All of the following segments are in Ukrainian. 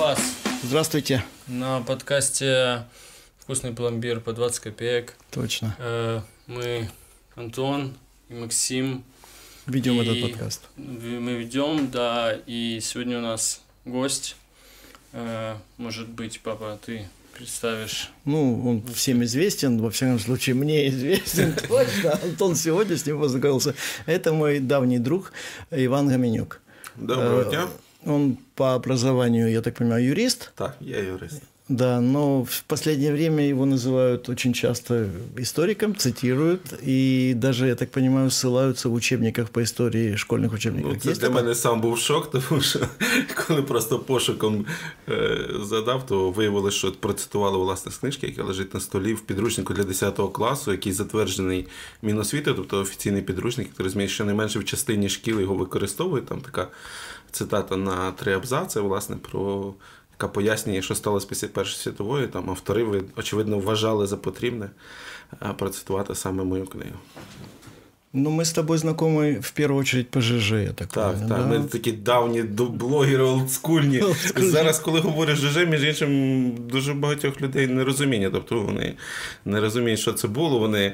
вас. Здравствуйте. На подкасте «Вкусный пломбир» по 20 копеек. Точно. Э, мы Антон и Максим. Ведем И этот подкаст. Мы ведем, да, и сегодня у нас гость. Э, Может быть, папа, ты представишь? Ну, он всем известен, во всяком случае, мне известен точно. Антон сегодня с ним познакомился. Это мой давний друг Иван Гоменюк. Доброго Э, дня. Он по образованию, я так понимаю, юрист. Так, я юрист. Да, но в последнее время его называют очень часто историком, цитируют, и даже, я так понимаю, ссылаются в учебниках по історії, школьних учебниках. Ну, це Есть для мене сам був шок, тому що коли просто пошуком е, задав, то виявилося, що процитували власне з книжки, яка лежить на столі в підручнику для 10 класу, який затверджений Міносвіти, тобто офіційний підручник, який розуміє, що найменше в частині шкіл його використовують. Там така цитата на три абзаци, власне, про. Яка пояснює, що сталося після Першої світової, там автори, очевидно, вважали за потрібне е, процитувати саме мою книгу. Ну, мы с тобой знакомы в первую очередь по ЖЖ, я так Так, понимаю, так. да? Ми такі давні блогери олдскульні. Зараз, коли говорять ЖЖ, між іншим, дуже багатьох людей нерозуміння. Тобто вони не розуміють, що це було, вони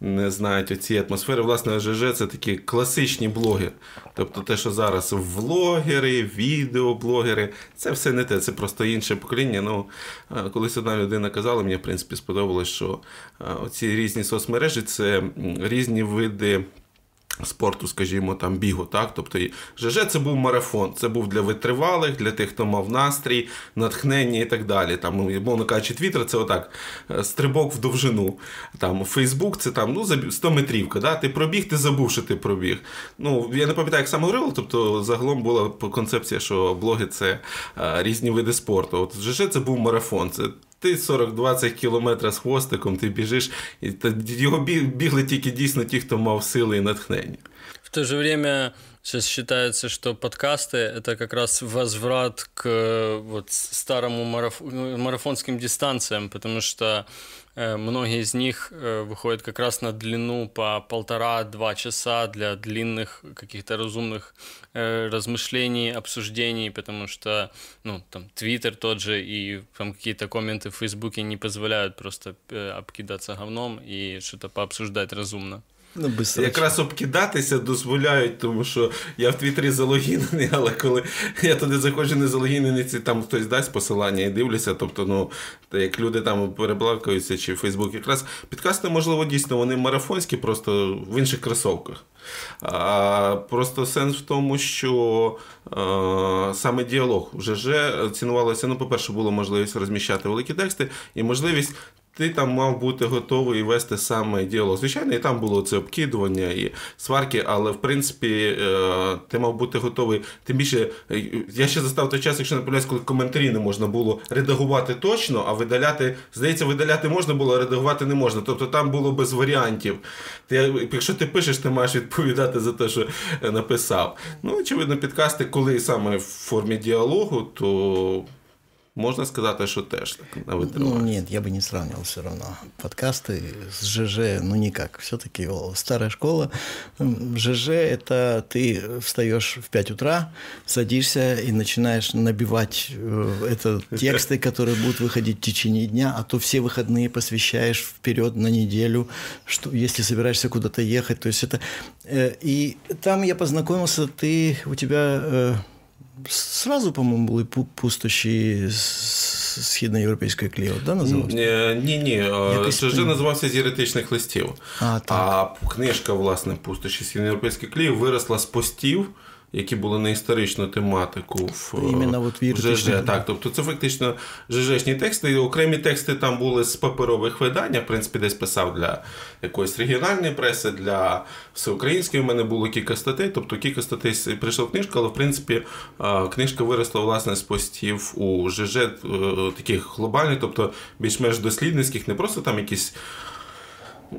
не знають оці атмосфери. Власне, ЖЖ це такі класичні блоги. Тобто те, що зараз влогери, відеоблогери, це все не те, це просто інше покоління. Ну, е, колись одна людина казала, мені в принципі сподобалось, що е, оці різні соцмережі це різні види спорту, скажімо, там бігу. Так? Тобто ЖЖ це був марафон, це був для витривалих, для тих, хто мав настрій, натхнення і так далі. Там, ну, мовно кажучи, Твіттер це отак, е, стрибок в довжину. Там, Фейсбук це там, ну, 100 метрівка. Да? Ти пробіг, ти забув, що ти пробіг. Ну, я не пам'ятаю, як саме говорили, тобто загалом була концепція, що блоги це е, різні види спорту. От ЖЖ це був марафон. Це ти 40-20 кілометрів з хвостиком, ти біжиш, і та- його бі- бігли тільки дійсно ті, хто мав сили і натхнення. В то же время сейчас считается, что подкасты — это как раз возврат к э, вот старому мараф... ну, марафонским дистанциям, потому что э, многие из них выходят как раз на длину по полтора-два часа для длинных каких-то разумных размышлений, обсуждений, потому что, ну, там, Твиттер тот же и там какие-то комменты в Фейсбуке не позволяют просто э, обкидаться говном и что-то пообсуждать разумно. Ну. Якраз обкидатися дозволяють, тому що я в Твіттері залогінений, але коли я туди заходжу не залогінений, там хтось дасть посилання і дивлюся. Тобто, ну, як люди там переблакуються чи в Фейсбук, якраз підкасти, можливо, дійсно вони марафонські, просто в інших кросовках. А, просто сенс в тому, що е, саме діалог в ЖЖ цінувалося. Ну, по-перше, було можливість розміщати великі тексти і можливість. Ти там мав бути готовий вести саме діалог. Звичайно, і там було це обкидування і сварки, але в принципі е, ти мав бути готовий. Тим більше, е, я ще застав той час, якщо не помиляюсь, коли коментарі не можна було редагувати точно, а видаляти, здається, видаляти можна було, а редагувати не можна. Тобто там було без варіантів. Ти, якщо ти пишеш, ти маєш відповідати за те, що е, написав. Ну, очевидно, підкасти, коли саме в формі діалогу, то можна сказати, що теж так на Ну, нет, я бы не сравнивал все равно. Подкасты с ЖЖ, ну, никак. Все-таки старая школа. ЖЖ – это ты встаешь в 5 утра, садишься и начинаешь набивать э, это тексты, которые будут выходить в течение дня, а то все выходные посвящаешь вперед на неделю, что, если собираешься куда-то ехать. То есть это... э, И там я познакомился, ты, у тебя... э, Сразу, по-моему, були пу- пустощі східноєвропейської кліо, да, називався? Ні, ні. Якось Це вже називався з еретичних листів. А, так. А книжка, власне, пустощі східноєвропейських кліїв виросла з постів. Які були на історичну тематику в, Іменно от в ЖЖ. Так, тобто це фактично ЖЖшні тексти. І окремі тексти там були з паперових видань. Я, в принципі, десь писав для якоїсь регіональної преси, для всеукраїнської. У мене було кілька статей. Тобто кілька статей прийшла книжка, але в принципі книжка виросла власне з постів у ЖЖ е, таких глобальних, тобто більш-менш дослідницьких, не просто там якісь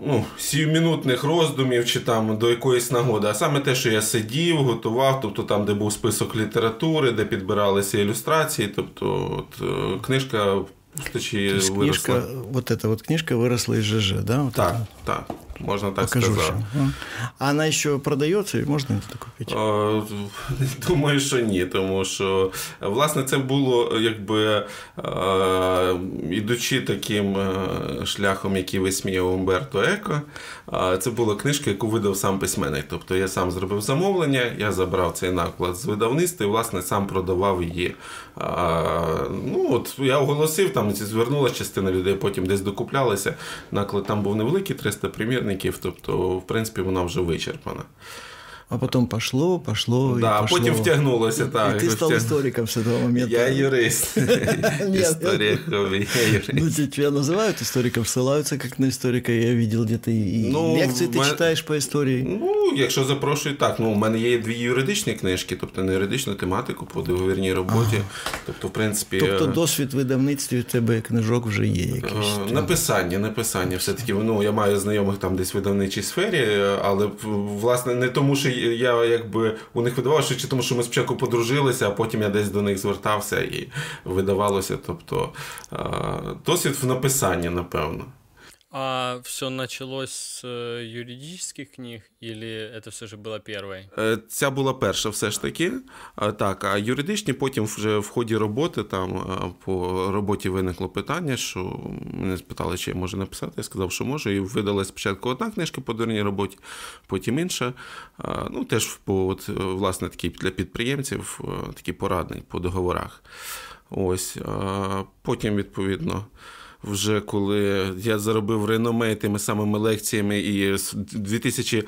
ну, сіюмінутних роздумів чи там до якоїсь нагоди, а саме те, що я сидів, готував, тобто там, де був список літератури, де підбиралися ілюстрації. Тобто, от, е, книжка пустощі То есть виросла. книжка, вот эта вот книжка выросла из ЖЖ, да? Вот Так, это? так, можна так Покажу сказати. всем. Ну, А она еще продается, и можно это купить? Е, Думаю, що ні, тому що власне це було якби е, ідучи таким е, шляхом, який висміяв Умберто Еко. Це була книжка, яку видав сам письменник. Тобто я сам зробив замовлення, я забрав цей наклад з видавництва і власне сам продавав її. Ну от я оголосив, там звернулася частина людей, потім десь докуплялися. Наклад там був невеликий, 300 примірників, тобто, в принципі, вона вже вичерпана А потом пошло, пошло, Да, и пошло. потім втягнулося, так. И ты стал Втяг- историком с этого момента. Я юрист. Історія хобі, я юрист. Ну, те- тебя называют историком, ссылаются как на историка. Я видел где-то и и Ну, лекции ты ме- читаешь по истории. Ну, якщо запрошують, так. Ну, у мене є дві юридичні книжки, тобто на юридичну тематику по договірній роботі. Тобто, в принципі. Тобто е, досвід в видавництві в тебе книжок вже є якийсь. Е, Написання, написання. Все-таки ну, я маю знайомих там десь в видавничій сфері, е, але власне не тому, що я якби у них видавав, що тому, що ми спочатку подружилися, а потім я десь до них звертався і видавалося. Тобто е, досвід в написанні, напевно. А все началось с э, юридических книг, или это все же было первой? Е, Ця була перша, все ж таки. А, Так, а юридичні потім вже в ході роботи там е, по роботі виникло питання, що мене спитали, чи я можу написати. Я сказав, що можу. І видалась спочатку одна книжка по дурній роботі, потім інша. А, Ну, теж по от, е, власне такий для підприємців, е, такий порадник по договорах. Ось. а Потім, відповідно. Вже коли я заробив реноме тими самими лекціями, і з 2000, е,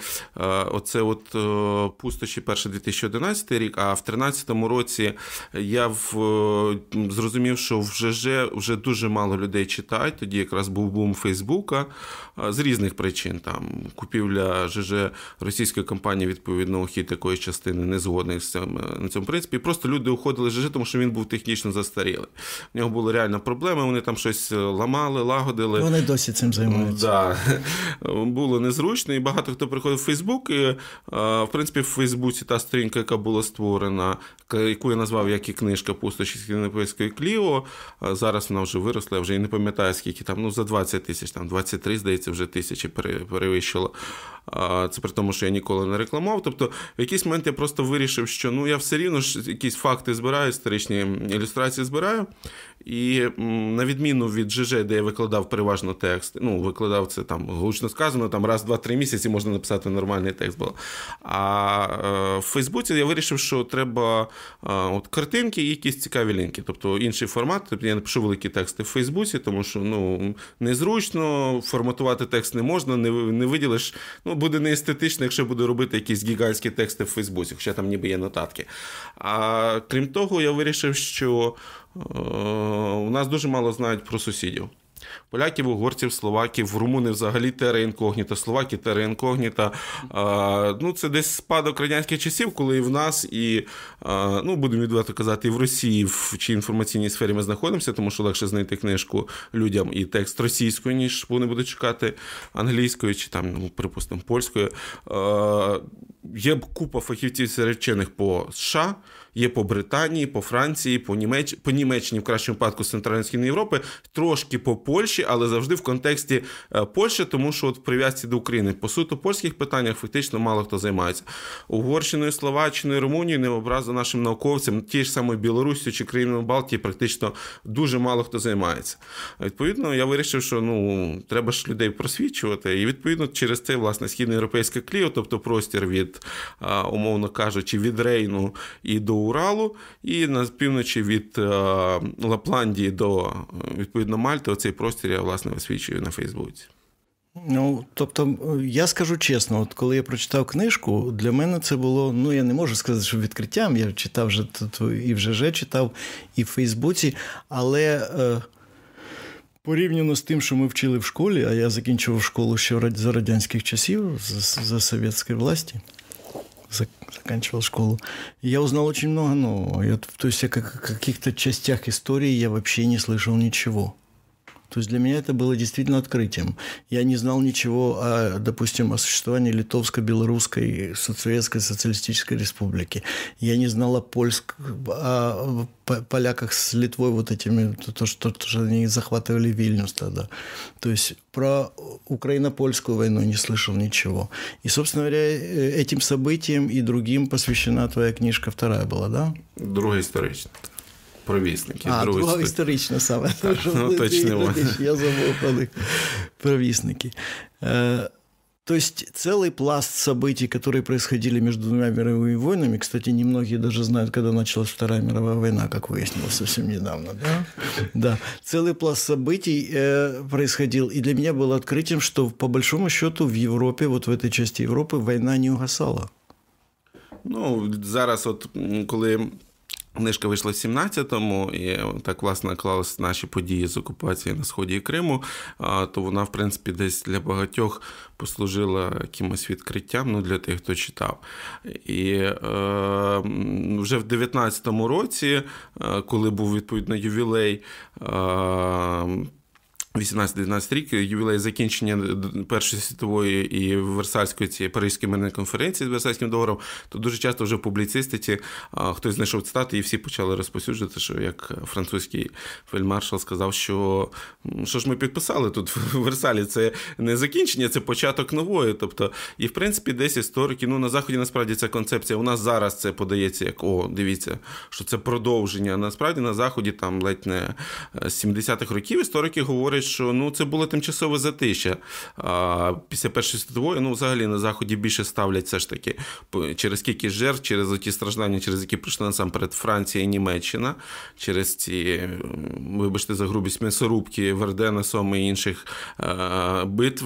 оце от е, пустощі перше 2011 рік, а в 2013 році я в, е, зрозумів, що в ЖЖ вже дуже мало людей читають. Тоді якраз був бум Фейсбука з різних причин. Там купівля ЖЖ російської компанії, відповідно, ухід такої частини не згодних з цим на цьому принципі. Просто люди уходили з ЖЖ, тому що він був технічно застарілий. В нього була реальна проблема, вони там щось ламали, лагодили. Вони досі цим займаються. Да. Було незручно, і багато хто приходив в Фейсбук. І, в принципі, в Фейсбуці та сторінка, яка була створена, яку я назвав як і книжка Пустощі Скінопольської Кліо. Зараз вона вже виросла, я вже і не пам'ятаю, скільки там, ну за 20 тисяч, там 23, здається, вже тисячі пере- перевищило. Це при тому, що я ніколи не рекламував. Тобто, в якийсь момент я просто вирішив, що ну я все рівно ж якісь факти збираю, історичні ілюстрації збираю. І на відміну від ЖЖ, де я викладав переважно текст, ну, викладав це там гучно сказано, там раз, два, три місяці можна написати нормальний текст. Було. А е, в Фейсбуці я вирішив, що треба е, от картинки і якісь цікаві лінки. Тобто інший формат. Тобто я не пишу великі тексти в Фейсбуці, тому що ну, незручно, форматувати текст не можна, не, не виділиш. Ну, буде неестетично, якщо буду робити якісь гігантські тексти в Фейсбуці, хоча там ніби є нотатки. А крім того, я вирішив, що у нас дуже мало знають про сусідів. Поляків, угорців, словаків, румуни взагалі тера інкогніта, словаки тера інкогніта. Ну, це десь спадок радянських часів, коли і в нас, і, ну, будемо відверто казати, і в Росії, в чій інформаційній сфері ми знаходимося, тому що легше знайти книжку людям і текст російською, ніж вони будуть чекати англійською чи там, ну, припустимо, польською. Є купа фахівців серед вчених по США. Є по Британії, по Франції, по Німеч... по Німеччині, в кращому випадку з Центральної Європи, трошки по Польщі, але завжди в контексті е, Польщі, тому що от в прив'язці до України по суто польських питаннях фактично мало хто займається. Угорщиною, Словаччиною, Румунією, не образу нашим науковцям, ті ж самої Білорусі чи країнами Балтії, практично дуже мало хто займається. Відповідно, я вирішив, що ну треба ж людей просвічувати, і відповідно через це власне східноєвропейське кліо, тобто простір від, умовно кажучи, від Рейну і до Уралу, і на півночі від е, Лапландії до відповідно Мальти. Оцей простір я власне висвічую на Фейсбуці. Ну, тобто, я скажу чесно, от коли я прочитав книжку, для мене це було, ну я не можу сказати, що відкриттям. Я читав вже тут і в ЖЖ читав, і в Фейсбуці, але е, порівняно з тим, що ми вчили в школі, а я закінчував школу ще за радянських часів, за, за совєтської власті. Заканчивал школу. Я узнал очень много нового. Я, то есть о каких-то частях истории я вообще не слышал ничего. То есть для меня это было действительно открытием. Я не знал ничего, о, допустим, о существовании Литовско-Белорусской Советской Социалистической Республики. Я не знал о, польск... о поляках с Литвой, вот этими, то, что, то, что они захватывали Вильнюс тогда. То есть про украино-польскую войну не слышал ничего. И, собственно говоря, э, этим событиям и другим посвящена твоя книжка вторая была, да? Друга історична Провісники. А, друга історична саме. Ну, точно. Я забув про них. Провісники. Э, то есть целый пласт событий, которые происходили между двумя мировыми войнами, кстати, немногие даже знают, когда началась Вторая мировая война, как выяснилось совсем недавно, да? Да. Целый пласт событий э, происходил, и для меня было открытием, что по большому счету в Европе, вот в этой части Европы, война не угасала. Ну, зараз, от коли Книжка вийшла в 17-му, і так власне клалися наші події з окупації на сході Криму. То вона, в принципі, десь для багатьох послужила якимось відкриттям ну, для тих, хто читав. І е, вже в 19-му році, е, коли був відповідно ювілей. Е, 18-19 рік ювілей закінчення Першої світової і Версальської цієї Паризької мирної конференції з Версальським договором, то дуже часто вже в публіцистиці хтось знайшов цитати, і всі почали розповсюджувати, що як французький фельдмаршал сказав, що що ж ми підписали тут в Версалі, це не закінчення, це початок нової. Тобто, і в принципі, десь історики, ну на заході насправді ця концепція. У нас зараз це подається як о, дивіться, що це продовження. Насправді на заході там ледь не з 70-х років історики говорять що ну, це було тимчасове затища. А, Після Першої світової, ну, взагалі на Заході більше ставлять все ж таки через кількість жертв, через ті страждання, через які прийшли насамперед Франція і Німеччина, через ці, вибачте, за грубість м'ясорубки, Вердена, Соми і інших битв.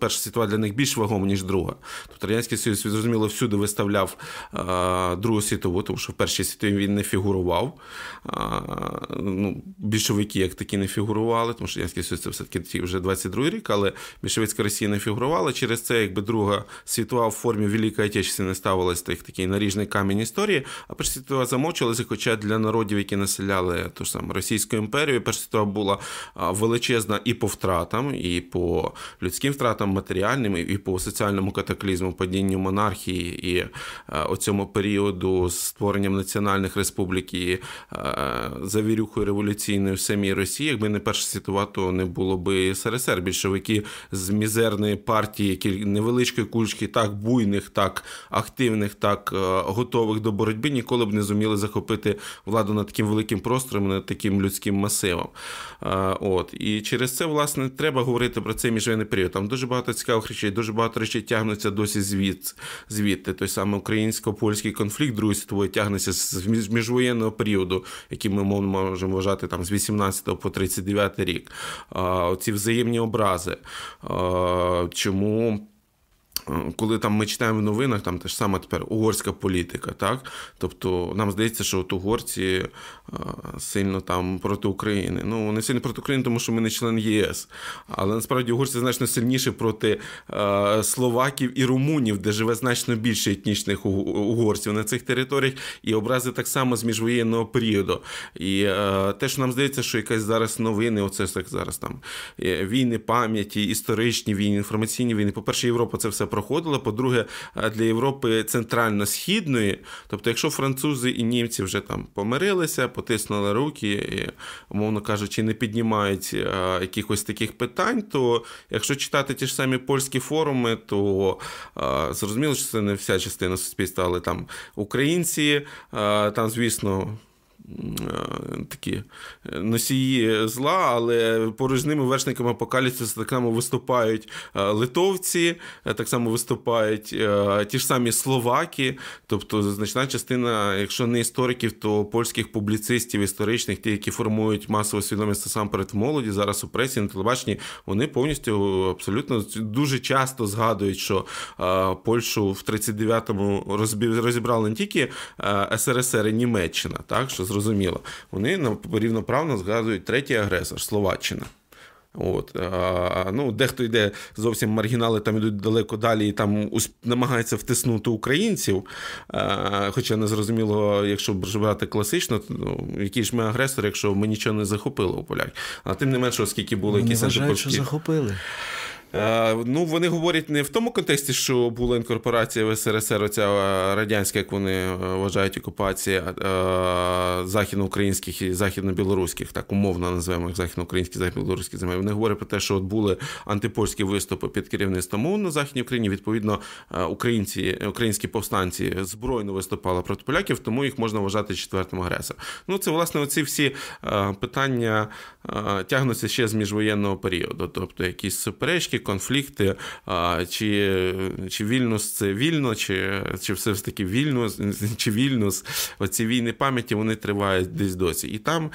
Перша світова для них більш вагома, ніж друга. Тобто Радянський Союз, зрозуміло, всюди виставляв Другу світову, тому що в Першій світовій він не фігурував. Ну, Більшовики як такі не фігурували, тому що Радянський Союз це все-таки вже 22 рік, але більшовицька Росія не фігурувала. Через це, якби Друга світова в формі Великої Отечественної ставилась так, такий наріжний камінь історії, а Перша світова замовчувалася, хоча для народів, які населяли ту ж саму Російську імперію, Перша світова була величезна і по втратам, і по людським втратам матеріальним, і по соціальному катаклізму, падінню монархії і оцьому періоду з створенням національних республік і завірюхою революційною в самій Росії, якби не Перша світова, то не було би СРСР. Більшовики з мізерної партії, які невеличкої кучки, так буйних, так активних, так е, готових до боротьби, ніколи б не зуміли захопити владу над таким великим простором, над таким людським масивом. Е, от і через це власне треба говорити про цей міжвоєнний період. Там дуже багато цікавих речей, дуже багато речей тягнуться досі звід, звідти. Той самий українсько-польський конфлікт Другої світової тягнеться з міжвоєнного періоду, який ми можемо вважати там з 18 по 39 рік ці взаємні образи. Чому коли там ми читаємо в новинах, там те ж саме тепер угорська політика, так? Тобто нам здається, що от угорці сильно там проти України. Ну, вони сильно проти України, тому що ми не член ЄС. Але насправді угорці значно сильніше проти словаків і румунів, де живе значно більше етнічних угорців на цих територіях, і образи так само з міжвоєнного періоду. І те, що нам здається, що якась зараз новини, оце так зараз там е, війни пам'яті, історичні війни, інформаційні війни. По-перше, Європа це все проходила. По-друге, для Європи центрально-східної, тобто, якщо французи і німці вже там помирилися, потиснули руки, і, умовно кажучи, не піднімають якихось таких питань, то якщо читати ті ж самі польські форуми, то зрозуміло, що це не вся частина суспільства, але там українці, там, звісно. Е, такі носії зла, але поруч з ними вершниками апокаліпсису так само виступають е, литовці, е, так само виступають ті ж самі словаки. Тобто, значна частина, якщо не істориків, то польських публіцистів історичних, ті, які формують масову свідомість сам перед молоді, зараз у пресі на телебаченні, вони повністю абсолютно дуже часто згадують, що Польщу в 39-му розібрали не тільки СРСР і Німеччина, так що зрозуміло. Вони рівноправно згадують третій агресор Словаччина. От, а, ну, Дехто йде зовсім маргінали, там йдуть далеко далі і там намагаються втиснути українців. А, Хоча не зрозуміло, якщо брати класично, то ну, який ж ми агресор, якщо ми нічого не захопили у поляк. А тим не менше, оскільки були якісь антипольські... що захопили. Е, ну, вони говорять не в тому контексті, що була інкорпорація в СРСР, оця радянська, як вони е, вважають, окупація е, західноукраїнських і західно-білоруських, так умовно називаємо їх західноукраїнські західно-білоруські земель. Вони говорять про те, що от були антипольські виступи під керівництвом ОУН на Західній Україні. Відповідно, українці, українські повстанці збройно виступали проти поляків, тому їх можна вважати четвертим агресором. Ну, це власне оці всі питання тягнуться ще з міжвоєнного періоду, тобто якісь суперечки конфлікти, чи чи Вільнюс це вільно, чи чи все ж таки Вільнюс, чи Вільнюс. Оці війни пам'яті вони тривають десь досі. І там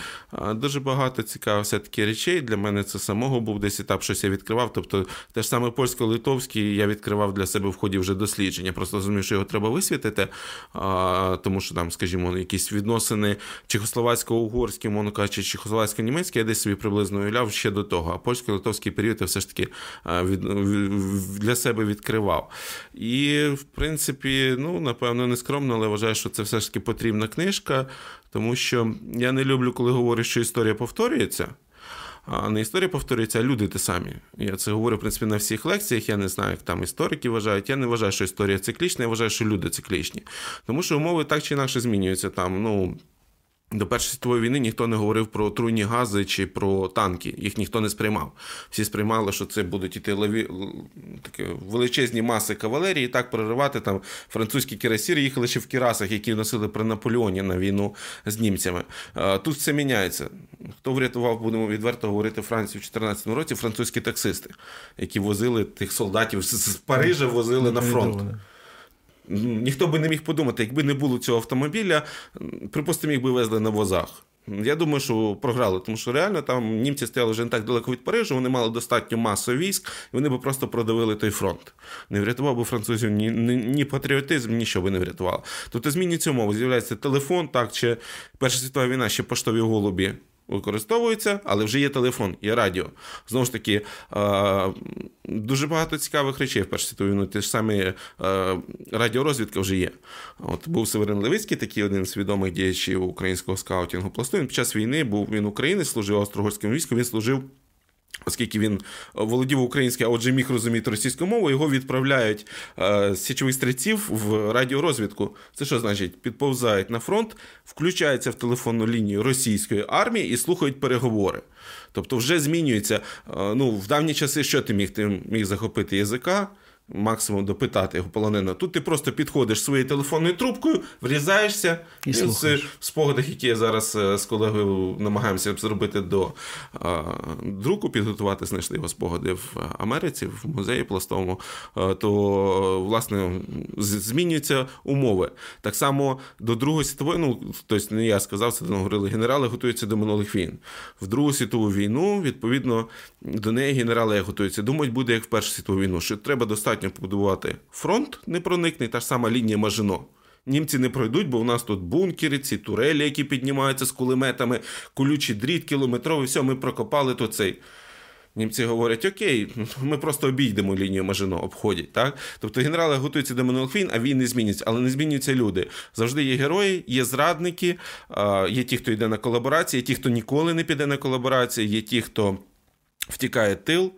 дуже багато цікавих все-таки речей. Для мене це самого був десь етап, щось я відкривав. Тобто те ж саме польсько-литовський я відкривав для себе в ході вже дослідження. Просто розумію, що його треба висвітити, тому що там, скажімо, якісь відносини чехословацько-угорські, мовно кажучи, чехословацько-німецькі, я десь собі приблизно уявляв ще до того. А польсько-литовський період я все ж таки для себе відкривав. І, в принципі, ну, напевно, не скромно, але вважаю, що це все ж таки потрібна книжка, тому що я не люблю, коли говорю, що історія повторюється. А не історія повторюється, а люди те самі. Я це говорю, в принципі, на всіх лекціях. Я не знаю, як там історики вважають. Я не вважаю, що історія циклічна, я вважаю, що люди циклічні. Тому що умови так чи інакше змінюються. Там, ну, до Першої світової війни ніхто не говорив про отруйні гази чи про танки. Їх ніхто не сприймав. Всі сприймали, що це будуть іти лаві... такі величезні маси кавалерії, і так проривати там французькі кірасіри їхали ще в кірасах, які носили при Наполеоні на війну з німцями. Тут все міняється. Хто врятував, будемо відверто говорити Францію в 2014 році? Французькі таксисти, які возили тих солдатів з Парижа, возили на фронт ніхто би не міг подумати, якби не було цього автомобіля, припустимо, їх би везли на возах. Я думаю, що програли, тому що реально там німці стояли вже не так далеко від Парижу, вони мали достатньо масу військ, і вони би просто продавили той фронт. Не врятував би французів ні, ні, ні патріотизм, нічого би не врятувало. Тобто змінюється умови. З'являється телефон, так чи Перша світова війна ще поштові голубі використовується, але вже є телефон, є радіо. Знову ж таки, дуже багато цікавих речей в Першу світовій війні. Те ж саме радіорозвідка вже є. От Був Северин Левицький, такий один з відомих діячів українського скаутінгу пласту. Він під час війни був він українець, служив Острогорським військом, він служив. Оскільки він володів українською, а отже, міг розуміти російську мову, його відправляють е, січових стрільців в радіорозвідку. Це що значить? Підповзають на фронт, включаються в телефонну лінію російської армії і слухають переговори. Тобто, вже змінюється. Е, ну, в давні часи, що ти міг? Ти міг захопити язика максимум допитати його полонена. Тут ти просто підходиш своєю телефонною трубкою, врізаєшся і в спогадах, які я зараз е, з колегою намагаємося зробити до а, друку, підготувати, знайшли його спогади в Америці, в музеї пластовому, а, то власне змінюються умови. Так само до Другої світової, ну тобто не я сказав, це говорили генерали, готуються до минулих війн. В Другу світову війну, відповідно, до неї генерали готуються. Думають, буде як в Першу світову війну, що треба достатньо достатньо побудувати фронт непроникний, та ж сама лінія Мажино. Німці не пройдуть, бо у нас тут бункери, ці турелі, які піднімаються з кулеметами, колючий дріт, кілометровий, все, ми прокопали то цей. Німці говорять, окей, ми просто обійдемо лінію Мажино, обходять. так? Тобто генерали готуються до війн, а війни змінюються, але не змінюються люди. Завжди є герої, є зрадники, є ті, хто йде на колаборації, є ті, хто ніколи не піде на колаборації, є ті, хто втікає тил.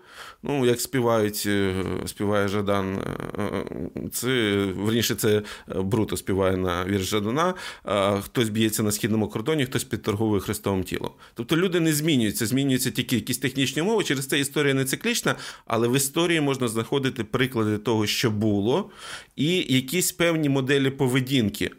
Ну, як співають, е, співає Жадан, е, е, це верніше, це Бруто співає на вірш Жадана. Хтось б'ється на східному кордоні, хтось підторговує Христовим тілом. Тобто люди не змінюються, змінюються тільки якісь технічні умови. Через це історія не циклічна, але в історії можна знаходити приклади того, що було, і якісь певні моделі поведінки.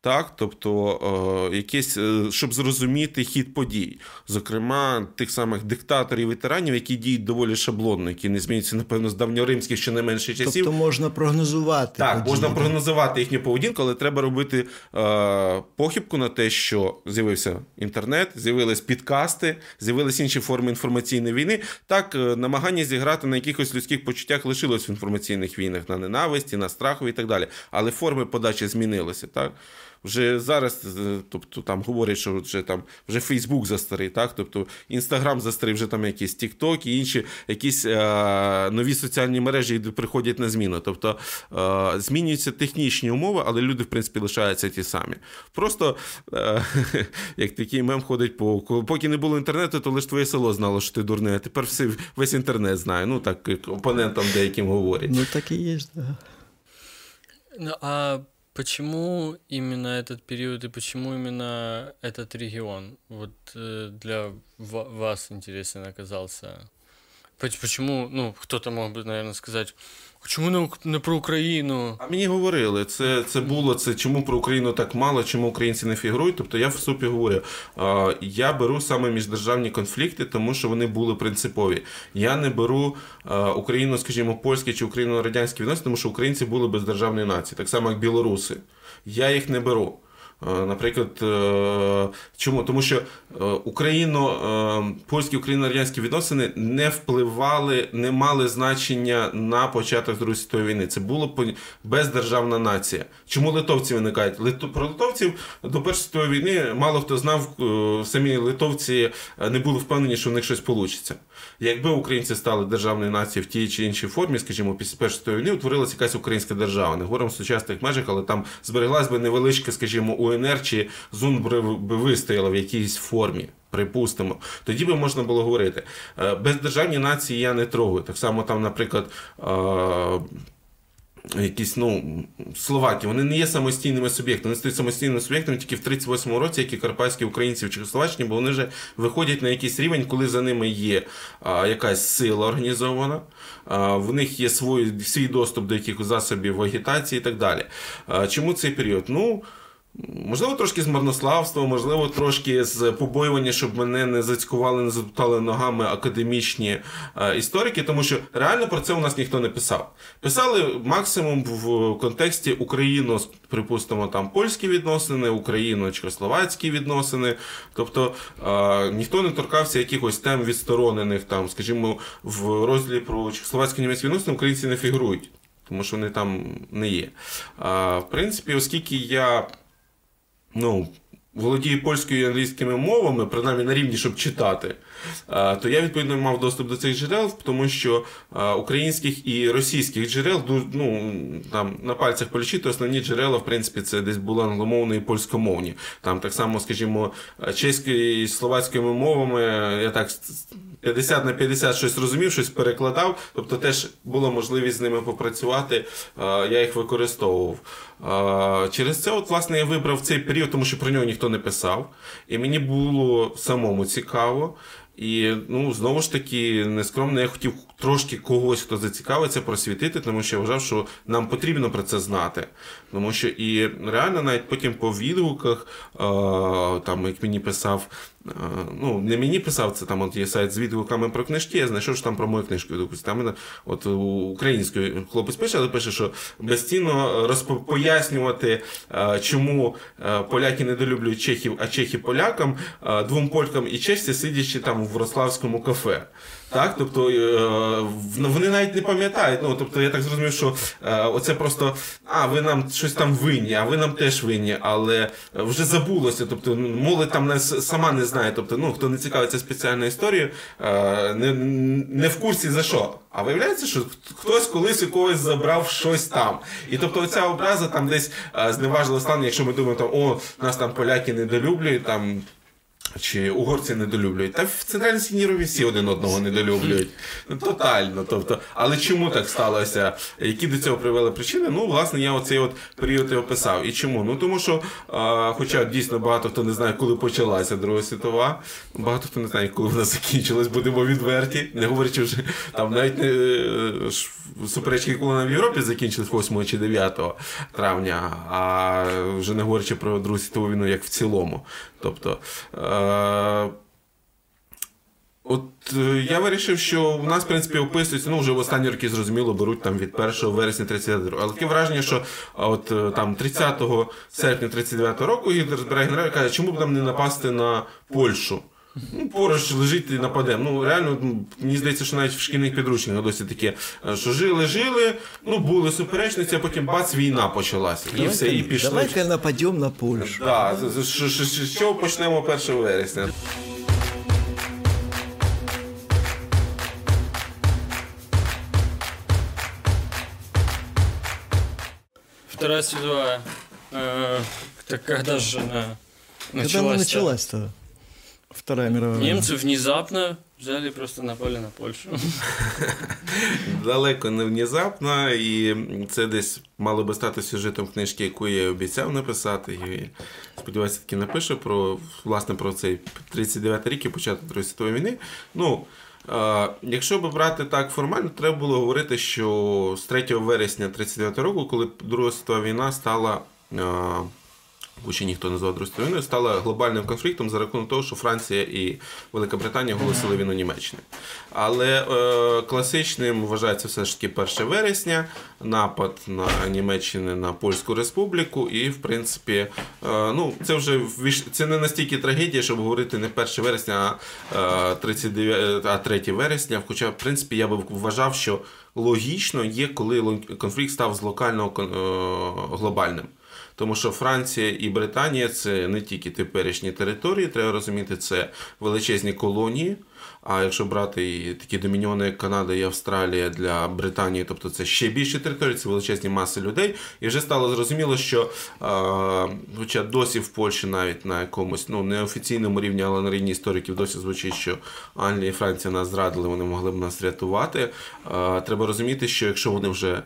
Так, тобто е, якесь, е, щоб зрозуміти хід подій, зокрема тих самих диктаторів і тиранів, які діють доволі шаблонно, які не змінюються, напевно, з давньоримських чи не менше часів. Тобто можна прогнозувати. Так, події. можна прогнозувати їхню поведінку, але треба робити е, похибку на те, що з'явився інтернет, з'явились підкасти, з'явилися інші форми інформаційної війни. Так, е, намагання зіграти на якихось людських почуттях лишилось в інформаційних війнах на ненависті, на страху і так далі. Але форми подачі змінилися. так. Вже зараз, тобто там говорять, що вже там вже Фейсбук застарий, так? Тобто Інстаграм застарий, вже там якісь Тікток і інші якісь е, нові соціальні мережі приходять на зміну. Тобто е, змінюються технічні умови, але люди, в принципі, лишаються ті самі. Просто е, як такий мем ходить по поки не було інтернету, то лише твоє село знало, що ти дурний, а тепер все, весь інтернет знає. Ну так опонентам деяким говорять. Ну так і є, да. Ну, а почему именно этот период и почему именно этот регион вот э, для вас интересен оказался? Почему, ну, кто-то мог бы, наверное, сказать, Чому не, не про Україну? А мені говорили, це це було це чому про Україну так мало, чому українці не фігурують. Тобто я в супі говорю, а, я беру саме міждержавні конфлікти, тому що вони були принципові. Я не беру а, Україну, скажімо, польські чи україно-радянські відносини, тому що українці були бездержавної нації, так само як білоруси. Я їх не беру. Наприклад, е, чому? Тому що е, Україно, е, польські україно-радянські відносини не впливали, не мали значення на початок Другої світової війни. Це було бездержавна нація. Чому литовці виникають? Про литовців до Першої світової війни мало хто знав, самі литовці не були впевнені, що в них щось вийде. Якби українці стали державною нацією в тій чи іншій формі, скажімо, після Першої війни утворилася якась українська держава. Не говоримо в сучасних межах, але там збереглась би невеличка, скажімо, УНР чи ЗУН би вистояла в якійсь формі. Припустимо, тоді би можна було говорити. Бездержавні нації я не трогаю. Так само там, наприклад, якісь ну, словаки, вони не є самостійними суб'єктами. Вони стають самостійними суб'єктами тільки в 38-му році, як і карпатські українці в Чехословаччині, бо вони вже виходять на якийсь рівень, коли за ними є а, якась сила організована, а, в них є свій, свій доступ до якихось засобів агітації і так далі. А, чому цей період? Ну, Можливо, трошки з марнославства, можливо, трошки з побоювання, щоб мене не зацькували, не затоптали ногами академічні е, історики, тому що реально про це у нас ніхто не писав. Писали максимум в контексті Україно, припустимо, там польські відносини, Україно-чехословацькі відносини. Тобто е, ніхто не торкався якихось тем відсторонених, там, скажімо, в розділі про чехословацькі німецькі відносини українці не фігурують, тому що вони там не є. В принципі, оскільки я ну, володію польською і англійськими мовами, принаймні на рівні, щоб читати, то я відповідно мав доступ до цих джерел, тому що українських і російських джерел ну, там на пальцях полічити основні джерела, в принципі, це десь були англомовні і польськомовні. Там так само, скажімо, чеською і словацькими мовами я так 50 на 50 щось розумів, щось перекладав, тобто теж була можливість з ними попрацювати, я їх використовував. Через це, от, власне, я вибрав цей період, тому що про нього ніхто не писав. І мені було самому цікаво. І ну, знову ж таки, нескромно, я хотів трошки когось, хто зацікавиться, просвітити, тому що я вважав, що нам потрібно про це знати. Тому що і реально навіть потім по відгуках, там, як мені писав, ну, не мені писав, це там от є сайт з відгуками про книжки, я знайшов, що там про мою книжку відгукується. Там от українською хлопець пише, але пише, що безцінно розп... пояснювати, чому поляки недолюблюють чехів, а чехи полякам, двом полькам і чешці, сидячи там в Рославському кафе. Так, тобто е, вони навіть не пам'ятають. Ну тобто, я так зрозумів, що е, оце просто а ви нам щось там винні, а ви нам теж винні, але вже забулося. Тобто, молодь там не сама не знає. Тобто, ну хто не цікавиться спеціальною історією, е, не не в курсі за що. А виявляється, що хтось колись у когось забрав щось там. І тобто, оця образа там десь зневажила стан, якщо ми думаємо, там о, нас там поляки недолюблюють там. Чи угорці недолюблюють? Та в центральній Сінєрові всі один одного недолюблюють. Ну, Тотально. Тобто, Але чому так сталося? Які до цього привели причини? Ну, власне, я оцей от період і описав. І чому? Ну тому що, а, хоча дійсно багато хто не знає, коли почалася Друга світова, багато хто не знає, коли вона закінчилась, будемо відверті. Не говорячи вже там навіть не е, суперечки, коли вона в Європі закінчилась 8 чи 9 травня, а вже не говорячи про Другу світову війну як в цілому. Тобто. Е, От е, я вирішив, що в нас, в принципі, описується, ну вже в останні роки зрозуміло, беруть там від 1 вересня 39 Але таке враження, що от е, там 30 серпня 39 року Гітлер збирає генерал і каже, чому б нам не напасти на Польщу? Ну, поруч лежить і нападемо. Ну, реально, мені здається, що навіть в шкільних підручниках досі таке, що жили, жили, ну, були суперечниці, а потім бац, війна почалася. І все, і пішли. Давай-ка нападемо на Польщу. Да, з чого почнемо 1 вересня? Вторая світова. Э, так когда же она началась? Когда она началась-то? Вторая мировая. Немцы внезапно взяли просто напали на Польщу. Далеко не внезапно, і це десь мало би стати сюжетом книжки, яку я обіцяв написати. І сподіваюся, таки напишу про власне про цей 39-й рік і початок Другої світової війни. Ну, е, Якщо б брати так формально, треба було говорити, що з 3 вересня 39 року, коли Друга світова війна стала е, ще ніхто назвав Другою війною, стала глобальним конфліктом за рахунок того, що Франція і Велика Британія оголосили війну Німеччини. Але е, класичним вважається все ж таки 1 вересня, напад на Німеччину на Польську Республіку, і в принципі, е, ну це вже це не настільки трагедія, щоб говорити не 1 вересня, а 39, а 3 вересня. Хоча, в принципі, я би вважав, що логічно є, коли конфлікт став з локального е, глобальним. Тому що Франція і Британія це не тільки теперішні території, треба розуміти, це величезні колонії. А якщо брати і такі домініони, як Канада і Австралія для Британії, тобто це ще більші території, це величезні маси людей. І вже стало зрозуміло, що а, хоча досі в Польщі навіть на якомусь ну неофіційному рівні, але на рівні істориків досі звучить, що Англія і Франція нас зрадили, вони могли б нас рятувати. А, треба розуміти, що якщо вони вже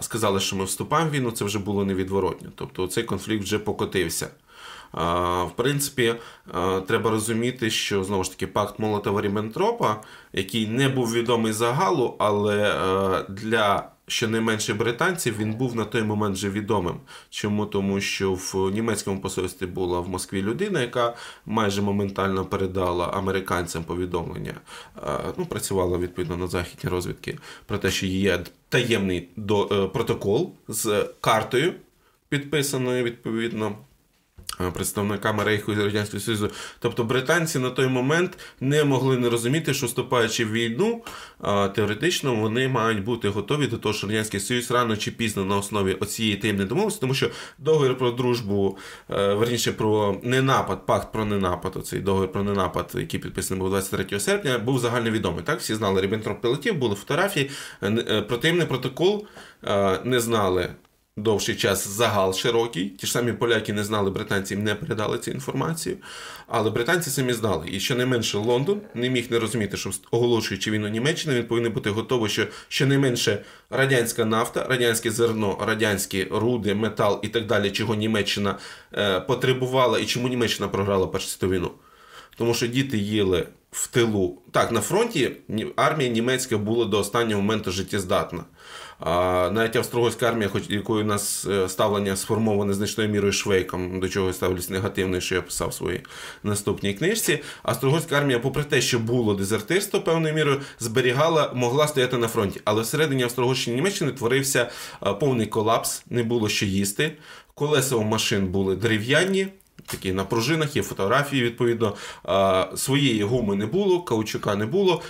сказали, що ми вступаємо в війну, це вже було невідворотньо. Тобто цей конфлікт вже покотився. В принципі, треба розуміти, що знову ж таки пакт Молотова Ріббентропа, який не був відомий загалу, але для щонайменше британців він був на той момент вже відомим. Чому? Тому що в німецькому посольстві була в Москві людина, яка майже моментально передала американцям повідомлення. Ну, працювала відповідно на західні розвідки про те, що є таємний е, протокол з картою, підписаною відповідно Е, представниками Рейху і Радянського Союзу. Тобто британці на той момент не могли не розуміти, що вступаючи в війну, теоретично вони мають бути готові до того, що Радянський Союз рано чи пізно на основі оцієї таємної домовленості, тому що договір про дружбу, е, верніше про ненапад, пакт про ненапад, оцей договір про ненапад, який підписаний був 23 серпня, був загальновідомий. Так, всі знали Ріббентроп прилетів, були фотографії. Е, противний протокол не знали довший час загал широкий. Ті ж самі поляки не знали, британці їм не передали цю інформацію. Але британці самі знали. І щонайменше Лондон не міг не розуміти, що оголошуючи війну Німеччини, він повинен бути готовий, що щонайменше радянська нафта, радянське зерно, радянські руди, метал і так далі, чого Німеччина е, потребувала і чому Німеччина програла Першу світову війну. Тому що діти їли в тилу. Так, на фронті армія німецька була до останнього моменту життєздатна. Навіть австро-угорська армія, хоч якою у нас е, ставлення сформоване значною мірою швейком, до чого я ставлюсь негативно, що я писав в своїй наступній книжці. Австро-угорська армія, попри те, що було дезертирство, певною мірою зберігала, могла стояти на фронті. Але всередині Австро-Угорщини Німеччини творився повний колапс, не було що їсти. Колеса у машин були дерев'яні такі на пружинах, є фотографії, відповідно. Своєї гуми не було, каучука не було.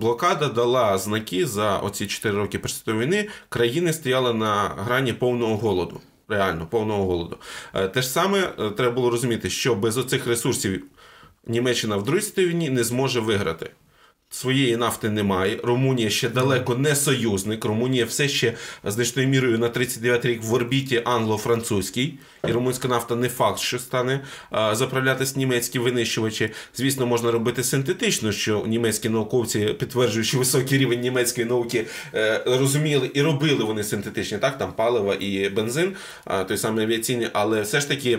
Блокада дала знаки за оці 4 роки Першої війни. Країни стояли на грані повного голоду. Реально, повного голоду. Е, те ж саме е, треба було розуміти, що без оцих ресурсів Німеччина в Другій війні не зможе виграти. Своєї нафти немає. Румунія ще далеко не союзник. Румунія все ще значною мірою на 39 рік в орбіті англо-французькій. І румунська нафта не факт, що стане заправлятись німецькі винищувачі. Звісно, можна робити синтетично, що німецькі науковці, підтверджуючи високий рівень німецької науки, е, розуміли і робили вони синтетичні, так, там паливо і бензин, той самий авіаційний, але все ж таки.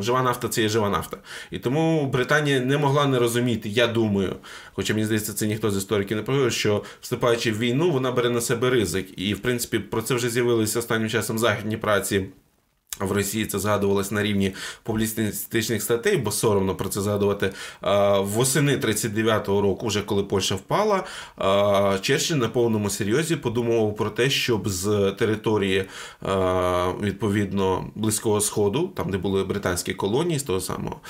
Жива нафта це є жива нафта. І тому Британія не могла не розуміти, я думаю, хоча мені здається, це ніхто з істориків не проговорив, що вступаючи в війну, вона бере на себе ризик. І, в принципі, про це вже з'явилися останнім часом західні праці В Росії це згадувалось на рівні публістичних статей, бо соромно про це згадувати. Восени 39-го року, вже коли Польща впала, Черчилль на повному серйозі подумував про те, щоб з території відповідно близького сходу, там де були британські колонії, з того самого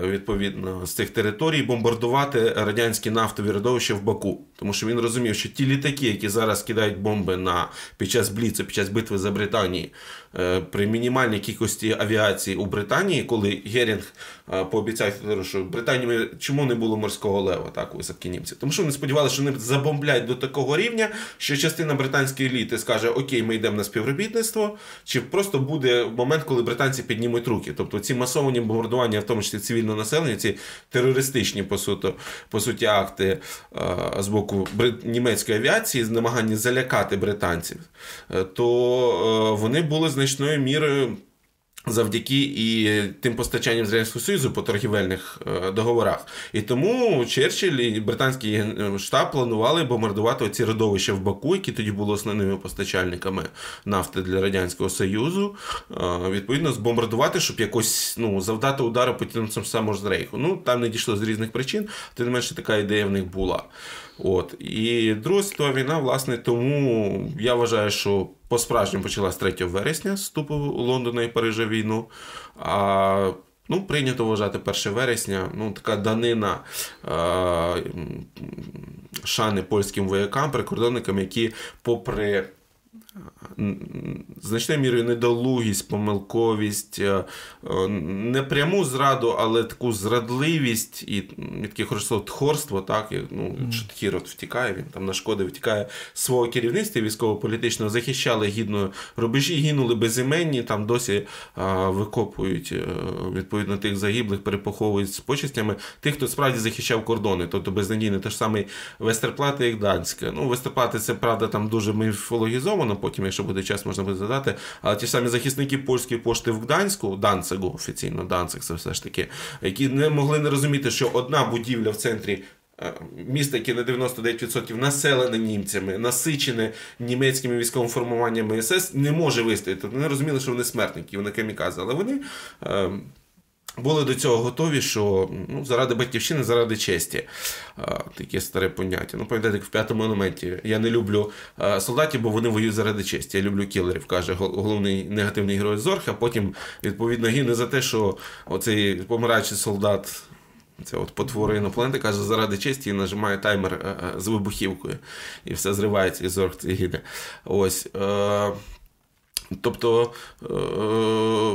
відповідно з цих територій, бомбардувати радянські нафтові родовища в Баку, тому що він розумів, що ті літаки, які зараз кидають бомби на під час Бліцу, під час битви за Британії. Е, при мінімальній кількості авіації у Британії, коли Герінг е, пообіцяв, що Британії чому не було морського лева, так висадки німців? Тому що вони сподівалися, що вони забомблять до такого рівня, що частина британської еліти скаже: Окей, ми йдемо на співробітництво, чи просто буде момент, коли британці піднімуть руки. Тобто ці масовані бомбардування, в тому числі цивільного населення, ці терористичні по суті, по суті акти е, з боку німецької авіації, намагання залякати британців, то вони були значні значною мірою. Завдяки і тим постачанням з Радянського Союзу по торгівельних е, договорах. І тому Черчилль і британський штаб планували бомбардувати ці родовища в Баку, які тоді були основними постачальниками нафти для Радянського Союзу. Е, відповідно, збомбардувати, щоб якось ну, завдати удару по тим самому з Рейху. Ну, там не дійшло з різних причин, тим не менше така ідея в них була. От. І Друга світова війна, власне, тому я вважаю, що по-справжньому почалась 3 вересня вступу Лондона і Парижа війну. А Ну, прийнято вважати 1 вересня, ну, така данина е- шани польським воякам, прикордонникам, які, попри значною мірою недолугість, помилковість, е, е, не пряму зраду, але таку зрадливість і таке хорошо тхорство, так, ну, що Хірот втікає, він там на шкоди втікає свого керівництва військово-політичного, захищали гідно рубежі, гинули безіменні, там досі а, викопують е, відповідно тих загиблих, перепоховують з почестями тих, хто справді захищав кордони, тобто безнадійний, те ж самий Вестерплата і Гданська. Ну, Вестерплати це правда там дуже міфологізовано, потім, якщо буде час, можна буде задати. Але ті самі захисники польської пошти в Гданську, Данцигу офіційно, Данциг це все ж таки, які не могли не розуміти, що одна будівля в центрі. Е, місто, яке на 99% населене німцями, насичене німецькими військовими формуваннями СС, не може вистояти. Вони розуміли, що вони смертники, вони камікази. Але вони е, були до цього готові, що ну, заради батьківщини, заради честі. А, таке старе поняття. Ну, пам'ятаєте, як в п'ятому елементі. Я не люблю а, солдатів, бо вони воюють заради честі. Я люблю кілерів, каже головний негативний герой Зорх, а потім, відповідно, гине за те, що оцей помираючий солдат. Це от потвори інопланети каже, заради честі і нажимає таймер е, е, з вибухівкою. І все зривається, і зорг це гине. Ось. Е, тобто,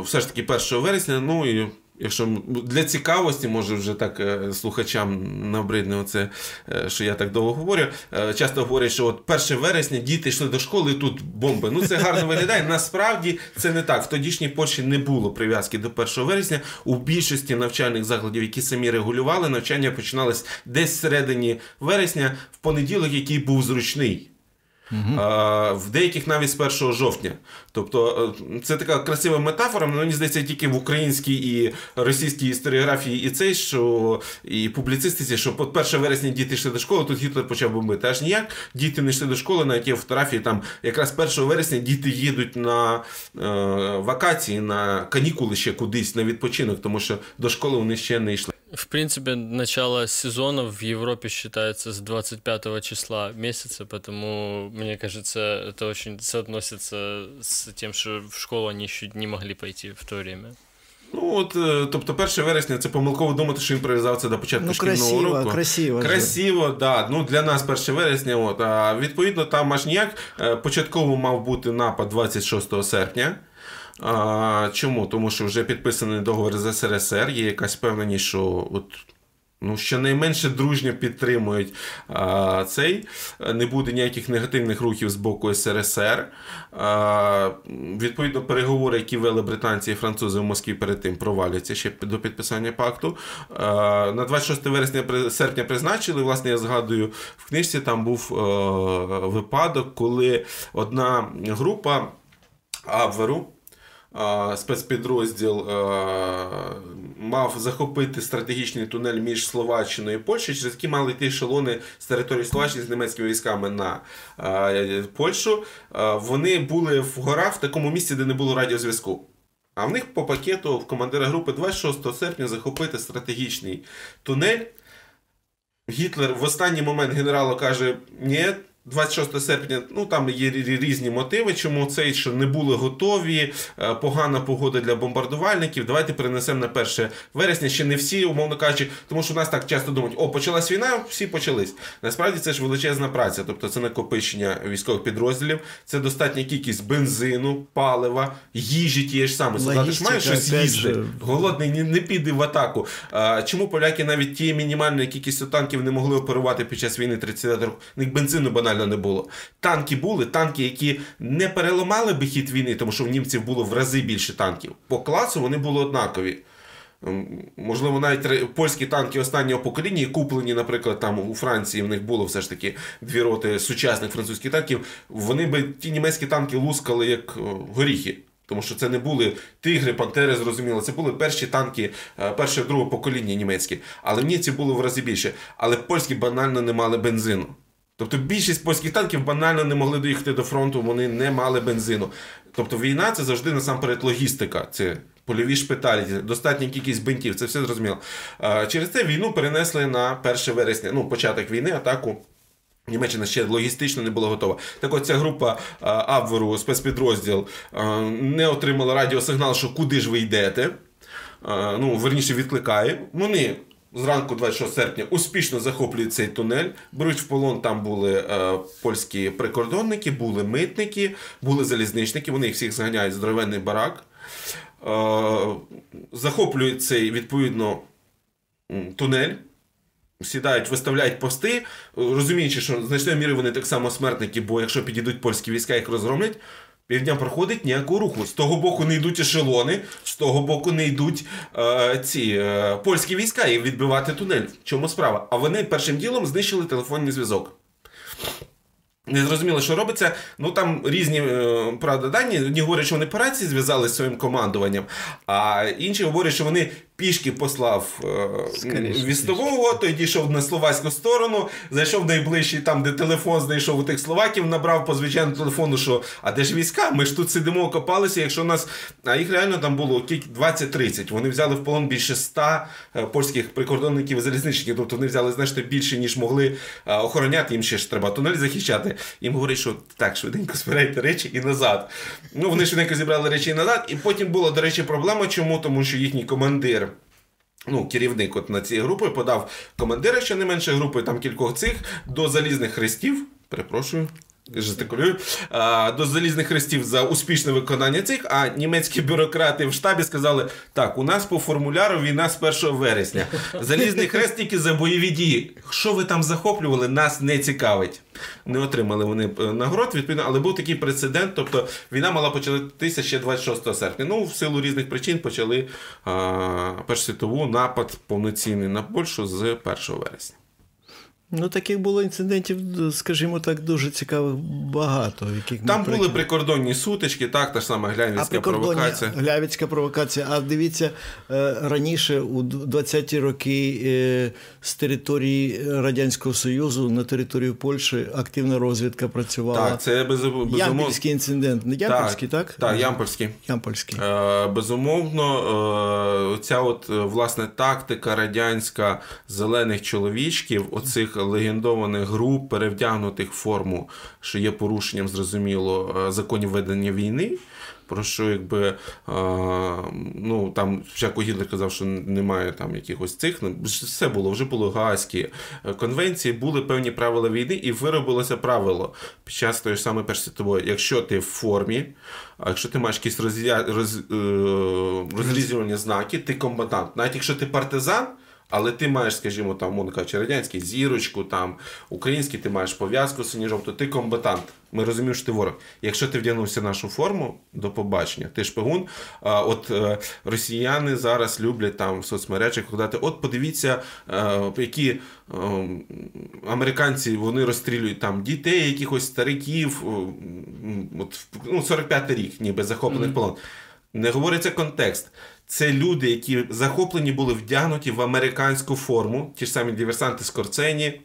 все ж таки 1 вересня, ну і. Якщо для цікавості, може вже так е, слухачам набридне оце, е, що я так довго говорю. Е, часто говорять, що от 1 вересня діти йшли до школи, і тут бомби. Ну це гарно виглядає. Насправді це не так. В тодішній Польщі не було прив'язки до 1 вересня. У більшості навчальних закладів, які самі регулювали, навчання починалось десь всередині вересня, в понеділок, який був зручний. Угу. А, В деяких навіть з 1 жовтня. Тобто е, це така красива метафора, але мені здається, тільки в українській і російській історіографії і цей, що і публіцистиці, що по 1 вересня діти йшли до школи, тут Гітлер почав бомбити. Аж ніяк діти не йшли до школи, навіть є фотографії там якраз 1 вересня діти їдуть на е, вакації, на канікули ще кудись на відпочинок, тому що до школи вони ще не йшли. В принципе, начало сезона в Европе считается с 25 числа месяца, поэтому, мне кажется, это очень соотносится с тем, что в школу они еще не могли пойти в то время. Ну, от, е, тобто, 1 вересня це помилково думати, що він прив'язав це до початку ну, шкільного красиво, року. Красиво, красиво, так. Да. Ну, для нас 1 вересня. От, а відповідно, там аж ніяк. Е, початково мав бути напад 26 серпня. А, Чому? Тому що вже підписаний договір з СРСР, є якась впевненість, що от. Ну, щонайменше дружньо підтримують а, цей. Не буде ніяких негативних рухів з боку СРСР. А, Відповідно, переговори, які вели британці і французи в Москві перед тим, проваляться ще до підписання пакту. А, На 26 вересня серпня призначили. Власне, я згадую, в книжці там був а, випадок, коли одна група Абверу спецпідрозділ мав захопити стратегічний тунель між Словаччиною і Польщею, через які мали йти ешелони з території Словаччини з німецькими військами на Польщу. Вони були в горах в такому місці, де не було радіозв'язку. А в них по пакету в командира групи 26 серпня захопити стратегічний тунель. Гітлер в останній момент генералу каже: ні, 26 серпня, ну там є різні мотиви, чому цей, що не були готові, е, погана погода для бомбардувальників. Давайте перенесемо на 1 вересня. Ще не всі, умовно кажучи, тому що у нас так часто думають, о, почалась війна, всі почались. Насправді це ж величезна праця, тобто це накопичення військових підрозділів, це достатня кількість бензину, палива, їжі тієї ж саме. Солдати ж мають щось їсти. Голодний не, не піде в атаку. А, Чому поляки навіть ті мінімальної кількістю танків не могли оперувати під час війни 30 років? Них бензину банально реально не було. Танки були, танки, які не переламали би хід війни, тому що в німців було в рази більше танків. По класу вони були однакові. Ем, можливо, навіть польські танки останнього покоління, куплені, наприклад, там у Франції, в них було все ж таки дві роти сучасних французьких танків. Вони би ті німецькі танки лускали як горіхи. Тому що це не були тигри, пантери, зрозуміло. Це були перші танки е, першого другого покоління німецькі. Але німці було в рази більше. Але польські банально не мали бензину. Тобто більшість польських танків банально не могли доїхати до фронту, вони не мали бензину. Тобто війна це завжди насамперед логістика. Це польові шпиталі, достатня кількість бинтів, це все зрозуміло. Через це війну перенесли на 1 вересня, ну, початок війни, атаку. Німеччина ще логістично не була готова. Так от ця група Абверу, спецпідрозділ, не отримала радіосигнал, що куди ж ви йдете. Ну, верніше відкликає. Вони зранку 26 серпня успішно захоплюють цей тунель. Беруть в полон. Там були е, польські прикордонники, були митники, були залізничники. Вони їх всіх зганяють здоровенний барак. Е, захоплюють цей відповідно тунель. Сідають, виставляють пости, розуміючи, що значною мірою вони так само смертники, бо якщо підійдуть польські війська, їх розгромлять. Півдня проходить ніякого руху. З того боку не йдуть ешелони, з того боку не йдуть е, ці е, польські війська і відбивати тунель. В чому справа? А вони першим ділом знищили телефонний зв'язок. Не зрозуміло, що робиться. Ну там різні е, правда дані. Одні говорять, що вони по рації зв'язалися з своїм командуванням, а інші говорять, що вони пішки послав е, вістового, той дійшов на словацьку сторону, зайшов найближчий там, де телефон знайшов у тих словаків, набрав по звичайному телефону, що а де ж війська? Ми ж тут сидимо, копалися. Якщо нас. А їх реально там було 20-30. Вони взяли в полон більше 100 е, польських прикордонників залізничників. Тобто вони взяли значно більше, ніж могли е, охороняти. Їм ще ж треба тунель захищати. Їм говорять, що так, швиденько збирайте речі і назад. Ну, вони швиденько зібрали речі і назад. І потім була, до речі, проблема. Чому? Тому що їхній командир ну, керівник от на цієї групи подав командира ще не менше групи, там кількох цих до залізних хрестів. Перепрошую. Жестикулюю, до залізних хрестів за успішне виконання цих, а німецькі бюрократи в штабі сказали: так, у нас по формуляру війна з 1 вересня. Залізний хрест тільки за бойові дії. Що ви там захоплювали, нас не цікавить. Не отримали вони е, нагород, відповідно, але був такий прецедент. Тобто війна мала початися ще 26 серпня. Ну, в силу різних причин почали Першу світову напад повноцінний на Польщу з 1 вересня. Ну, таких було інцидентів, скажімо так, дуже цікавих багато. Яких Там були прикид... прикордонні сутички, так, та ж сама Глявіцька провокація. Глявіцька провокація. А дивіться, е, раніше, у 20-ті роки, е, з території Радянського Союзу на територію Польщі активна розвідка працювала. Так, це без, безумовно. Ямпольський інцидент. Не Ямпольський, так? Так, так Ямпольський. Ямпольський. Е, безумовно, ця от, власне, тактика радянська зелених чоловічків, оцих легендованих груп, перевдягнутих в форму, що є порушенням, зрозуміло, е, законів ведення війни. Про що якби е, ну там всяко Гітлер казав, що немає там якихось цих. Ну, все було, вже були Гаазькі е, конвенції, були певні правила війни, і виробилося правило під час тої ж самої першої світової. Якщо ти в формі, якщо ти маєш якісь розря... роз... розрізювальні знаки, ти комбатант. Навіть якщо ти партизан. Але ти маєш, скажімо, там, мовно кажучи, радянський зірочку, там, український, ти маєш пов'язку сині-жовту, ти комбатант. Ми розуміємо, що ти ворог. Якщо ти вдягнувся в нашу форму, до побачення, ти шпигун. А от е, росіяни зараз люблять там в соцмережах кладати, от подивіться, е, які е, американці вони розстрілюють там дітей, якихось стариків. От, ну, 45-й рік, ніби захоплених mm-hmm. полон. Не говориться контекст. Це люди, які захоплені були вдягнуті в американську форму, ті ж самі диверсанти Скорцені,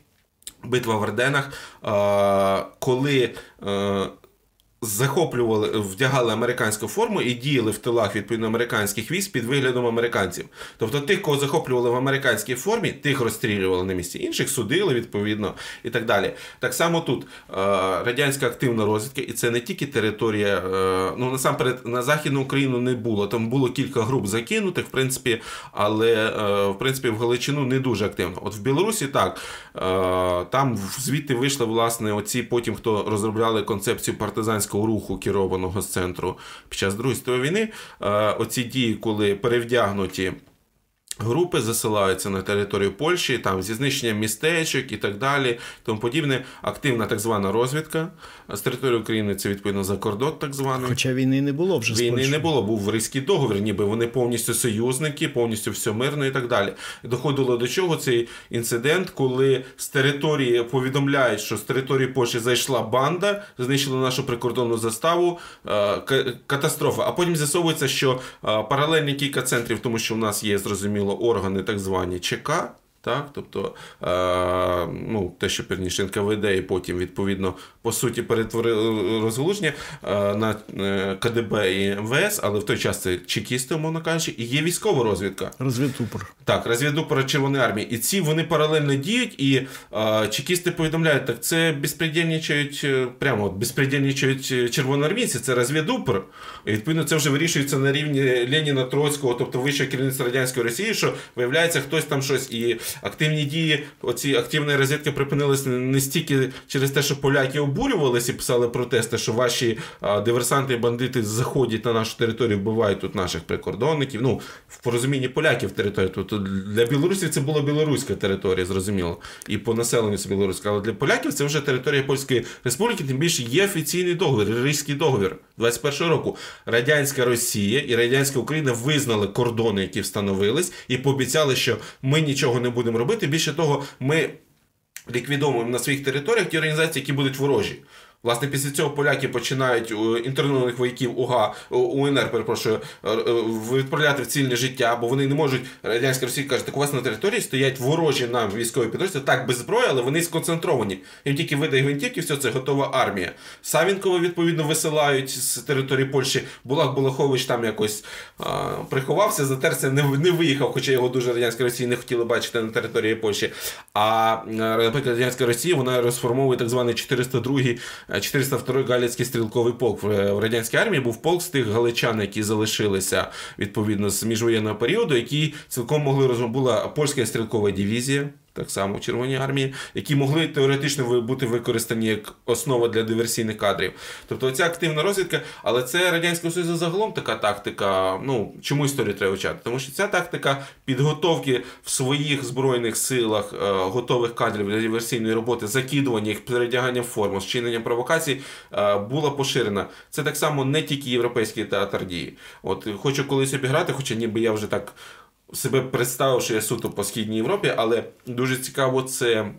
битва в Орденах, коли захоплювали, вдягали американську форму і діяли в тилах відповідно американських військ під виглядом американців. Тобто тих, кого захоплювали в американській формі, тих розстрілювали на місці, інших судили відповідно і так далі. Так само тут е, радянська активна розвідка, і це не тільки територія, е, ну насамперед на Західну Україну не було. Там було кілька груп закинутих, в принципі, але е, в принципі в Галичину не дуже активно. От в Білорусі так там звідти вийшли власне оці потім, хто розробляли концепцію партизанського партизанського руху, керованого з центру під час Другої світової війни, е, оці дії, коли перевдягнуті. Групи засилаються на територію Польщі, там зі знищенням містечок і так далі, тому подібне. Активна так звана розвідка з території України. Це відповідно за кордон, так званий. Хоча війни не було вже війни не було. Був Ризький договір, ніби вони повністю союзники, повністю все мирно і так далі. Доходило до чого цей інцидент, коли з території повідомляють, що з території Польщі зайшла банда, знищила нашу прикордонну заставу. Е, катастрофа. А потім з'ясовується, що е, паралельні кілька центрів, тому що в нас є зрозуміло, органи так звані ЧК, так, тобто е, ну, те, що пірніше НКВД, і потім, відповідно, по суті, перетворили розгалуження е, на е, КДБ і МВС, але в той час це чекісти, умовно кажучи, і є військова розвідка. Розвідупор. Так, розвідупор Червоної армії. І ці вони паралельно діють, і е, чекісти повідомляють, так це безпредельничають, прямо безпредельничають червоноармійці, це розвідупор. І відповідно це вже вирішується на рівні Леніна Троцького, тобто вищого керівництва радянської Росії, що виявляється, хтось там щось і активні дії, оці активні розвідки припинилися не стільки через те, що поляки обурювалися і писали протести, що ваші диверсанти і бандити заходять на нашу територію, вбивають тут наших прикордонників. Ну, в порозумінні поляків територію. Тобто для білорусів це була білоруська територія, зрозуміло, і по населенню це білоруська. Але для поляків це вже територія Польської Республіки, тим більше є офіційний договір, Ризький договір 21 року. Радянська Росія і Радянська Україна визнали кордони, які встановились, і пообіцяли, що ми нічого не будемо робити. Більше того, ми ліквідовуємо на своїх територіях ті організації, які будуть ворожі. Власне, після цього поляки починають інтернованих вояків УГА УНР, перепрошую, е, е, відправляти в цільне життя, бо вони не можуть. Радянська Росія каже, так у вас на території стоять ворожі нам військові підрозділи, так без зброї, але вони сконцентровані. Їм тільки видає гвинтівки, все це готова армія. Савінкова, відповідно, висилають з території Польщі. Булах Булахович там якось а, приховався, затерся, не не виїхав, хоча його дуже радянська Росія не хотіли бачити на території Польщі. А наприклад, радянська Росія вона розформовує так званий 402 402 й Галицький стрілковий полк в радянській армії був полк з тих галичан, які залишилися відповідно з міжвоєнного періоду, які цілком могли розуміти. Була польська стрілкова дивізія так само в Червоній армії, які могли теоретично бути використані як основа для диверсійних кадрів. Тобто ця активна розвідка, але це Радянського Союзу загалом така тактика. Ну чому історію треба вчати? Тому що ця тактика підготовки в своїх збройних силах е, готових кадрів для диверсійної роботи, закидування їх передяганням форму, зчиненням провокацій е, була поширена. Це так само не тільки європейський театр дії. От хочу колись обіграти, хоча ніби я вже так себе представив, що я суто по східній Європі, але дуже цікаво це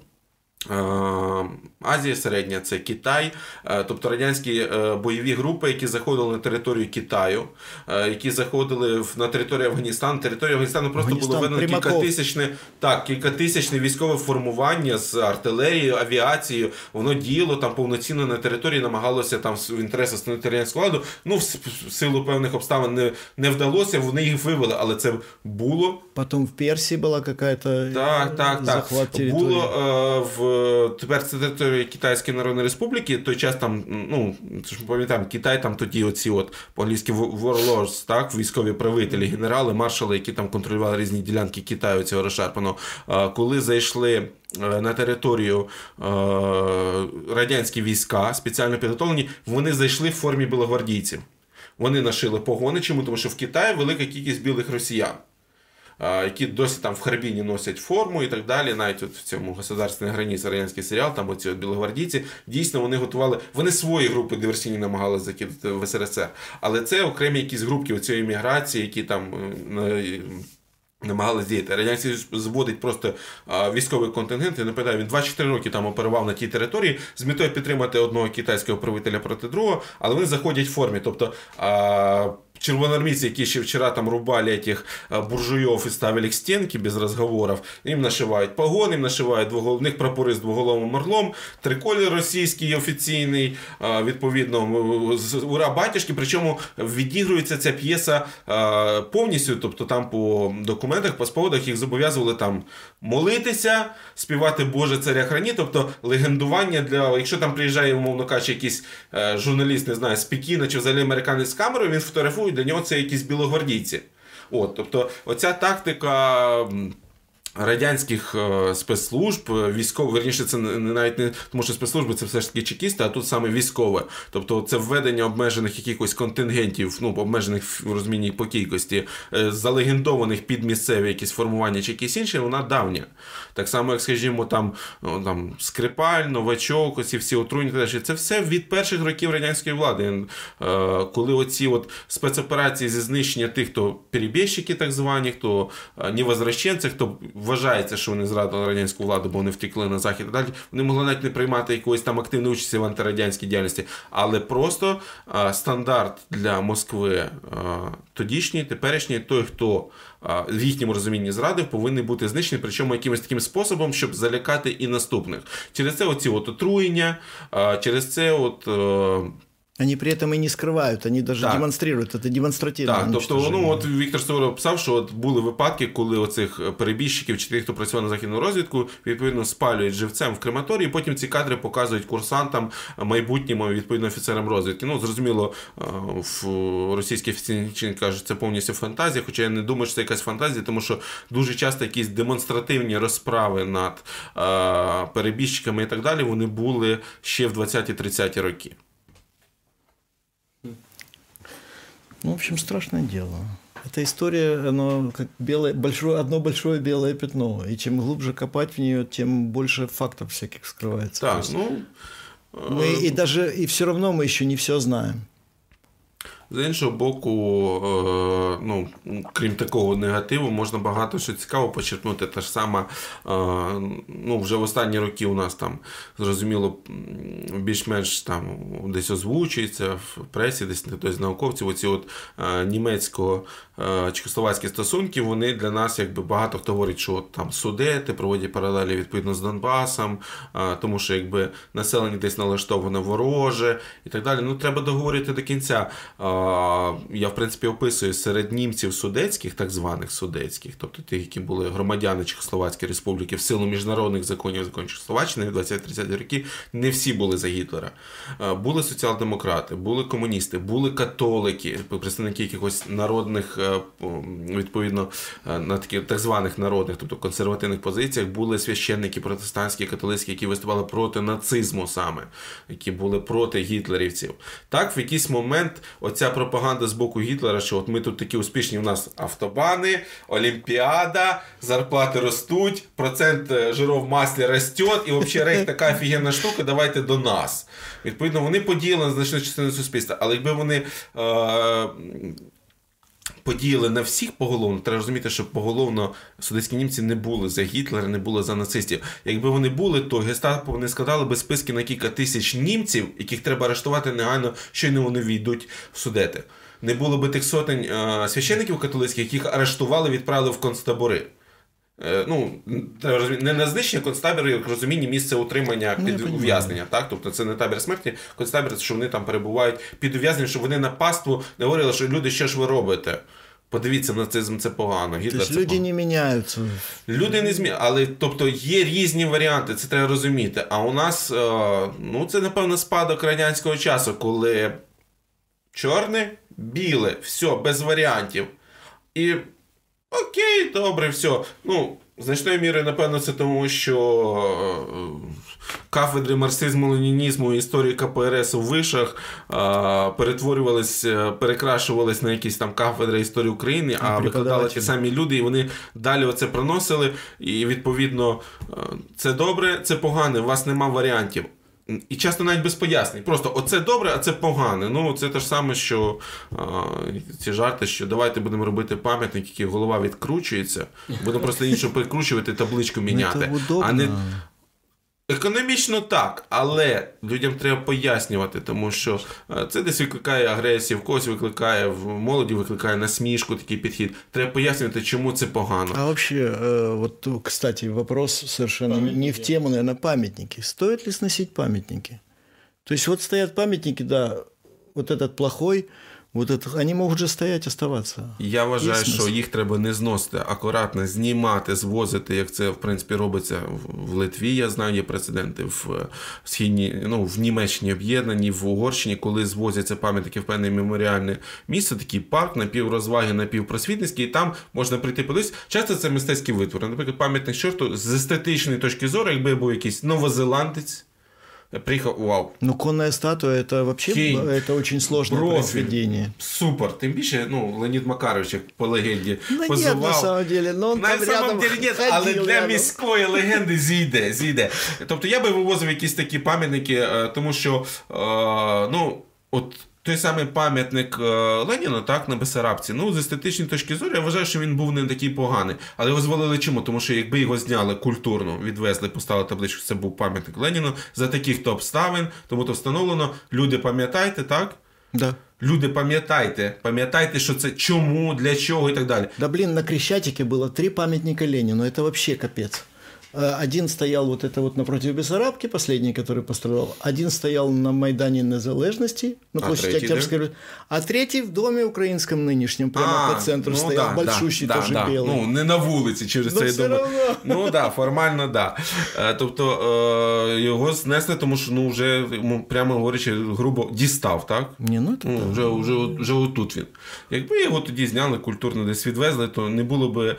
Азія середня це Китай, е, тобто радянські е, бойові групи, які заходили на територію Китаю, які заходили на територію Афганістану. Територія Афганістану просто Афганістан, було видно кількатисячне так, кількатисячне військове формування з артилерією, авіацією. Воно діяло там повноцінно на території, намагалося там в інтересах радянського владу. Ну, в силу певних обставин не не вдалося, вони їх вивели, але це було. Потім в Персії була якась так, так, так. Було е, в тепер це територія Китайської Народної Республіки. Той час там, ну ж ми пам'ятаємо, Китай там тоді оці от по-англійськи warlords, так, військові правителі, генерали, маршали, які там контролювали різні ділянки Китаю цього розшарпаного. Коли зайшли. Е, на територію е, радянські війська спеціально підготовлені, вони зайшли в формі білогвардійців. Вони нашили погони. Чому? Тому що в Китаї велика кількість білих росіян які досі там в Харбіні носять форму і так далі. Навіть от в цьому государственний границі радянський серіал, там оці от білогвардійці, дійсно вони готували, вони свої групи диверсійні намагалися закидати в СРСР. Але це окремі якісь групки оцієї міграції, які там. Е, намагалися діяти. Радянський зводить просто а, військовий контингент. Я не пам'ятаю, він 24 роки там оперував на тій території з метою підтримати одного китайського правителя проти другого, але вони заходять в формі. Тобто а, червоноармейцы, які ще вчера там рубали этих буржуев и ставили к стенке без разговоров, им нашивають погони, им нашивають двоголовних прапори з двоголовим орлом, триколір російський офіційний, відповідно, ура батюшки, причому відігрується ця п'єса повністю, тобто там по документах, по споводах їх зобов'язували там молитися, співати Боже царя храні, тобто легендування для, якщо там приїжджає, умовно кажучи, якийсь е, журналіст, не знаю, з Пекіна чи взагалі американець з камерою, він фотографує, для нього це якісь білогвардійці. От, Тобто, оця тактика радянських е, спецслужб, військових, верніше, це не навіть не тому, що спецслужби це все ж таки чекісти, а тут саме військове. Тобто це введення обмежених якихось контингентів, ну обмежених в розмінній по кількості, е, залегендованих під місцеві якісь формування чи якісь інші, вона давня. Так само, як, скажімо, там ну, там Скрипаль, Новачок, оці всі отруйні, це все від перших років радянської влади. Коли оці от спецоперації зі знищення тих, хто перебіжчики так звані, хто невозвращенці, хто вважається, що вони зрадили радянську владу, бо вони втекли на захід. Далі вони могли навіть не приймати якоїсь там активної участі в антирадянській діяльності, але просто а, стандарт для Москви тодішній, теперішній, той, хто в їхньому розумінні зрадив, повинні бути знищені, причому якимось таким способом, щоб залякати і наступних. Через це оці от отруєння, через це от. Они при этом и не скривають, вони навіть так. демонструють, це демонстративно. Так, тобто, ну от Віктор Суворов писав, що от були випадки, коли оцих перебіжчиків чи тих, хто працював на західну розвідку, відповідно спалюють живцем в крематорії, і потім ці кадри показують курсантам, майбутнім, відповідно, офіцерам розвідки. Ну, зрозуміло, в російській офіційній кажуть, це повністю фантазія, хоча я не думаю, що це якась фантазія, тому що дуже часто якісь демонстративні розправи над перебіжчиками і так далі, вони були ще в 20-30-ті роки. Ну, в общем, страшное дело. Эта история, оно как белое, большое, одно большое белое пятно. И чем глубже копать в нее, тем больше фактов всяких скрывается. Да, ну... Мы, и даже, и все равно мы еще не все знаем. З іншого боку, е, ну, крім такого негативу, можна багато що цікаво почерпнути. Та ж сама, е, ну, вже в останні роки у нас там зрозуміло більш-менш там десь озвучується в пресі, десь хтось з науковців, оці от е, німецько чехословацькі стосунки, вони для нас якби багато хто говорить, що от там судети проводять паралелі відповідно з Донбасом, тому що якби населення десь налаштоване вороже і так далі. Ну, треба договорити до кінця я, в принципі, описую серед німців судецьких, так званих судецьких, тобто тих, які були громадяни Чехословацької республіки в силу міжнародних законів законів Чехословаччини в 20-30 роки, не всі були за Гітлера. Були соціал-демократи, були комуністи, були католики, представники якихось народних, е, відповідно, е, на таких так званих народних, тобто консервативних позиціях, були священники протестантські, католицькі, які виступали проти нацизму саме, які були проти гітлерівців. Так, в якийсь момент оця пропаганда з боку Гітлера, що от ми тут такі успішні, у нас автобани, Олімпіада, зарплати ростуть, процент е, жиров в маслі росте, і взагалі рейх така офігенна штука, давайте до нас. Відповідно, вони поділені значну частину суспільства, але якби вони. Е- подіяли на всіх поголовно, треба розуміти, що поголовно судецькі німці не були за Гітлера, не були за нацистів. Якби вони були, то гестапо не складали би списки на кілька тисяч німців, яких треба арештувати негайно, щойно вони війдуть в судети. Не було би тих сотень а, священиків католицьких, яких арештували, відправили в концтабори. Е, ну, не на знищення концтабору, як розуміння місце утримання ну, ув'язнення. Так? Тобто це не табір смерті, концтабір, що вони там перебувають під ув'язненням, щоб вони на паству не говорили, що люди, що ж ви робите? Подивіться, нацизм це погано. Гітлер тобто це люди погано. не міняються. Люди не змінюються. Але тобто є різні варіанти, це треба розуміти. А у нас е, ну, це, напевно, спадок радянського часу, коли чорне, біле, все, без варіантів. І окей, добре, все. Ну, Значною мірою, напевно, це тому, що е, кафедри марксизму, ленінізму і історії КПРС у вишах а, перетворювались, е, перекрашувались на якісь там кафедри історії України, а викладали ті самі люди, і вони далі оце проносили. І відповідно, е, це добре, це погане, у вас нема варіантів. І часто навіть без пояснень. Просто оце добре, а це погане. Ну, це те ж саме, що а, ці жарти, що давайте будемо робити пам'ятник, який голова відкручується, будемо просто іншу прикручувати, табличку міняти. а не Економічно так, але людям треба пояснювати, тому що е, це десь викликає агресію, в когось викликає в молоді, викликає насмішку такий підхід. Треба пояснювати, чому це погано. А вообще, э, вот, кстати, вопрос совершенно памятники. не в тему, наверное, памятники. Стоит ли сносить памятники? То есть вот стоят памятники, да, вот этот плохой, Вот это, вони можуть же стояти, оставатися. Я вважаю, що їх треба не зносити, акуратно знімати, звозити, як це в принципі робиться в Литві. Я знаю, є прецеденти в східній, ну в Німеччині об'єднані, в Угорщині, коли звозяться пам'ятники в певне меморіальне місце, такий парк, напіврозваги, напівпросвітницький, і там можна прийти подивитися. Часто це мистецькі витвори. Наприклад, пам'ятник чорту з естетичної точки зору, якби був якийсь новозеландець. Приехал, вау. Ну, конная статуя это вообще Кейн. это очень сложное Профіль. произведение. Супер. Тим більше, ну, Леонід Макарович, як по легенді, ну, позивав. Нет, на самом деле, но он на там самом деле нет, але для рядом. міської легенди зійде, зійде. Тобто я би вивозив якісь такі пам'ятники, тому що, ну, от той самий пам'ятник е, Леніна, так, на Бесарабці. Ну, з естетичної точки зору, я вважаю, що він був не такий поганий. Але його звалили чому? Тому що якби його зняли культурно, відвезли, поставили табличку, це був пам'ятник Леніну, за таких то обставин, тому то встановлено. Люди пам'ятайте, так? Да. Люди, пам'ятайте, пам'ятайте, що це чому, для чого і так далі. Да блін, на Крещатике було три пам'ятника Леніну, це взагалі капець. Э, один стоял вот это вот напротив Бессарабки, последний, который пострадал. Один стоял на Майдане Незалежности, на а площади третий, Октябрьской. Да? А третий в доме украинском нынешнем, прямо а, по центру ну, стоял, да, большущий, да, тоже да, белый. Ну, не на вулиці через цей дом. Ну так, да, формально, так. Да. Тобто його знесли, тому що ну, вже, прямо говорячи, грубо дістав, так? Ні, ну, це ну, вже, вже, вже отут він. Якби його тоді зняли, культурно десь відвезли, то не було б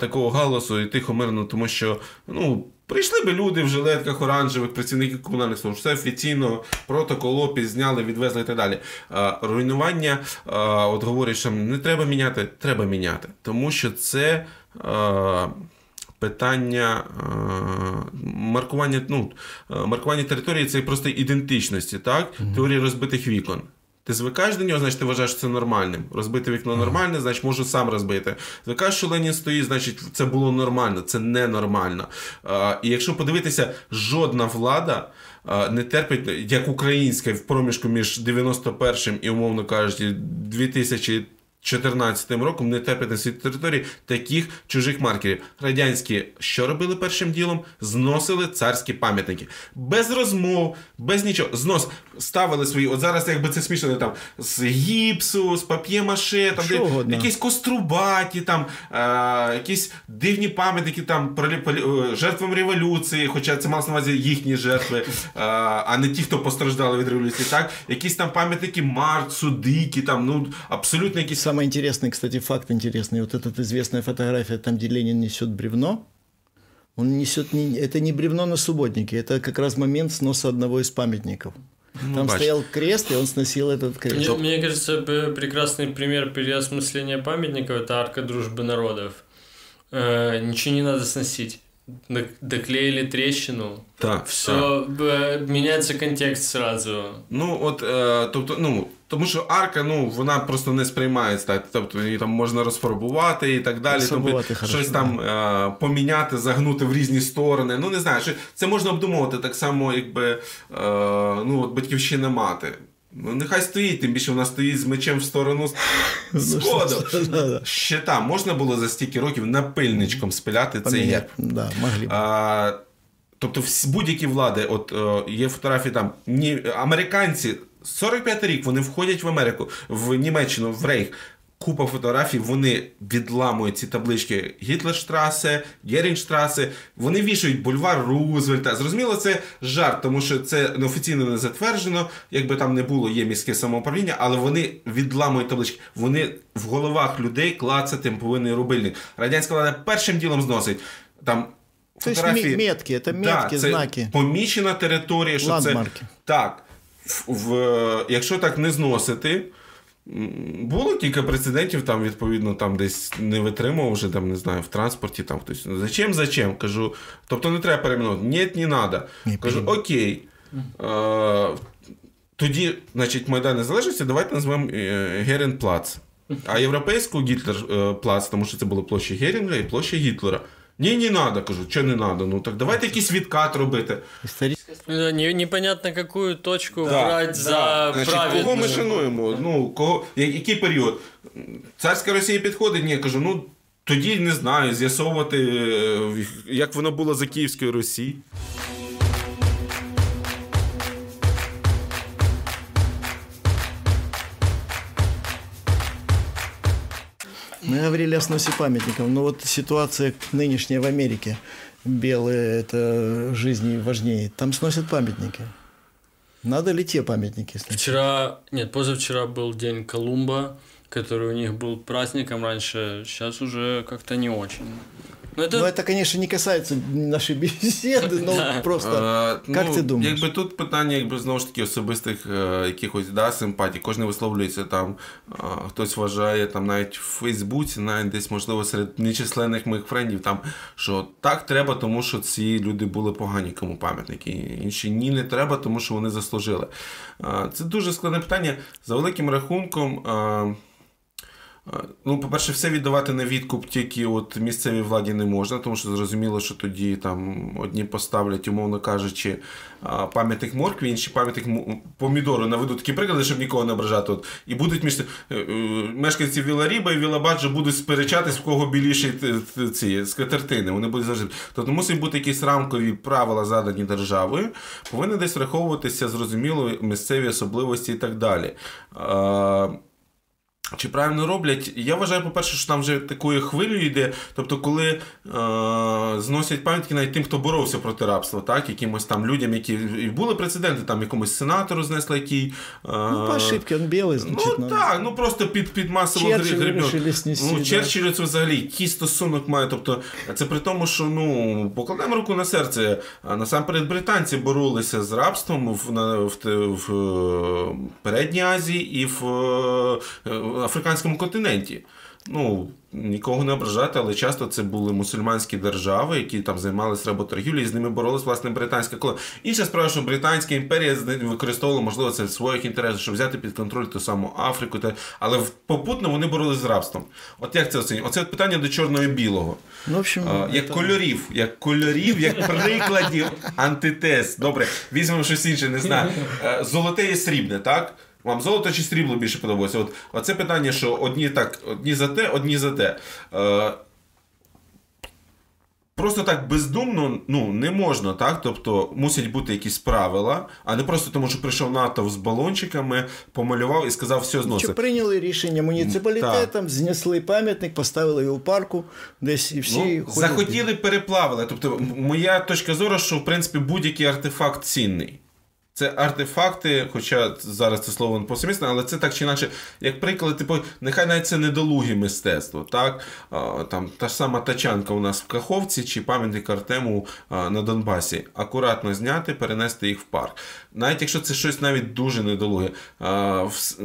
такого галасу і тихо мирно, тому що ну, прийшли би люди в жилетках оранжевих, працівники комунальних служб, все офіційно, протокол опис зняли, відвезли і так далі. А, руйнування, а, от говорять, що не треба міняти, треба міняти. Тому що це. А, Питання маркування ну, маркування території це просто ідентичності, так? Mm-hmm. Теорії розбитих вікон. Ти звикаєш до нього, значить ти вважаєш що це нормальним. Розбити вікно нормальне, значить можу сам розбити. Звикаєш, що Ленін стоїть, значить це було нормально, це ненормально. А, І якщо подивитися, жодна влада не терпить, як українська в проміжку між 91-м і, умовно кажучи, 2000 2014 роком не на своїй території таких чужих маркерів. Радянські що робили першим ділом? Зносили царські пам'ятники. Без розмов, без нічого. Знос ставили свої. От зараз, якби це смішно, там з гіпсу, з пап'є-маше, там де, якісь кострубаті, там е, якісь дивні пам'ятники там про е, жертвам революції, хоча це мав на увазі їхні жертви, е, а не ті, хто постраждали від революції. Так, якісь там пам'ятники Марцу, Дикі, там ну абсолютно якісь самый интересный, кстати, факт интересный. Вот эта известная фотография, там, где Ленин несет бревно, он несет не, это не бревно на субботнике, это как раз момент сноса одного из памятников. Ну, Там бачите. стоял крест, и он сносил этот крест. Мне, мне кажется, прекрасный пример переосмысления памятников – это арка дружбы народов. Э, ничего не надо сносить. Доклеили трещину. Так, все так. міняється контекст сразу. Ну, от, е, тобто, ну, тому що арка, ну, вона просто не сприймається. Так, тобто її там можна розфарбувати і так далі. Тобто, щось там е, поміняти, загнути в різні сторони. Ну, не знаю, що це можна обдумувати так само, якби е, ну, от батьківщина мати. Ну, нехай стоїть, тим більше вона стоїть з мечем в сторону сходу. Ще там можна було за стільки років напильничком спиляти цей. Да, а, Тобто, будь-які влади, от є фотографії там, ні, американці, 45 рік вони входять в Америку, в Німеччину, в Рейх купа фотографій, вони відламують ці таблички Гітлерштрасе, Герінштрасе, вони вішають бульвар Рузвельта. Зрозуміло, це жарт, тому що це неофіційно не затверджено, якби там не було, є міське самоуправління, але вони відламують таблички. Вони в головах людей клацати повинні рубильник. Радянська влада першим ділом зносить там. Фотографії, метки, це метки, да, це знаки. Помічена територія, що Ландмарки. це так. В, в, Якщо так не зносити, було кілька прецедентів, там, відповідно, там десь не витримав вже, там, не знаю, в транспорті там хтось. Зачем, зачем? Кажу, тобто не треба перейменувати. Ні, не треба. Кажу, окей. Е, тоді, значить, Майдан Незалежності, давайте назвемо е, Геренплац. А європейську Гітлер е, плац, тому що це була площа Герінга і площа Гітлера. Ні, не надо, кажу, що не надо. Ну так давайте якийсь відкат робити. Ну, не, непонятно, яку точку да, брати да. за Значить. Кого ми шануємо? Ну, кого, який період? Царська Росія підходить? Ні, я кажу, ну тоді не знаю, з'ясовувати, е, як воно було за Київською Росії. Мы говорили о сносе памятников, но вот ситуация нынешняя в Америке, белые, это жизни важнее, там сносят памятники. Надо ли те памятники сносить? Вчера, нет, позавчера был день Колумба, который у них был праздником раньше, сейчас уже как-то не очень. Ну, это... Ну, это, конечно, не касается нашої бесіди, ну просто а, як ну, ти думаєш? Якби тут питання, якби знову ж таки особистих е, якихось да, симпатій, кожен висловлюється там, а, хтось вважає там навіть в Фейсбуці, навіть десь, можливо, серед нечисленних моїх френдів, там, що так треба, тому що ці люди були погані, кому пам'ятники. Інші ні, не треба, тому що вони заслужили. А, це дуже складне питання. За великим рахунком. Ну, по-перше, все віддавати на відкуп тільки от місцевій владі не можна, тому що зрозуміло, що тоді там одні поставлять, умовно кажучи, пам'ятник моркві, інші пам'ятник помідору. Наведу такі приклади, щоб нікого не ображати. От, І будуть між... Е, е, мешканці Віларіба і Вілабаджа будуть сперечатись, в кого біліші ці скатертини. Вони будуть завжди. Тобто мусить бути якісь рамкові правила, задані державою, повинні десь враховуватися зрозуміло місцеві особливості і так далі. Чи правильно роблять? Я вважаю, по-перше, що там вже такою хвилею йде. Тобто, коли е, зносять пам'ятки навіть тим, хто боровся проти рабства, так, якимось там людям, які і були прецеденти, там якомусь сенатору знесли, який. Е, ну, по ошибки, він білий, значить. Ну, так, ну просто під під масово грибньок. Ну, Черчилль це взагалі який стосунок має. Тобто, це при тому, що ну, покладемо руку на серце. Насамперед, британці боролися з рабством в, на, в, в, в Передній Азії і в. В африканському континенті. Ну, нікого не ображати, але часто це були мусульманські держави, які там займалися работоргівлею, і з ними боролись власне британська колонія. Інша справа, що Британська імперія використовувала, можливо, це в своїх інтересах, щоб взяти під контроль ту саму Африку, та... але попутно вони боролись з рабством. От як це оцінює? Оце питання до чорного і білого. Ну, в общем, а, як це... кольорів, як кольорів, як прикладів антитез. Добре, візьмемо щось інше, не знаю. Е, золоте і срібне, так? Вам золото чи срібло більше подобається? От, Оце питання, що одні так, одні за те, одні за те. Е, Просто так бездумно ну, не можна, так? Тобто мусять бути якісь правила, а не просто тому, що прийшов НАТО з балончиками, помалював і сказав, все зносить. Чи прийняли рішення муніципалітетом, знесли пам'ятник, поставили його в парку, десь і всі ну, захотіли, переплавили. Тобто, моя точка зору, що в принципі будь-який артефакт цінний. Це артефакти, хоча зараз це слово не повсемісне, але це так чи інакше, як приклад, типу, нехай навіть це недолугі мистецтво. так? А, там Та ж сама тачанка у нас в Каховці чи пам'ятник Артему а, на Донбасі. Акуратно зняти, перенести їх в парк. Навіть якщо це щось навіть дуже недолуге. А, в,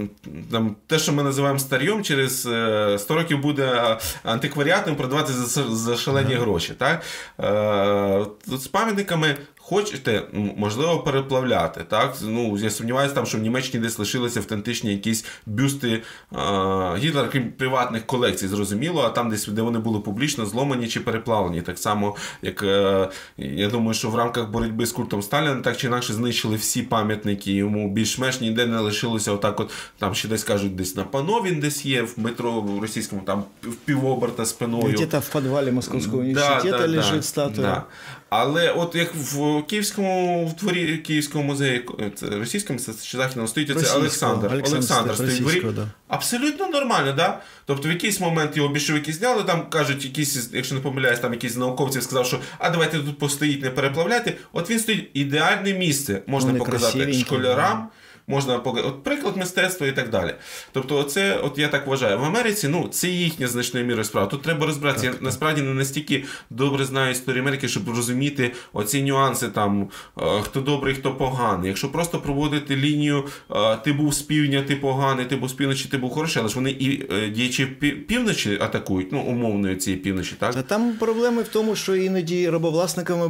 там, Те, що ми називаємо старйом, через 100 е, років буде антикваріатом продавати за за шалені гроші. так? А, з пам'ятниками Хочете, можливо, переплавляти. так? Ну, Я сумніваюся, там, що в Німеччині десь лишилися автентичні якісь бюсти а, Гітлера, крім приватних колекцій, зрозуміло, а там десь, де вони були публічно зломані чи переплавлені. Так само, як е, я думаю, що в рамках боротьби з культом Сталіна так чи інакше знищили всі пам'ятники, йому більш-менш ніде не лишилося. Отак, от там ще десь кажуть, десь на пано він десь є, в метро в російському, там в півоберта спиною. Где-то в підвалі Московського університету да, да, лежить да, статуя. Да. Але от як в Київському в дворі Київського музею, це російському чи західному стоїть це Олександр. Олександр стоїть в дворі. Да. Абсолютно нормально, да? Тобто в якийсь момент його більшовики зняли, там кажуть, якісь, якщо не помиляюсь, там якісь науковці сказав, що а давайте тут постоїть, не переплавляйте. От він стоїть ідеальне місце, можна Вони показати школярам можна От приклад мистецтва і так далі. Тобто, це, от я так вважаю, в Америці ну, це їхня значною мірою справа. Тут треба розбиратися. Так, я насправді не настільки добре знаю історію Америки, щоб розуміти оці нюанси, там е, хто добрий, хто поганий. Якщо просто проводити лінію, е, ти був з півдня, ти поганий, ти був з півночі, ти був хороший, але ж вони і е, діячі півночі атакують, ну, умовної цієї півночі, так? А там проблеми в тому, що іноді рабовласниками,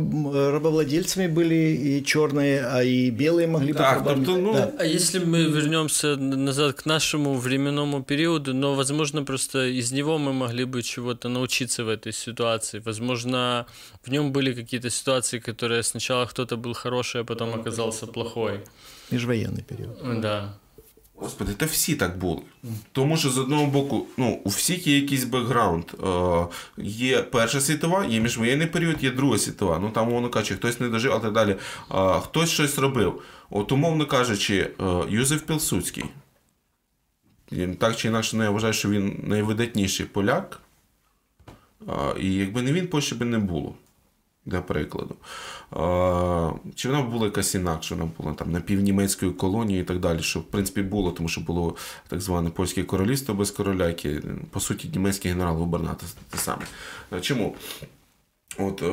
рабовладельцями були і чорні, а і білі могли Так, тобто, ну, да. А если мы вернемся назад к нашему временному периоду, но, возможно, просто из него мы могли бы чего-то научиться в этой ситуации. Возможно, в нем были какие-то ситуации, которые сначала кто-то был хороший, а потом оказался плохой. Межвоєнний період. Да. Господи, та всі так були. Тому що з одного боку, ну, у всіх є якийсь бекграунд. Е, є Перша світова, є міжвоєнний період, є Друга світова. Ну там, умовно кажучи, хтось не дожив, а так далі. Е, хтось щось робив. От, умовно кажучи, е, Юзеф Пілсуцький. Так чи інакше, ну, я вважаю, що він найвидатніший поляк. Е, і якби не він, Польщі би не було. Для прикладу. Чи вона була якась інакша, вона була там напівнімецькою колонії і так далі, що в принципі було, тому що було так зване польське королівство без короля, яке, по суті, німецький генерал-губернатор те саме. Чому? От е,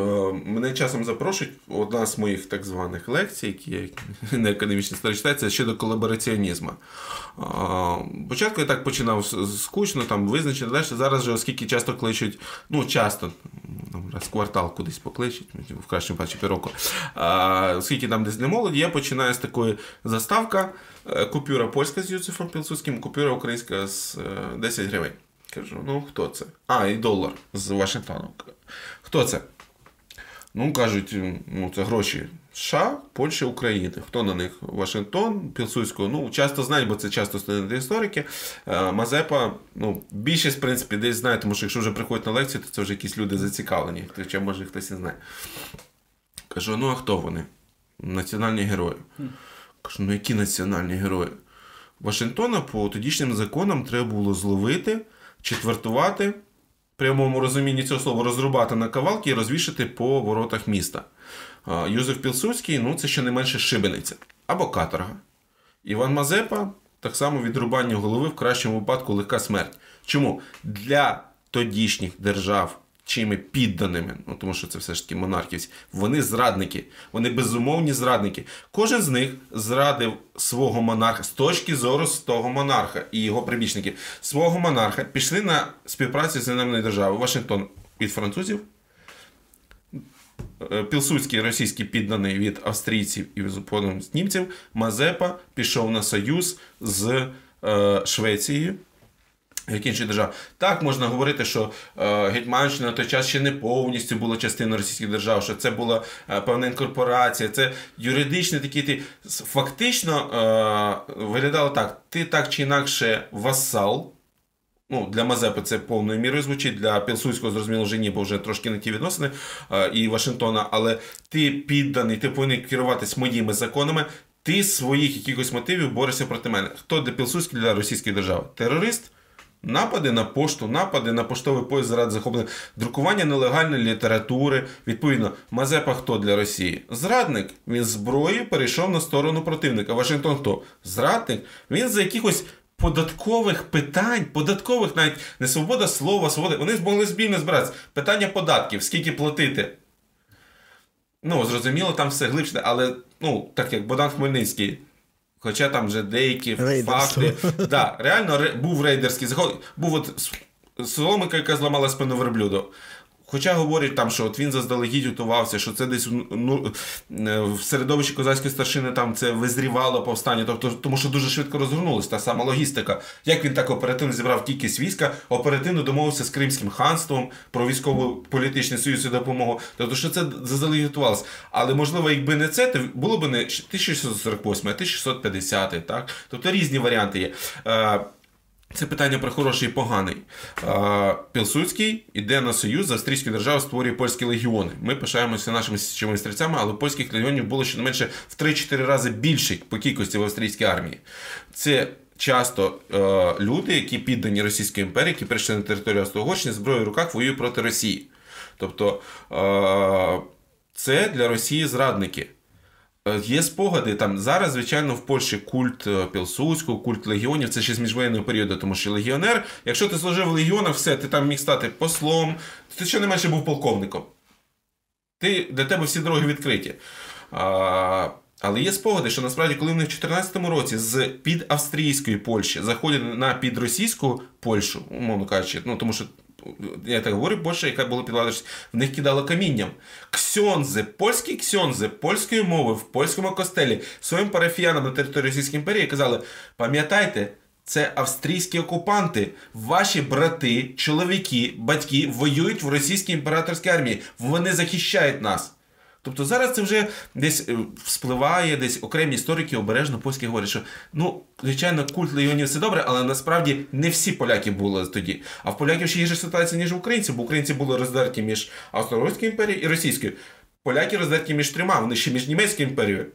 Мене часом запрошують одна з моїх так званих лекцій, які на економічній читається, щодо колабораціонізму. Е, спочатку я так починав скучно, там визначити далі. Зараз же, оскільки часто кличуть, ну часто, раз квартал кудись покличуть, в кращому пачі півроку, е, оскільки там десь для молоді, я починаю з такої заставка. Купюра польська з Юцефом Пілсудським, купюра українська з 10 е, гривень. Кажу, ну хто це? А, і долар з Вашингтону. Хто це? Ну, кажуть, ну, це гроші США, Польща, України. Хто на них? Вашингтон, Пілсудського. Ну, часто знають, бо це часто студенти-історики. Е, Мазепа, ну, більшість, в принципі, десь знає, тому що якщо вже приходять на лекцію, то це вже якісь люди зацікавлені. Хоча, може, хтось і знає. Кажу, ну а хто вони? Національні герої. Кажу, ну які національні герої? Вашингтона по тодішнім законам треба було зловити, четвертувати прямому розумінні цього слова розрубати на кавалки і розвішати по воротах міста. Юзеф Пілсудський ну це ще не менше шибениця або каторга. Іван Мазепа так само відрубання голови в кращому випадку легка смерть. Чому? Для тодішніх держав чими підданими, ну тому що це все ж таки монархівці, вони зрадники, вони безумовні зрадники. Кожен з них зрадив свого монарха з точки зору з того монарха і його прибічники. Свого монарха пішли на співпрацю з іноземною державою Вашингтон від французів. Е, Пілсудський російський підданий від австрійців і з німців, Мазепа пішов на союз з е, Швецією як інші держави. Так можна говорити, що е, Гетьманщина на той час ще не повністю була частиною російських держав, що це була е, певна інкорпорація, це юридичний такий ти фактично е, виглядало так: ти так чи інакше васал. Ну, Для Мазепи це повною мірою звучить, для Пілсудського, зрозуміло, вже ні, бо вже трошки не ті відносини е, і Вашингтона, але ти підданий, ти повинен керуватись моїми законами, ти своїх якихось мотивів борешся проти мене. Хто для Пілсудський для російської держави? Терорист? Напади на пошту, напади на поштовий поїзд заради захоплення, друкування нелегальної літератури. Відповідно, Мазепа хто для Росії? Зрадник. Він зброєю перейшов на сторону противника. Вашингтон хто? Зрадник. Він за якихось податкових питань, податкових навіть не свобода слова, свобода. Вони змогли збільно збиратися. Питання податків, скільки платити. Ну, зрозуміло, там все глибше, але ну, так як Богдан Хмельницький. Хоча там вже деякі факти. Да, Реально був рейдерський заход. Був от соломика, яка зламала спину верблюду. Хоча говорять там, що от він заздалегідь готувався, що це десь ну, е, в середовищі козацької старшини там це визрівало повстання, тобто тому що дуже швидко розгорнулася та сама логістика. Як він так оперативно зібрав кількість війська, оперативно домовився з Кримським ханством про військово-політичний союз і допомогу. Тобто, що це заздалегідь готувалося. Але можливо, якби не це, то було б не 1648, а 1650, так? Тобто різні варіанти є. Це питання про хороший і поганий. Пілсудський іде на союз з австрійською державою, створює польські легіони. Ми пишаємося нашими січовими стрільцями, але польських легіонів було щонайменше в 3-4 рази більше по кількості в австрійській армії. Це часто е, люди, які піддані Російської імперії, які прийшли на територію Австро-Угорщини, зброєю в руках воюють проти Росії. Тобто е, це для Росії зрадники. Е, є спогади там зараз, звичайно, в Польщі культ е, Пілсудського, культ легіонів. Це ще з міжвоєнного періоду, тому що легіонер, якщо ти служив в легіонах, все, ти там міг стати послом, ти ще не менше був полковником. Ти, Для тебе всі дороги відкриті. А, Але є спогади, що насправді, коли вони в 2014 році з під австрійської Польщі заходять на підросійську Польщу, умовно кажучи, ну тому що я так говорю, Польща, яка була підвладна, в них кидала камінням. Ксьонзи, польські ксьонзи польської мови в польському костелі своїм парафіянам на території Російської імперії казали: пам'ятайте, це австрійські окупанти. Ваші брати, чоловіки, батьки воюють в російській імператорській армії. Вони захищають нас. Тобто зараз це вже десь е, вспливає, десь окремі історики обережно польські говорять, що ну, звичайно, культ легіонів все добре, але насправді не всі поляки були тоді. А в поляків ще гірша ситуація, ніж українців, бо українці були роздерті між Австро-Угорською імперією і Російською. Поляки роздерті між трьома, вони ще між німецькою імперією.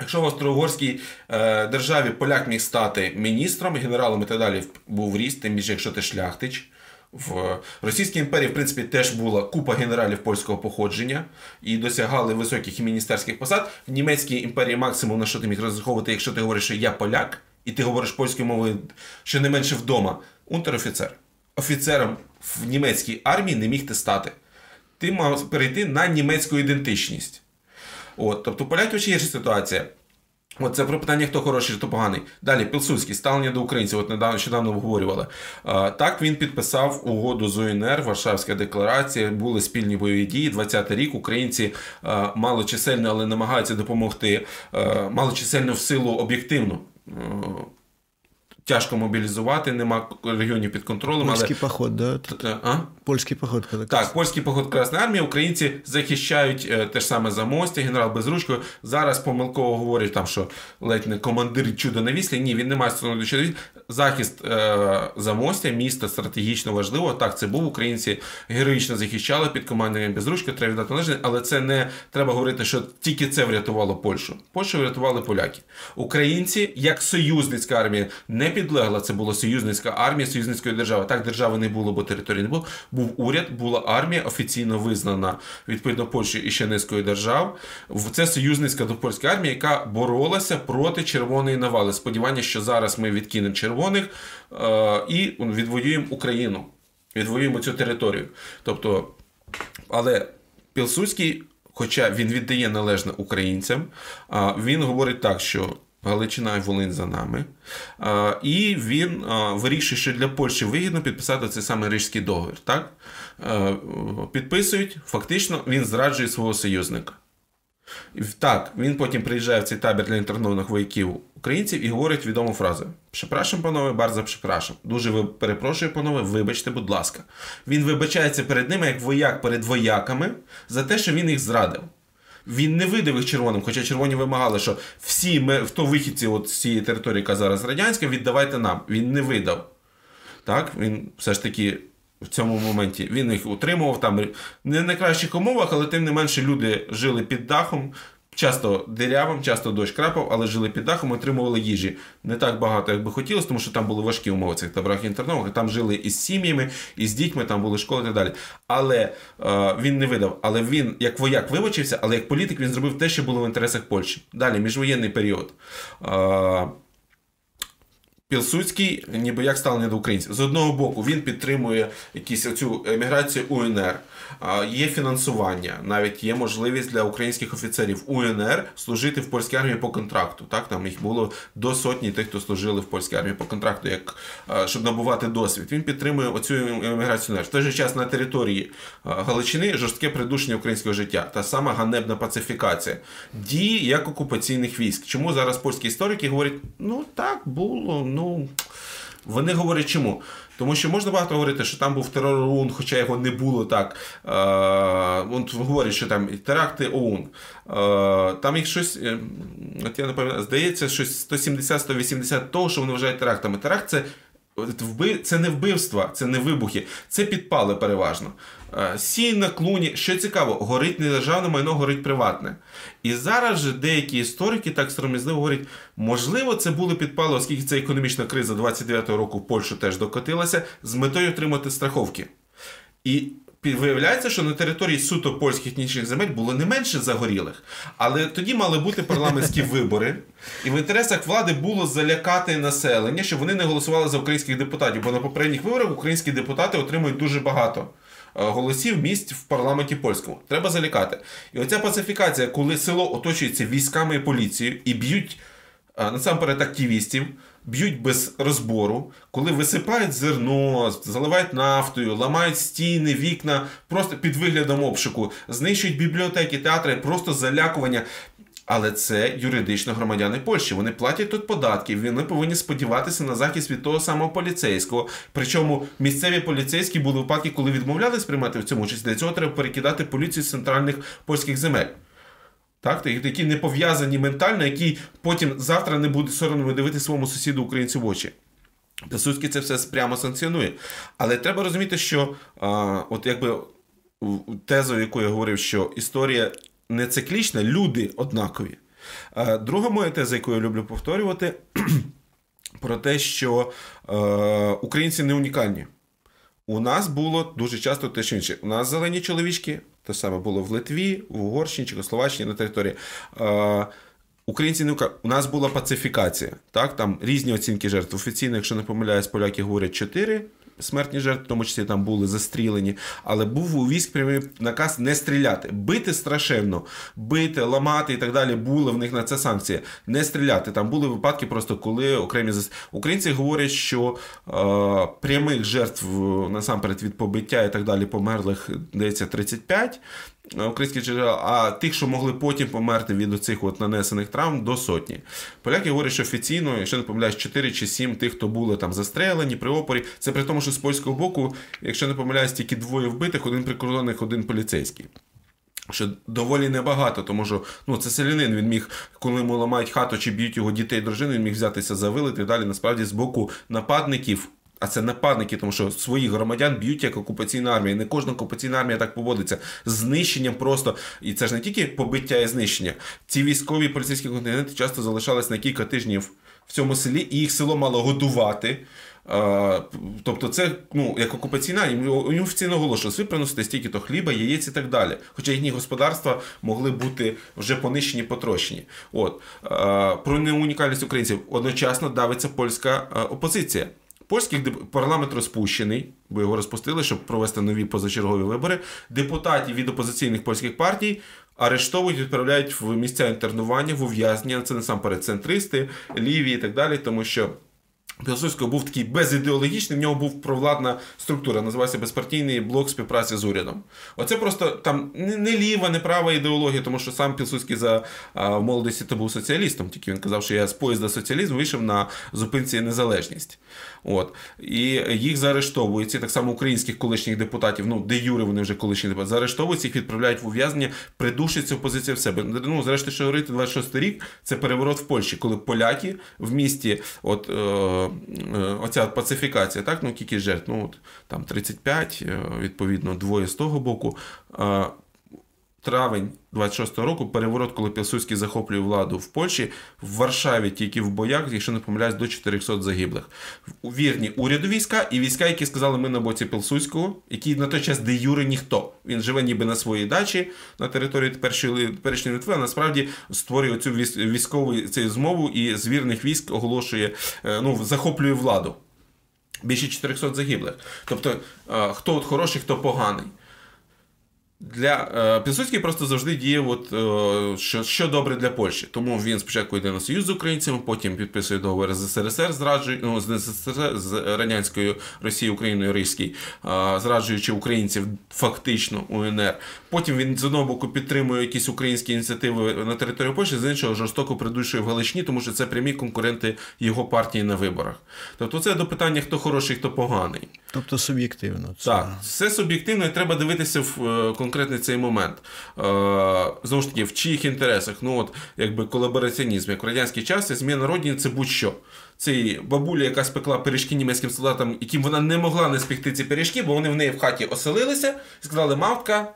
Якщо в Австро-Угорській е, державі поляк міг стати міністром, генералом і так далі, був ріст, тим більше, якщо ти шляхтич. В Російській імперії, в принципі, теж була купа генералів польського походження і досягали високих міністерських посад. В німецькій імперії максимум на що ти міг розраховувати, якщо ти говориш, що я поляк, і ти говориш польською мовою щонайменше вдома, унтер-офіцер. Офіцером в німецькій армії не міг ти стати. Ти мав перейти на німецьку ідентичність. От, Тобто поляків ще є ситуація. От це про питання, хто хороший, хто поганий. Далі, Пілсудський, ставлення до українців, от недавно щодавно обговорювали. Так він підписав угоду з УНР, Варшавська декларація, були спільні бойові дії. 20-й рік українці малочисельно, але намагаються допомогти. Малочисельно в силу об'єктивну тяжко мобілізувати, нема регіонів під контролем. Польський але... поход, да? А? Польський поход. Коли так, польський поход Красної армії. Українці захищають е, те ж саме замостя, генерал Безручко. Зараз помилково говорять, там, що ледь не командир чудо на віслі. Ні, він не має стосунку до Захист е, замостя, міста стратегічно важливо. Так, це був. Українці героїчно захищали під командуванням Безручко, треба віддати належне, але це не треба говорити, що тільки це врятувало Польщу. Польщу врятували поляки. Українці, як союзницька армія, не підлегла. Це була союзницька армія, союзницької держави. Так держави не було, бо території не було. Був уряд, була армія, офіційно визнана відповідно Польщі і ще низкою держав. Це союзницька до польська армія, яка боролася проти червоної навали. Сподівання, що зараз ми відкинемо червоних е- і відвоюємо Україну, відвоюємо цю територію. Тобто, але Пілсудський. Хоча він віддає належне українцям, він говорить так, що Галичина і Волинь за нами. І він вирішує, що для Польщі вигідно підписати цей самий Рижський договір. Так? Підписують, фактично, він зраджує свого союзника. Так, він потім приїжджає в цей табір для інтернованих вояків українців і говорить відому фразу: Прzepraszam, панове, bardzo przepraszam. Дуже ви перепрошую, панове, вибачте, будь ласка. Він вибачається перед ними як вояк перед вояками за те, що він їх зрадив. Він не видав їх червоним, хоча червоні вимагали, що всі ми, хто вихідці от з цієї території, яка зараз радянська, віддавайте нам. Він не видав. Так, Він все ж таки в цьому моменті він їх утримував там не в найкращих умовах, але тим не менше люди жили під дахом, часто дирявим, часто дощ крапав, але жили під дахом, отримували їжі. Не так багато, як би хотілося, тому що там були важкі умови цих таборах інтернових, там жили із сім'ями, із дітьми, там були школи і так далі. Але е, він не видав. Але він, як вояк, вибачився, але як політик він зробив те, що було в інтересах Польщі. Далі, міжвоєнний період. Е, Пілсудський, ніби як ставлення до українців. З одного боку, він підтримує якісь оцю еміграцію УНР, є фінансування, навіть є можливість для українських офіцерів УНР служити в польській армії по контракту. Так, там їх було до сотні тих, хто служили в польській армії по контракту, як щоб набувати досвід. Він підтримує оцю еміграцію. В той же час на території Галичини жорстке придушення українського життя, та сама ганебна пацифікація дії як окупаційних військ. Чому зараз польські історики говорять, ну так було. ну. Вони говорять чому? Тому що можна багато говорити, що там був терор ОУН, хоча його не було так. Е, говорять, що там теракти ОУН. Е, там їх щось, е, от я не пам'ятаю, здається, щось 170-180 того, що вони вважають терактами. Теракт це це не вбивства, це не вибухи, це підпали переважно. Е, Сій на клуні, що цікаво, горить не державне майно, горить приватне. І зараз же деякі історики так сором'язливо говорять, можливо, це були підпали, оскільки ця економічна криза 29-го року в Польщу теж докотилася, з метою отримати страховки. І Виявляється, що на території суто польських етнічних земель було не менше загорілих, але тоді мали бути парламентські вибори, і в інтересах влади було залякати населення, щоб вони не голосували за українських депутатів. Бо на попередніх виборах українські депутати отримують дуже багато. Е, голосів місць в парламенті польському. Треба залякати. І оця пацифікація, коли село оточується військами і поліцією і б'ють насамперед активістів. Б'ють без розбору, коли висипають зерно, заливають нафтою, ламають стіни, вікна, просто під виглядом обшуку, знищують бібліотеки, театри, просто залякування. Але це юридично громадяни Польщі. Вони платять тут податки. Вони повинні сподіватися на захист від того самого поліцейського. Причому місцеві поліцейські були випадки, коли відмовлялись приймати в цьому участь. Для цього треба перекидати поліцію з центральних польських земель. Так, які не пов'язані ментально, які потім завтра не будуть соромно дивити своєму сусіду українцю в очі. Пілсудський це все прямо санкціонує. Але треба розуміти, що а, от якби тезу, яку я говорив, що історія не циклічна, люди однакові. А, друга моя теза, яку я люблю повторювати, про те, що а, українці не унікальні. У нас було дуже часто те, що інше. У нас зелені чоловічки, те саме було в Литві, в Угорщині, Чехословаччині на території. Українці не у нас була пацифікація. Так, там різні оцінки жертв. Офіційно, якщо не помиляюсь, поляки говорять 4 смертні жертви, в тому числі там були застрілені. Але був у військ прямий наказ не стріляти, бити страшенно, бити, ламати і так далі. Були в них на це санкції. Не стріляти. Там були випадки, просто коли окремі зас... Українці говорять, що е, прямих жертв насамперед від побиття і так далі померлих здається, 35 українські джерела, а тих, що могли потім померти від оцих от нанесених травм, до сотні. Поляки говорять, що офіційно, якщо не помиляюсь, 4 чи 7 тих, хто були там застрелені при опорі. Це при тому, що з польського боку, якщо не помиляюсь, тільки двоє вбитих, один прикордонник, один поліцейський. Що доволі небагато, тому що ну, це селянин, він міг, коли йому ламають хату чи б'ють його дітей, дружину, він міг взятися за вилити далі. Насправді, з боку нападників а це нападники, тому що своїх громадян б'ють як окупаційна армія. Не кожна окупаційна армія так поводиться. Знищенням просто. І це ж не тільки побиття і знищення. Ці військові поліцейські континенти часто залишались на кілька тижнів в цьому селі, і їх село мало годувати. А, тобто, це ну, як окупаційна, їм офіційно оголошувалось, ви приносите стільки-то хліба, яєць і так далі. Хоча їхні господарства могли бути вже понищені, потрощені. От. А, про неунікальність українців одночасно давиться польська опозиція. Польський парламент розпущений, бо його розпустили, щоб провести нові позачергові вибори. Депутатів від опозиційних польських партій арештовують, відправляють в місця інтернування, в ув'язнення. Це насамперед центристи, ліві і так далі, тому що. Пілсудського був такий безідеологічний, в нього був провладна структура, називається безпартійний блок співпраці з урядом. Оце просто там не ліва, не права ідеологія, тому що сам Пілсудський за а, в молодості то був соціалістом, тільки він казав, що я з поїзда соціалізм вийшов на зупинці незалежність. От. І їх заарештовують, так само українських колишніх депутатів, ну де Юри, вони вже колишні депутати, заарештовують, їх відправляють в ув'язнення, придушить цю позицію в себе. Ну, зрештою, що говорити 26 рік, це переворот в Польщі, коли поляки в місті, от. Е, Е, оця пацифікація, так, ну кількість жертв, ну от там 35, е, відповідно, двоє з того боку. Травень 26-го року переворот, коли Пілсудський захоплює владу в Польщі, в Варшаві тільки в боях, якщо не помиляюсь, до 400 загиблих. Вірні уряду війська і війська, які сказали, ми на боці Пілсудського, який на той час де Юри ніхто. Він живе ніби на своїй дачі на території теперішньої Литви, а насправді створює цю військову цю змову і з вірних військ оголошує, е, ну, захоплює владу. Більше 400 загиблих. Тобто, е, хто от хороший, хто поганий. Для е, Пілсудський просто завжди діє, от, е, що що добре для Польщі. Тому він спочатку йде на союз з українцями, потім підписує договори з СРСР, зраджує, ну, з СРСР, з радянською Росією, Україною Російською, е, зраджуючи українців фактично УНР. Потім він з одного боку підтримує якісь українські ініціативи на території Польщі, з іншого жорстоко придушує в Галичні, тому що це прямі конкуренти його партії на виборах. Тобто, це до питання, хто хороший, хто поганий. Тобто суб'єктивно. Це... Так, все суб'єктивно, і треба дивитися в конкретний цей момент. Е, знову ж таки, в чиїх інтересах, ну от якби колабораціонізм, як в радянський час, це зміна родини це будь-що. Це бабуля, яка спекла пиріжки німецьким солдатам, яким вона не могла не спекти ці пиріжки, бо вони в неї в хаті оселилися і сказали, мавка.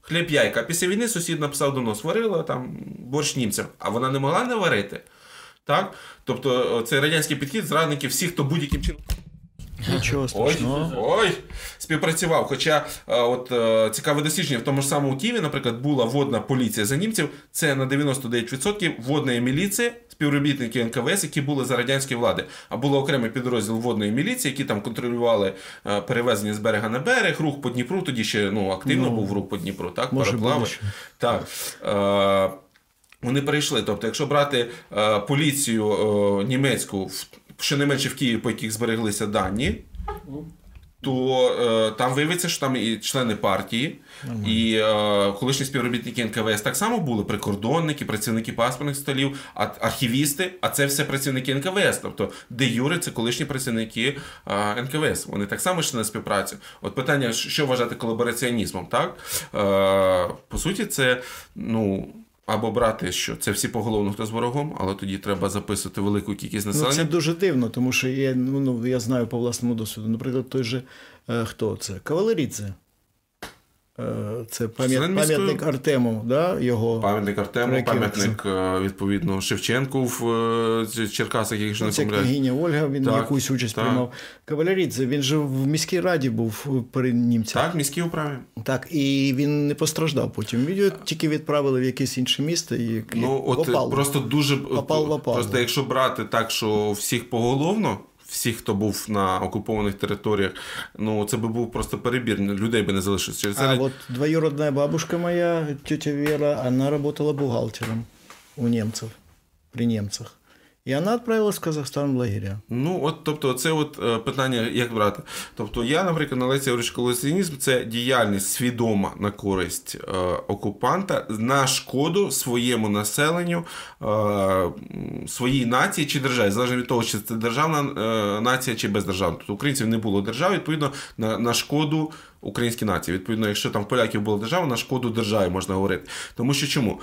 Хліб яйка. Після війни сусід написав донос, варила там борщ німцям, а вона не могла не варити. Так? Тобто цей радянський підхід зрадників всіх, хто будь-яким чином. Нічого страшного. Ой, ой, співпрацював. Хоча е, от е, цікаве дослідження в тому ж самому Києві, наприклад, була водна поліція за німців. Це на 99% водної міліції, співробітники НКВС, які були за радянської влади. А було окремий підрозділ водної міліції, які там контролювали е, перевезення з берега на берег, рух по Дніпру. Тоді ще ну, активно ну, був рух по Дніпру, так, може пароплави. Так. Вони перейшли. Тобто, якщо брати е, поліцію е, німецьку, щонайменше в Києві, по яких збереглися дані, то е, там виявиться, що там і члени партії, mm-hmm. і е, колишні співробітники НКВС так само були прикордонники, працівники паспортних столів, архівісти, а це все працівники НКВС. Тобто, де Юри, це колишні працівники е, НКВС. Вони так само йшли на співпрацю. От питання, що вважати колабораціонізмом, так? Е, По суті, це ну. Або брати, що це всі поголовно хто з ворогом, але тоді треба записувати велику кількість населення. Ну, Це дуже дивно, тому що я ну, ну я знаю по власному досвіду. Наприклад, той же е, хто це? Кавалерідзе. Е, це пам'ят, пам'ятник Артему, да, його пам'ятник Артему, пам'ятник е, відповідно Шевченку в е, Черкасах, якщо не помиляюсь. княгиня Ольга, він так, якусь участь так. приймав. Кавалерідзе, він же в міській раді був при німцях. Так, в міській управі. Так, і він не постраждав потім. Він тільки відправили в якесь інше місто і ну, от опал. просто дуже опал. Просто якщо брати так, що всіх поголовно всіх, хто був на окупованих територіях, ну це би був просто перебір, людей би не залишилось. Через а от двоюродна бабушка моя, тетя Вера, вона працювала бухгалтером у німців, при німцях. І вона відправилась в Казахстан в лагеря. Ну, от, тобто, це от е, питання, як брати. Тобто, я, наприклад, на лекції колосіонізм це діяльність свідома на користь е, окупанта на шкоду своєму населенню, е, своїй нації чи державі, залежно від того, чи це державна е, нація чи бездержавна. Тобто українців не було держави, відповідно, на, на шкоду українській нації. Відповідно, якщо там поляків була держава, на шкоду державі можна говорити. Тому що чому?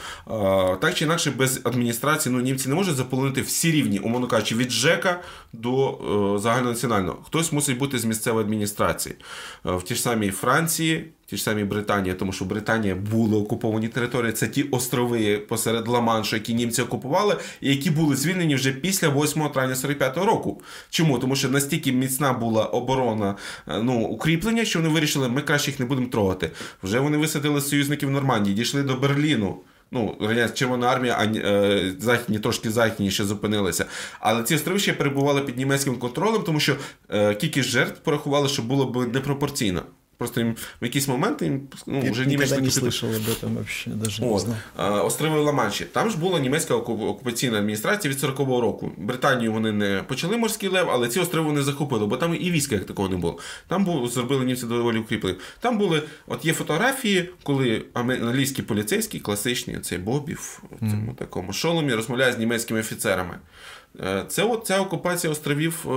Так чи інакше, без адміністрації ну, німці не можуть заполонити всі рівні, умовно кажучи, від ЖЕКа до е, загальнонаціонального. Хтось мусить бути з місцевої адміністрації. Е, в ті ж самій Франції ті ж самі Британія, тому що Британія були окуповані території. Це ті острови посеред Ла-Маншу, які німці окупували, і які були звільнені вже після 8 травня 45-го року. Чому? Тому що настільки міцна була оборона е, ну, укріплення, що вони вирішили, ми краще їх не будемо трогати. Вже вони висадили союзників в Нормандії, дійшли до Берліну. Ну, Червона армія, а е, західні трошки західніше зупинилися. Але ці острови ще перебували під німецьким контролем, тому що е, кількість жертв порахували, що було б непропорційно. Просто їм в якийсь момент їм ну, Я вже німецька не слышал об этом вообще, даже не знаю. Острови Ла-Манші. Там ж була німецька окупаційна адміністрація від 40-го року. Британію вони не почали морський лев, але ці острови вони захопили, бо там і війська як такого не було. Там було, зробили німці доволі укріплені. Там були, от є фотографії, коли англійські поліцейські, класичні, цей Бобів в цьому mm. такому шоломі розмовляє з німецькими офіцерами. Е, це от ця окупація островів е,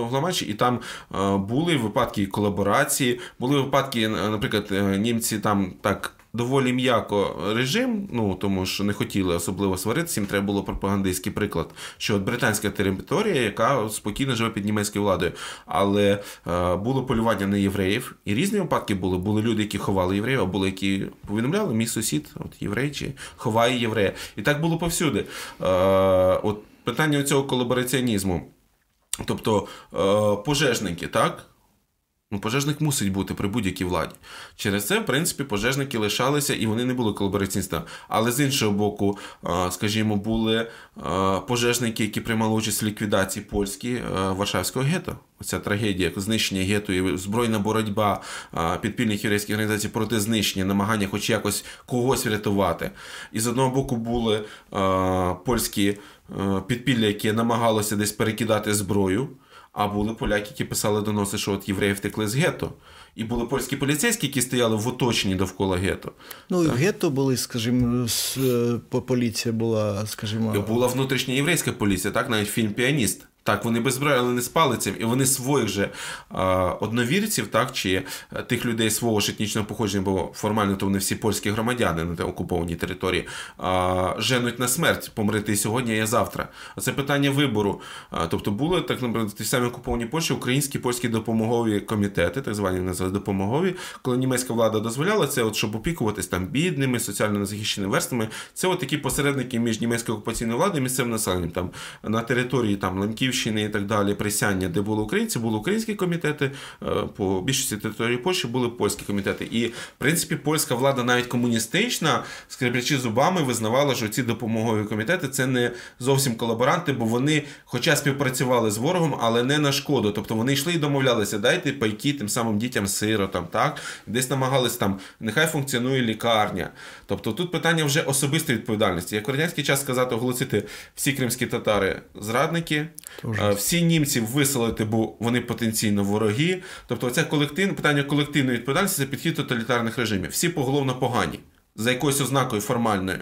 в Ламанчі, і там е, були випадки колаборації, були випадки, наприклад, німці там так. Доволі м'яко режим, ну тому що не хотіли особливо сваритися, їм треба було пропагандистський приклад, що от британська територія, яка спокійно живе під німецькою владою, але е, було полювання на євреїв, і різні випадки були. Були люди, які ховали євреїв, а були, які повідомляли, мій сусід, от єврей чи ховає єврея. І так було повсюди. Е, от питання цього колабораціонізму. Тобто е, пожежники, так? Ну, Пожежник мусить бути при будь-якій владі. Через це, в принципі, пожежники лишалися і вони не були колабораціоністами. Але з іншого боку, е, скажімо, були е, пожежники, які приймали участь в ліквідації польські Варшавського гетто. Оця трагедія, знищення гетто і збройна боротьба підпільних єврейських організацій проти знищення, намагання хоч якось когось врятувати. І з одного боку були польські. Е, підпілля, яке намагалося десь перекидати зброю. А були поляки, які писали доноси, що от євреї втекли з гетто. І були польські поліцейські, які стояли в оточенні довкола гетто. Ну, і в гетто були, скажімо, е, поліція була, скажімо. Була внутрішня єврейська поліція, так, навіть фільм Піаніст. Так, вони без зброї, але не з палицем, і вони своїх же а, одновірців, так, чи е, тих людей свого ж етнічного походження, бо формально то вони всі польські громадяни на окупованій території, а, женуть на смерть, помрити сьогодні, а я завтра. Це питання вибору. А, тобто були так, наприклад, ті самі окуповані Польщі, українські польські допомогові комітети, так звані називають допомогові, коли німецька влада дозволяла це, от, щоб опікуватись там бідними, соціально незахищеними верствами, це от такі посередники між німецькою окупаційною владою і місцевим населенням. Там на території там Лемків. Львівщини і так далі, Присяння, де були українці, були українські комітети, е, по більшості території Польщі були польські комітети. І, в принципі, польська влада, навіть комуністична, скріплячи зубами, визнавала, що ці допомогові комітети це не зовсім колаборанти, бо вони, хоча співпрацювали з ворогом, але не на шкоду. Тобто вони йшли і домовлялися, дайте пайки тим самим дітям сиротам, так десь намагались там, нехай функціонує лікарня. Тобто тут питання вже особистої відповідальності. Як в радянський час сказати, оголосити всі кримські татари зрадники. Всі німці виселити, бо вони потенційно вороги. Тобто, це колектив, питання колективної відповідальності це підхід тоталітарних режимів. Всі поголовно погані за якоюсь ознакою формальною.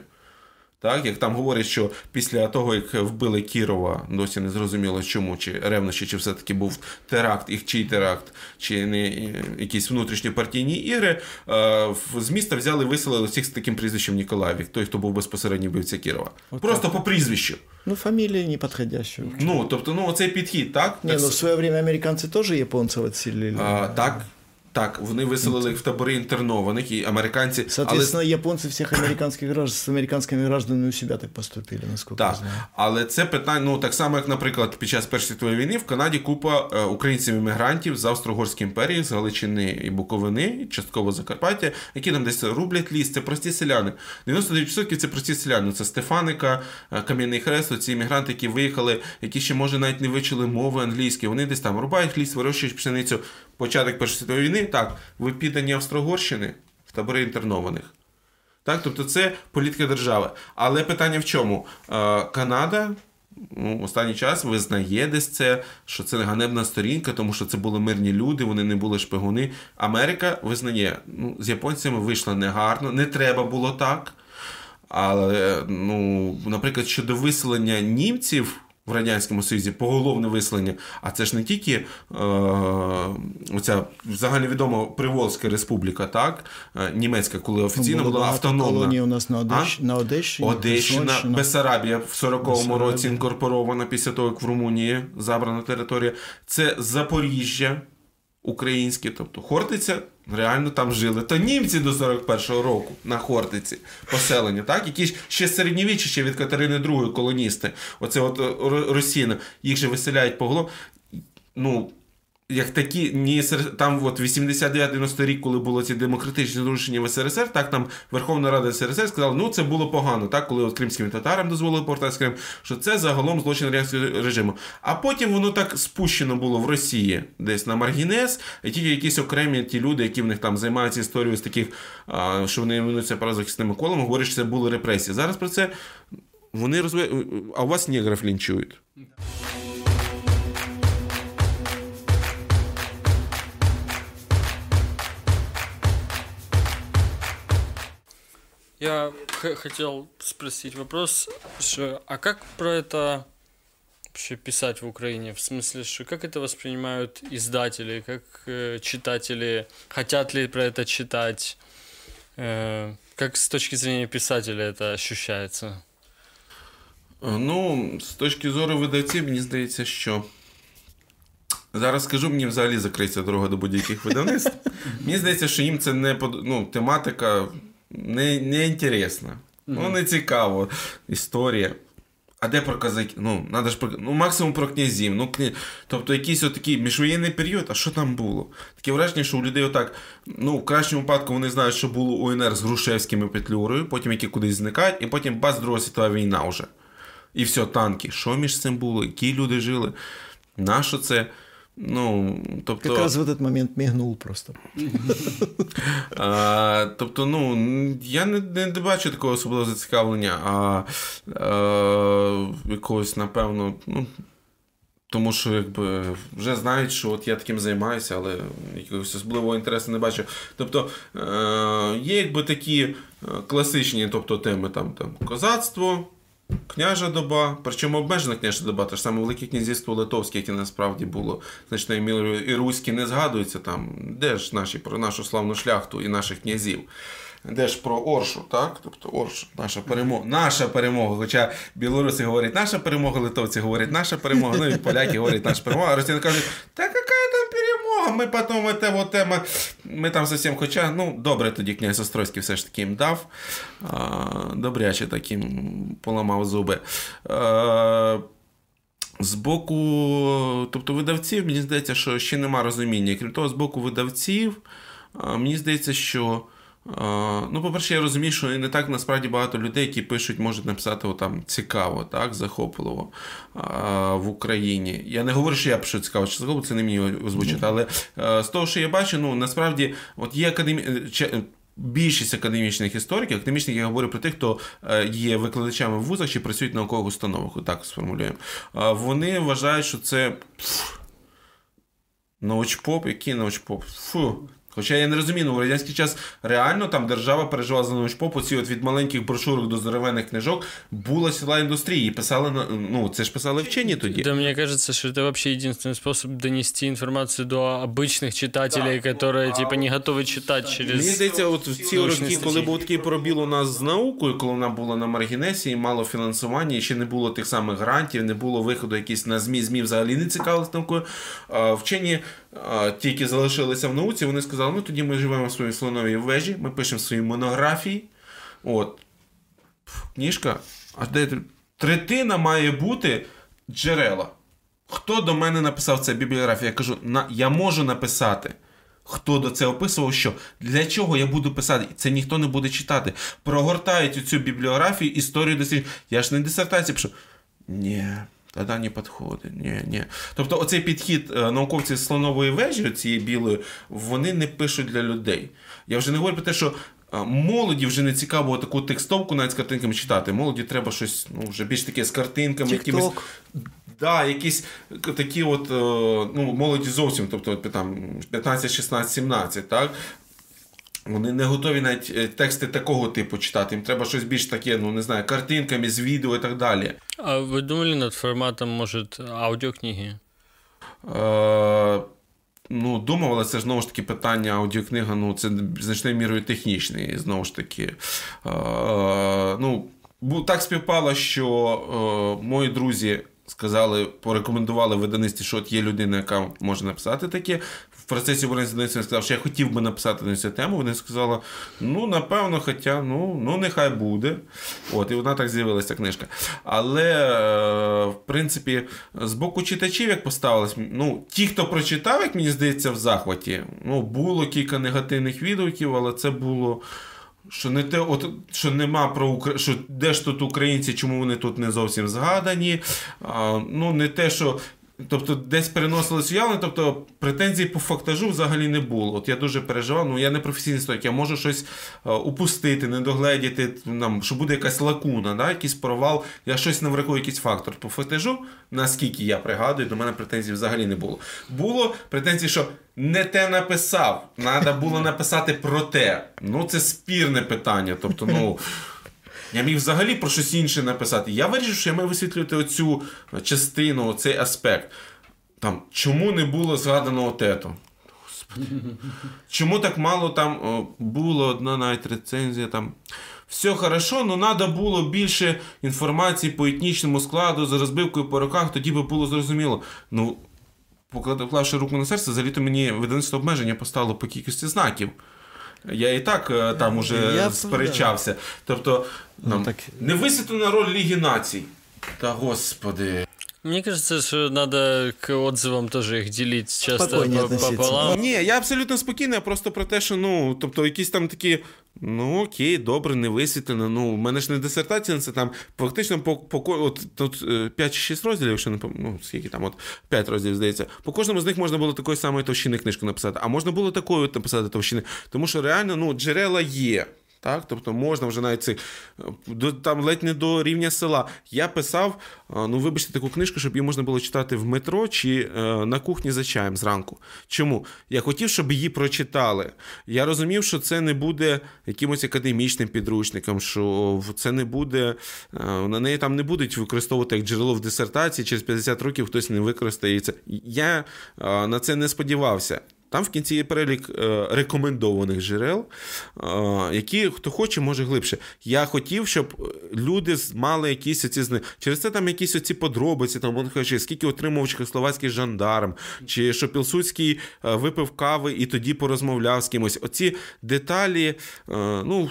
Так, Як там говорять, що після того, як вбили Кірова, досі не зрозуміло чому, чи ревнощі, чи все-таки був теракт, і чий теракт, чи не якісь внутрішньопартійні ігри, з міста взяли виселили всіх з таким прізвищем Ніколаєвік, той, хто був безпосередньо вбивця Кірова. От Просто так. по прізвищу. Ну, фамілія не підходяща. Ну, тобто, ну, оцей підхід, так? Ні, ну, в своє время американці теж японців відселили. А, Так, так, вони виселили їх в табори інтернованих, і американці. Соответственно, але... японці всіх американських граждан з американськими гражданами у себе так поступили, наскільки так. я знаю. Але це питання, ну так само, як, наприклад, під час Першої світової війни в Канаді купа е, українців-іммігрантів з Австро-Угорської імперії, з Галичини і Буковини, частково Закарпаття, які там десь рублять ліс. Це прості селяни. 99% це прості селяни. Це Стефаника, е, Кам'яний Хрест, ці іммігранти, які виїхали, які ще, може, навіть не вивчили мови англійські. Вони десь там рубають ліс, вирощують пшеницю. Початок Першої світової війни так, ви піддані Австрогорщини в табори інтернованих. Так, Тобто це політика держави. Але питання в чому? Е, Канада ну, останній час визнає десь це, що це ганебна сторінка, тому що це були мирні люди, вони не були шпигуни. Америка визнає, ну, з японцями вийшло негарно, не треба було так. Але, ну, наприклад, щодо виселення німців в Радянському Союзі поголовне вислання. А це ж не тільки е, оця загальновідома Приволзька республіка, так? Е, німецька, коли офіційно ну, була автономна. у нас на Одещ... на Одещині. Одещина, Бесарабія в 40-му році інкорпорована після того, як в Румунії забрана територія. Це Запоріжжя українське, тобто Хортиця реально там жили. То німці до 41-го року на Хортиці поселення, так? які ще середньовіччя ще від Катерини II колоністи. Оце от росіяни, їх же виселяють по голову. Ну, як такі, ні там от 89-90 рік, коли було ці демократичні зрушення в СРСР, так там Верховна Рада СРСР сказала, ну це було погано, так, коли от кримським татарам дозволили повертатися Крим, що це загалом злочин радянського режиму. А потім воно так спущено було в Росії, десь на Маргінес, і тільки якісь окремі ті люди, які в них там займаються історією з таких, що вони іменуються правозахисними колами, говорять, що це були репресії. Зараз про це вони розвивають, а у вас негрів лінчують. Я хотел спросить вопрос, что, а как про это вообще писать в Украине? В смысле, что как это воспринимают издатели, как э, читатели, хотят ли про это читать? Э, как с точки зрения писателя это ощущается? Ну, з точки зору видавців, мені здається, що. Зараз скажу, мені взагалі закриється дорога до будь-яких видавництв. Мені здається, що їм це не ну, тематика не не інтересно. Mm-hmm. Ну, не цікаво. Історія. А де про казаків? Ну, надо ж про... ну, максимум про князів. Ну, кня... Тобто якийсь отакий міжвоєнний період, а що там було? Таке враження, що у людей отак, ну, в кращому випадку вони знають, що було УНР з Грушевським і Петлюрою, потім які кудись зникають, і потім бац, Друга світова війна вже. І все, танки. Що між цим було? Які люди жили? Нащо це? Ну, тобто... Якраз в цей момент мігнув просто. а, Тобто, ну, я не не бачу такого особливого зацікавлення, а, а якогось, напевно, ну. Тому що якби вже знають, що от я таким займаюся, але якогось особливого інтересу не бачу. Тобто е, є якби такі класичні тобто, теми там, там козацтво, Княжа доба, причому обмежена княжа доба, те ж саме Велике князівство Литовське, яке насправді було значною мірою і руське не згадується там, де ж наші про нашу славну шляхту і наших князів. Де ж про Оршу, так? Тобто Оршу, наша перемога. Наша перемога. Хоча білоруси говорять наша перемога, литовці говорять наша перемога, ну і поляки говорять наша перемога, а росіяни кажуть, та яка там перемога? Ми потім те вот тема. Ми там зовсім, хоча, ну, добре, тоді князь Острозький все ж таки їм дав. Добряче таким поламав зуби. З боку, тобто видавців, мені здається, що ще нема розуміння. Крім того, з боку видавців, мені здається, що. Ну, по-перше, я розумію, що не так насправді багато людей, які пишуть, можуть написати там цікаво, так, захопливо в Україні. Я не говорю, що я пишу цікаво, чи захопливо, це не мені озвучити, але з того, що я бачу, ну насправді от є академі... Більшість академічних істориків, академічних я говорю про тих, хто е, є викладачами в вузах чи працюють в наукових установах, так сформулюємо. Вони вважають, що це научпоп, який научпоп? Фу, Хоча я не розумію, ну в радянський час реально там держава переживала за научпоп, оці от від маленьких брошурок до здоровенних книжок була села індустрії. Писали на ну це ж писали вчені тоді. Да, мне кажется, что это вообще единственный способ донести информацию до обычных читателей, да. которые типа не готові читати через. Мені здається, от в ці роки, коли був такий пробіл у нас з наукою, коли вона була на маргінесі, мало фінансування, і ще не було тих самих грантів, не було виходу якісь на ЗМІ, ЗМІ взагалі не цікавилися наукою. Вчені тільки залишилися в науці, вони сказали, ну тоді ми живемо в своїй слоновій вежі, ми пишемо свої монографії. От. Книжка, а де третина має бути джерела. Хто до мене написав це бібліографія? Я кажу, на, я можу написати. Хто до це описував, що для чого я буду писати? Це ніхто не буде читати. Прогортають цю бібліографію, історію досліджень. Я ж не дисертацію пишу. Ні, тоді не підходить. Ні, ні. Тобто, оцей підхід е, науковців з слонової вежі, цієї білої, вони не пишуть для людей. Я вже не говорю про те, що. Е, молоді вже не цікаво таку текстовку навіть з картинками читати. Молоді треба щось ну, вже більш таке з картинками, якимись. Да, якісь такі от, е, ну, молоді зовсім, тобто там 15, 16, 17, так? Вони не готові навіть е, тексти такого типу читати. Їм треба щось більш таке, ну не знаю, картинками з відео і так далі. А ви думали над форматом, може, аудіокниги? Е, Ну, думав, але це ж знову ж таки питання аудіокнига, ну, це значною мірою технічний, знову ж таки. Е, ну, Так співпало, що е, мої друзі сказали, порекомендували видавництві, що от є людина, яка може написати таке в процесі вони сказав, що я хотів би написати на цю тему. Вони сказали, ну, напевно, хоча, ну, ну нехай буде. От, І вона так з'явилася книжка. Але, е, в принципі, з боку читачів, як поставилось, ну, ті, хто прочитав, як мені здається, в захваті, ну, було кілька негативних відгуків, але це було. Що не те, от що нема про що де ж тут українці, чому вони тут не зовсім згадані? А, Ну не те, що Тобто десь переносились уявлення, тобто претензій по фактажу взагалі не було. От я дуже переживав, ну я не професійний стоїк, я можу щось е, упустити, не догледіти, нам, що буде якась лакуна, да, якийсь провал, я щось не врахую, якийсь фактор. По фактажу, наскільки я пригадую, до мене претензій взагалі не було. Було претензії, що не те написав, треба було написати про те. Ну, це спірне питання. Тобто, ну. Я міг взагалі про щось інше написати. Я вирішив, що я маю висвітлювати оцю частину, цей аспект. Там, Чому не було згадано отето? Чому так мало там о, було одна навіть рецензія там. Все хорошо, але треба було більше інформації по етнічному складу, за розбивкою по роках, тоді би було зрозуміло. Ну, поклавши руку на серце, за літо мені видавництво обмеження поставило по кількості знаків. Я і так е, там уже я сперечався. Тобто, ну, так... не висвітлена роль Ліги націй. Та господи. Мне кажется, что надо к отзывам тоже их делить часто пополам. Ні, я абсолютно спокійний, просто про те, що ну, тобто, якісь там такі. Ну, окей, добре, не висвітлено. Ну, у мене ж не дисертація, це там фактично по по от тут 5-6 розділів, якщо не ну, скільки там, от 5 розділів, здається. По кожному з них можна було такої самої товщини книжку написати, а можна було такою написати товщини. Тому що реально ну, джерела є. Так? Тобто можна вже навіть цих там ледь не до рівня села. Я писав, ну вибачте, таку книжку, щоб її можна було читати в метро чи е, на кухні за чаєм зранку. Чому? Я хотів, щоб її прочитали. Я розумів, що це не буде якимось академічним підручником, що це не буде, е, на неї там не будуть використовувати як джерело в дисертації, через 50 років хтось не використає це. Я е, на це не сподівався. Там в кінці є перелік е, рекомендованих джерел, е, які хто хоче, може глибше. Я хотів, щоб люди мали якісь оці Через це там якісь оці подробиці, там він каже, скільки отримав чехословацький жандарм, чи що Пілсудський е, випив кави і тоді порозмовляв з кимось. Оці деталі, ну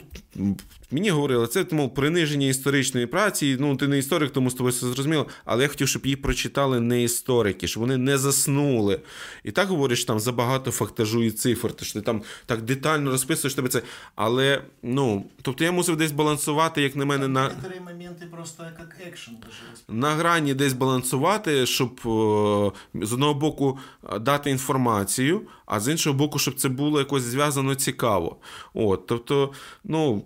Мені говорили, це тому приниження історичної праці. Ну, ти не історик, тому з тобою все зрозуміло. Але я хотів, щоб її прочитали не історики, щоб вони не заснули. І так говориш, там забагато фактажу і цифр, то що ти там так детально розписуєш тебе це. Але ну, тобто я мусив десь балансувати, як на мене, на моменти просто як екшен. на грані десь балансувати, щоб з одного боку дати інформацію, а з іншого боку, щоб це було якось зв'язано цікаво. От, Тобто, ну.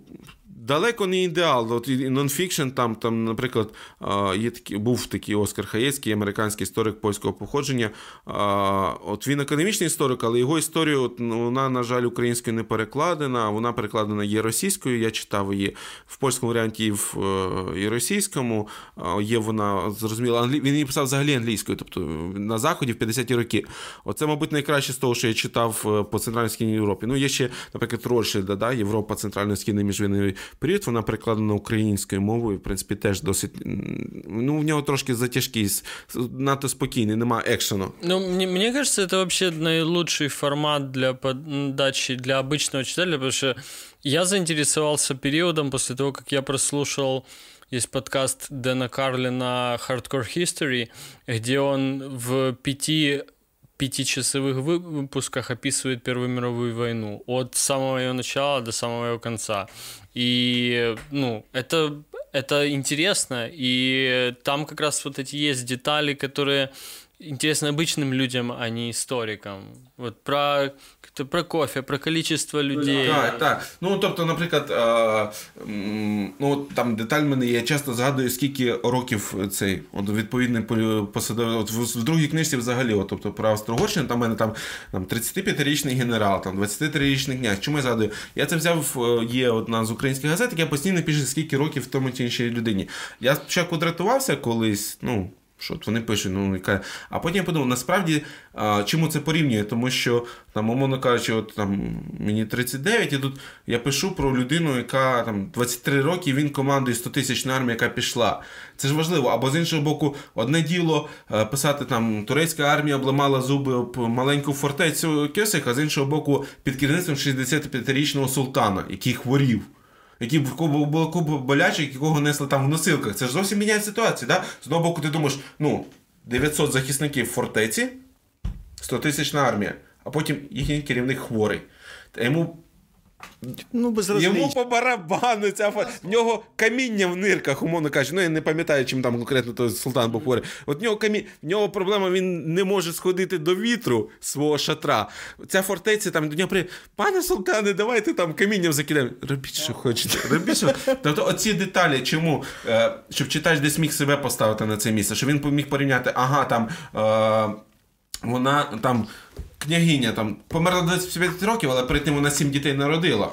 Далеко не ідеал. От нонфікшн, там, там, наприклад, є такий, був такий Оскар Хаєцький, американський історик польського походження. От Він академічний історик, але його історію от, ну, вона, на жаль, українською не перекладена. Вона перекладена є російською. Я читав її в польському варіанті і в е, і російському. Є вона зрозуміла, англі... він її писав взагалі англійською, тобто на Заході в 50-ті роки. Оце, мабуть, найкраще з того, що я читав е, по Центральній Європі. Ну, є ще, наприклад, Рольшельда, да, Європа, Центрально-Східний міжвійний період, вона перекладена українською мовою, в принципі, теж досить. Ну, в нього трошки затяжкий, надто спокійний, нема екшену. Ну, мне, мне кажется, это вообще наилучший формат для подачи для обычного читателя, потому что я заинтересовался периодом после того, как я прослушал есть подкаст Дэна Карлина Hardcore History, где он в пяти пятичасовых выпусках описывает Первую мировую войну от самого ее начала до самого ее конца. И, ну, это, это интересно, и там как раз вот эти есть детали, которые интересны обычным людям, а не историкам. Вот про про кофе, про количество людей. Так, так. Ну, тобто, наприклад, а, ну, там деталь мене я часто згадую, скільки років цей от, відповідний посадовий. От в, в другій книжці взагалі, от, тобто про Австро-Угорщину, там в мене там, там 35-річний генерал, там 23-річний князь. Чому я згадую? Я це взяв, е, є одна з українських газет, я постійно пишу, скільки років в тому чи іншій людині. Я спочатку дратувався колись, ну. Що от вони пишуть, ну яка. А потім я подумав, насправді а, чому це порівнює? Тому що, там, умовно кажучи, от там мені 39, і тут я пишу про людину, яка там 23 роки, він командує 100 тисяч армії, яка пішла. Це ж важливо. Або з іншого боку, одне діло е, писати там турецька армія обламала зуби об маленьку фортецю Кесик, а з іншого боку, під керівництвом 65-річного султана, який хворів які були купа болячок, якого несли там в носилках. Це ж зовсім міняє ситуацію. Да? З одного боку, ти думаєш, ну, 900 захисників в фортеці, 100 тисячна армія, а потім їхній керівник хворий. Та йому Ну, Йому по барабану ця фа... В нього каміння в нирках, умовно кажучи. Ну, я не пам'ятаю, чим там конкретно той султан був хворий. От в нього камінь... в нього проблема, він не може сходити до вітру свого шатра. Ця фортеця там до нього при пане султане, давайте там камінням закидаємо. Робіть, що хочете. Робіть, що... Тобто, оці деталі, чому? Е, щоб читач десь міг себе поставити на це місце, щоб він міг порівняти, ага, там. Е, вона там княгиня там померла 25 років, але перед тим вона 7 дітей народила.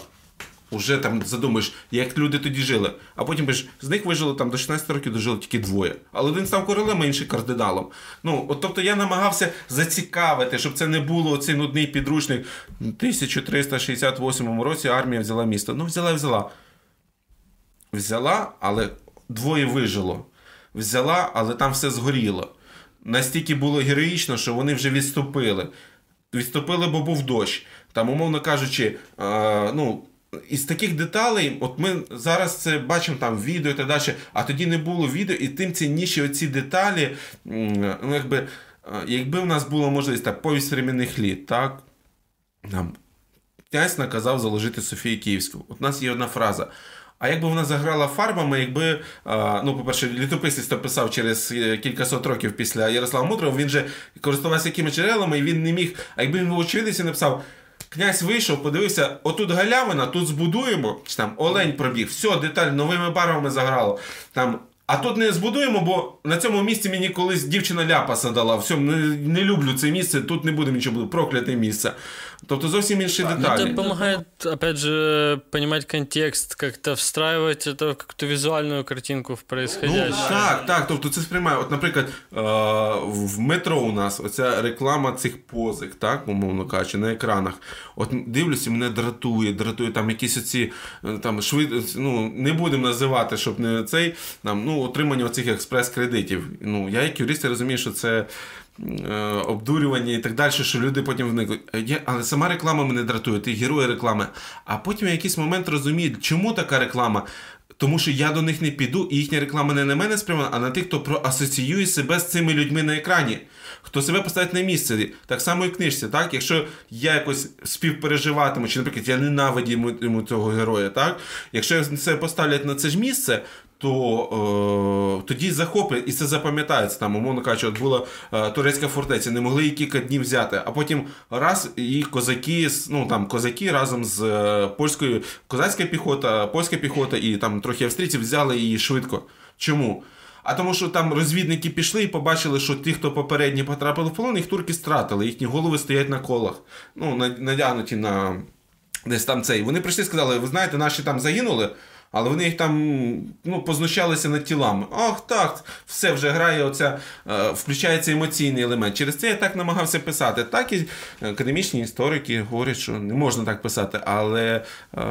Уже там задумаєш, як люди тоді жили. А потім ж з них вижило там до 16 років дожило тільки двоє. Але один став королем, а інший кардиналом. Ну, от тобто я намагався зацікавити, щоб це не було цей нудний підручник. У 1368 році армія взяла місто. Ну, взяла і взяла. Взяла, але двоє вижило. Взяла, але там все згоріло. Настільки було героїчно, що вони вже відступили відступили, бо був дощ. Там, умовно кажучи, а, ну. Із таких деталей, от ми зараз це бачимо там відео і так далі, а тоді не було відео, і тим цінніші оці деталі. ну Якби якби в нас була можливість так, повість временних літ, так? Нам князь наказав заложити Софію Київську. От у нас є одна фраза. А якби вона заграла фарбами, якби, ну, по-перше, літописець то писав через е, кількасот років після Ярослава Мудрого, він же користувався якими джерелами, і він не міг, а якби він був очевидець написав. Князь вийшов, подивився, отут галявина, тут збудуємо, чи там олень пробіг, все, деталь новими барвами заграло. Там а тут не збудуємо, бо на цьому місці мені колись дівчина ляпаса дала. Все, не, не люблю це місце, тут не буде нічого буде, прокляте місце. Тобто зовсім інші деталі. Это помогает, опять же, понимать контекст, как-то встраивать это в какую-то визуальную картинку в происходящее. Ну, так, так. Тобто це сприймає. От, наприклад, в метро у нас оця реклама цих позик, так, умовно кажучи, на екранах. От дивлюся, мене дратує, дратує там якісь оці там швид... ну, не будемо називати, щоб не цей. там, ну, ну, отримання цих експрес-кредитів. Ну, Я, як юрист, я розумію, що це. Е, обдурювання і так далі, що люди потім вникли. Але сама реклама мене дратує, ти герої реклами. А потім в якийсь момент розуміють, чому така реклама. Тому що я до них не піду, і їхня реклама не на мене спрямована, а на тих, хто проасоціює себе з цими людьми на екрані, хто себе поставить на місце. Так само і в книжці. Так? Якщо я якось співпереживатиму, чи, наприклад, я ненавидіму цього героя, так? якщо себе поставлять на це ж місце, то е, тоді захоплять і це запам'ятається. Там, умовно кажучи, от була е, турецька фортеця, не могли її кілька днів взяти. А потім раз і козаки, ну там козаки разом з е, польською козацька піхота, польська піхота і там трохи австрійців взяли її швидко. Чому? А тому, що там розвідники пішли і побачили, що ті, хто попередні потрапили в полон, їх турки стратили, їхні голови стоять на колах, ну, надягнуті на десь там цей. Вони прийшли і сказали, ви знаєте, наші там загинули. Але вони їх там ну, познущалися над тілами. Ах, так, все вже грає, оця, е, включається емоційний елемент. Через це я так намагався писати. Так і академічні історики говорять, що не можна так писати, але. Е,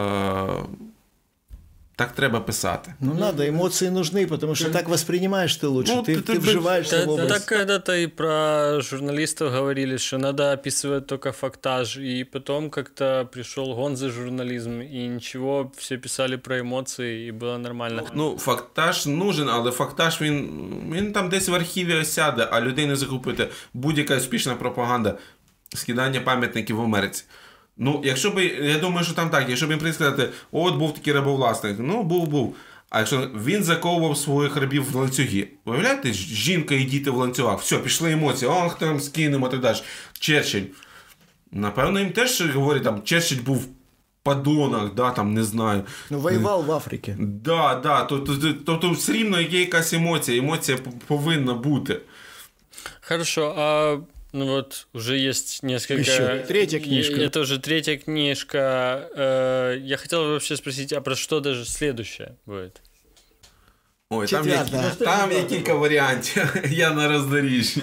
так треба писати. Ну, надо, эмоции нужны, потому что так воспринимаешь ты лучше, ну, ты, ты, ты вживаешься в область. Так когда-то и про журналистов говорили, что надо описывать только фактаж, и потом как-то пришел гонза журнализм, и ничего, все писали про эмоции, и было нормально. Ну, фактаж нужен, але фактаж він, він там десь в архіві осяде, а людей не закупити. Будь-яка успішна пропаганда, скидання пам'ятників в Америці. Ну, якщо би, я думаю, що там так, якщо б їм сказати, от був такий рабовласник, ну був, був. А якщо він заковував своїх рабів в ланцюги, виявляєте, жінка і діти в ланцюгах, все, пішли емоції, ох, там скинемо так далі. Черчилль. Напевно, їм теж говорять, там, Черчилль був подонок, да, там, не знаю. Ну, воював в Африці. Да, да, Тобто то, то, то, все рівно є якась емоція, емоція повинна бути. Хорошо, а ну вот уже есть несколько... Еще третья книжка. Это уже третья книжка. Э, я хотел вообще спросить, а про что даже следующая будет? Ой, там є, там є кілька варіантів. Я на роздоріжжі.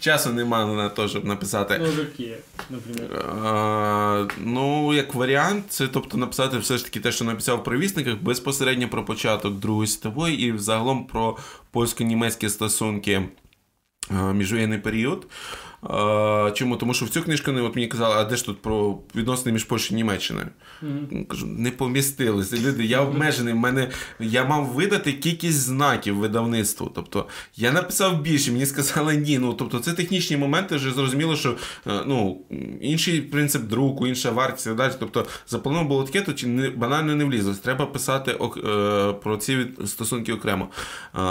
Часу немає на те, щоб написати. Ну, які, наприклад. Ну, як варіант, це тобто написати все ж таки те, що написав в провісниках, безпосередньо про початок Другої світової і взагалом про польсько-німецькі стосунки міжвоєнний період. Чому? Тому що в цю книжку от мені казали, а де ж тут про відносини між Польщею і Німеччиною? Mm-hmm. Кажу, не помістилися. Люди, я обмежений. мене Я мав видати кількість знаків видавництву. Тобто я написав більше, мені сказали ні. Ну, тобто це технічні моменти, вже зрозуміло, що е, ну, інший принцип друку, інша вартість і так далі. Тобто заплановано було таке, то не, банально не влізлось. Треба писати е, про ці стосунки окремо.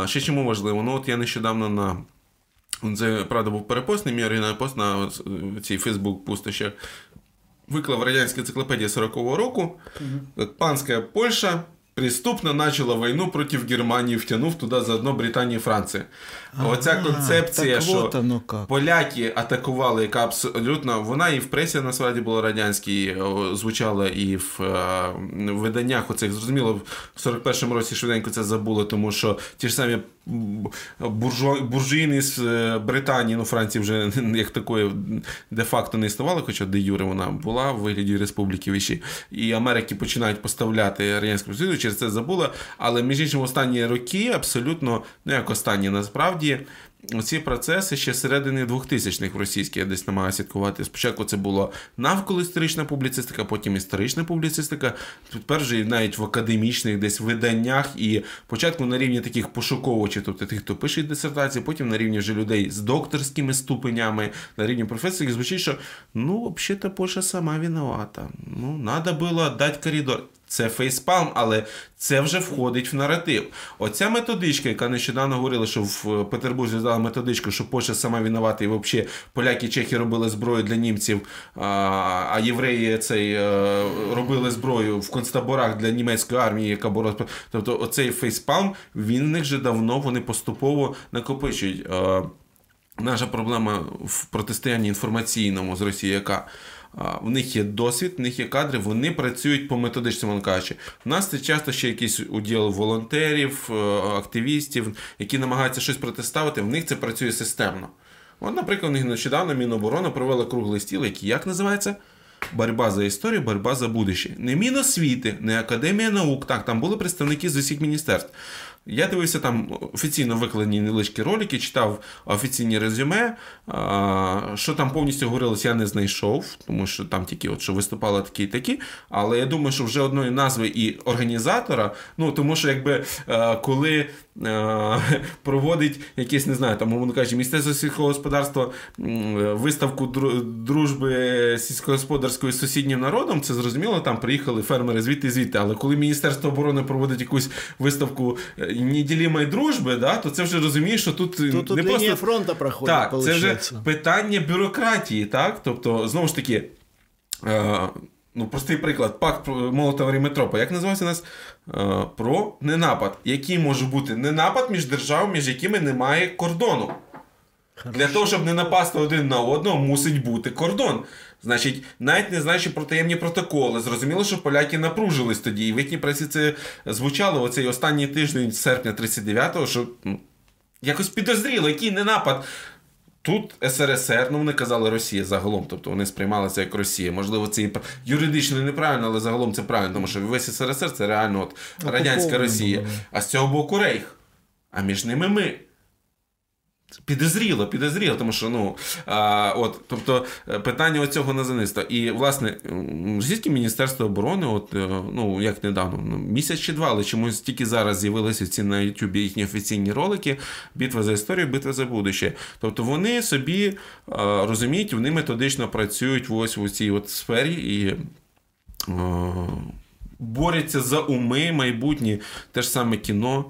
Ще чому важливо? Ну, от я нещодавно на. Це, правда, був перепост, не мій оригінальний пост на цій Фейсбук пустощах. Виклав радянська енциклопедія 40-го року. Угу. Панська Польща Преступно начала війну проти Германії, втягнув туди заодно Британію і Францію. А, Оця концепція, що вот оно как. поляки атакували, яка абсолютно вона і в пресі насправді була радянській, звучала і в е, виданнях оцих зрозуміло, в 41-му році швиденько це забули, тому що ті ж самі буржуїни з е, Британії, ну Франції вже як такої де-факто не існувало, хоча де Юре вона була в вигляді республіки Віші. І Америки починають поставляти Радянському Союзу, через це забула. Але між іншим, останні роки абсолютно, ну як останні насправді, ці процеси ще середини 2000-х в російській я десь намагаюся слідкувати. Спочатку це було навколо історична публіцистика, потім історична публіцистика. Тепер же навіть в академічних десь виданнях і спочатку на рівні таких пошуковувачів, тобто тих, хто пише дисертації, потім на рівні вже людей з докторськими ступенями, на рівні професорів звучить, що ну, взагалі-то Польща сама виновата. Ну, треба було дати коридор. Це фейспалм, але це вже входить в наратив. Оця методичка, яка нещодавно говорила, що в Петербурзі здала методичку, що Польща сама винувата, і взагалі поляки чехи робили зброю для німців, а євреї цей е, робили зброю в концтаборах для німецької армії, яка боролась. Тобто, оцей фейспалм, він в них вже давно вони поступово накопичують. Е, наша проблема в протистоянні інформаційному з Росією, яка в них є досвід, в них є кадри, вони працюють по методичному кажучи. У нас це часто ще якийсь уділ волонтерів, е, активістів, які намагаються щось протиставити, в них це працює системно. От, наприклад, нещодавно Міноборони провела круглий стіл, який як називається? Борьба за історію, борьба за будуще. Не Міносвіти, не Академія наук. Так, там були представники з усіх міністерств. Я дивився там офіційно викладені невеличкі ролики, читав офіційні резюме. Що там повністю говорилось, я не знайшов, тому що там тільки от що виступали такі і такі. Але я думаю, що вже одної назви і організатора, ну тому що якби коли проводить якесь, не знаю, там, умовно кажучи, Міністерство сільського господарства виставку дружби сільськогосподарської з сусіднім народом, це зрозуміло, там приїхали фермери звідти звідти. Але коли Міністерство оборони проводить якусь виставку е, неділімої дружби, да, то це вже розумієш, що тут, тут не просто фронту проходить. Так, получается. це вже питання бюрократії, так? Тобто, знову ж таки. Е, Ну, простий приклад, пакт Молотова Рімметропа. Як називався у нас? Е, про ненапад. Який може бути ненапад між державами, між якими немає кордону? Хорошо. Для того, щоб не напасти один на одного, мусить бути кордон. Значить, навіть не знаючи про таємні протоколи, зрозуміло, що поляки напружились тоді. І в їхній пресі це звучало оцей останній тиждень серпня 39-го, що ну, якось підозріло, який не напад. Тут СРСР, ну вони казали Росія загалом, тобто вони сприймалися як Росія. Можливо, це юридично неправильно, але загалом це правильно, тому що весь СРСР це реально от радянська Росія. А з цього боку Рейх. А між ними ми. Підозріло, підозріло, тому що ну а, от, тобто е, питання оцього назаництва. І власне російське міністерство оборони, от е, ну як недавно, ну, місяць чи два, але чомусь тільки зараз з'явилися ці на Ютубі їхні офіційні ролики Битва за історію, битва за будуще. Тобто вони собі а, розуміють, вони методично працюють ось у цій от сфері і. А, борються за уми майбутні, те ж саме кіно.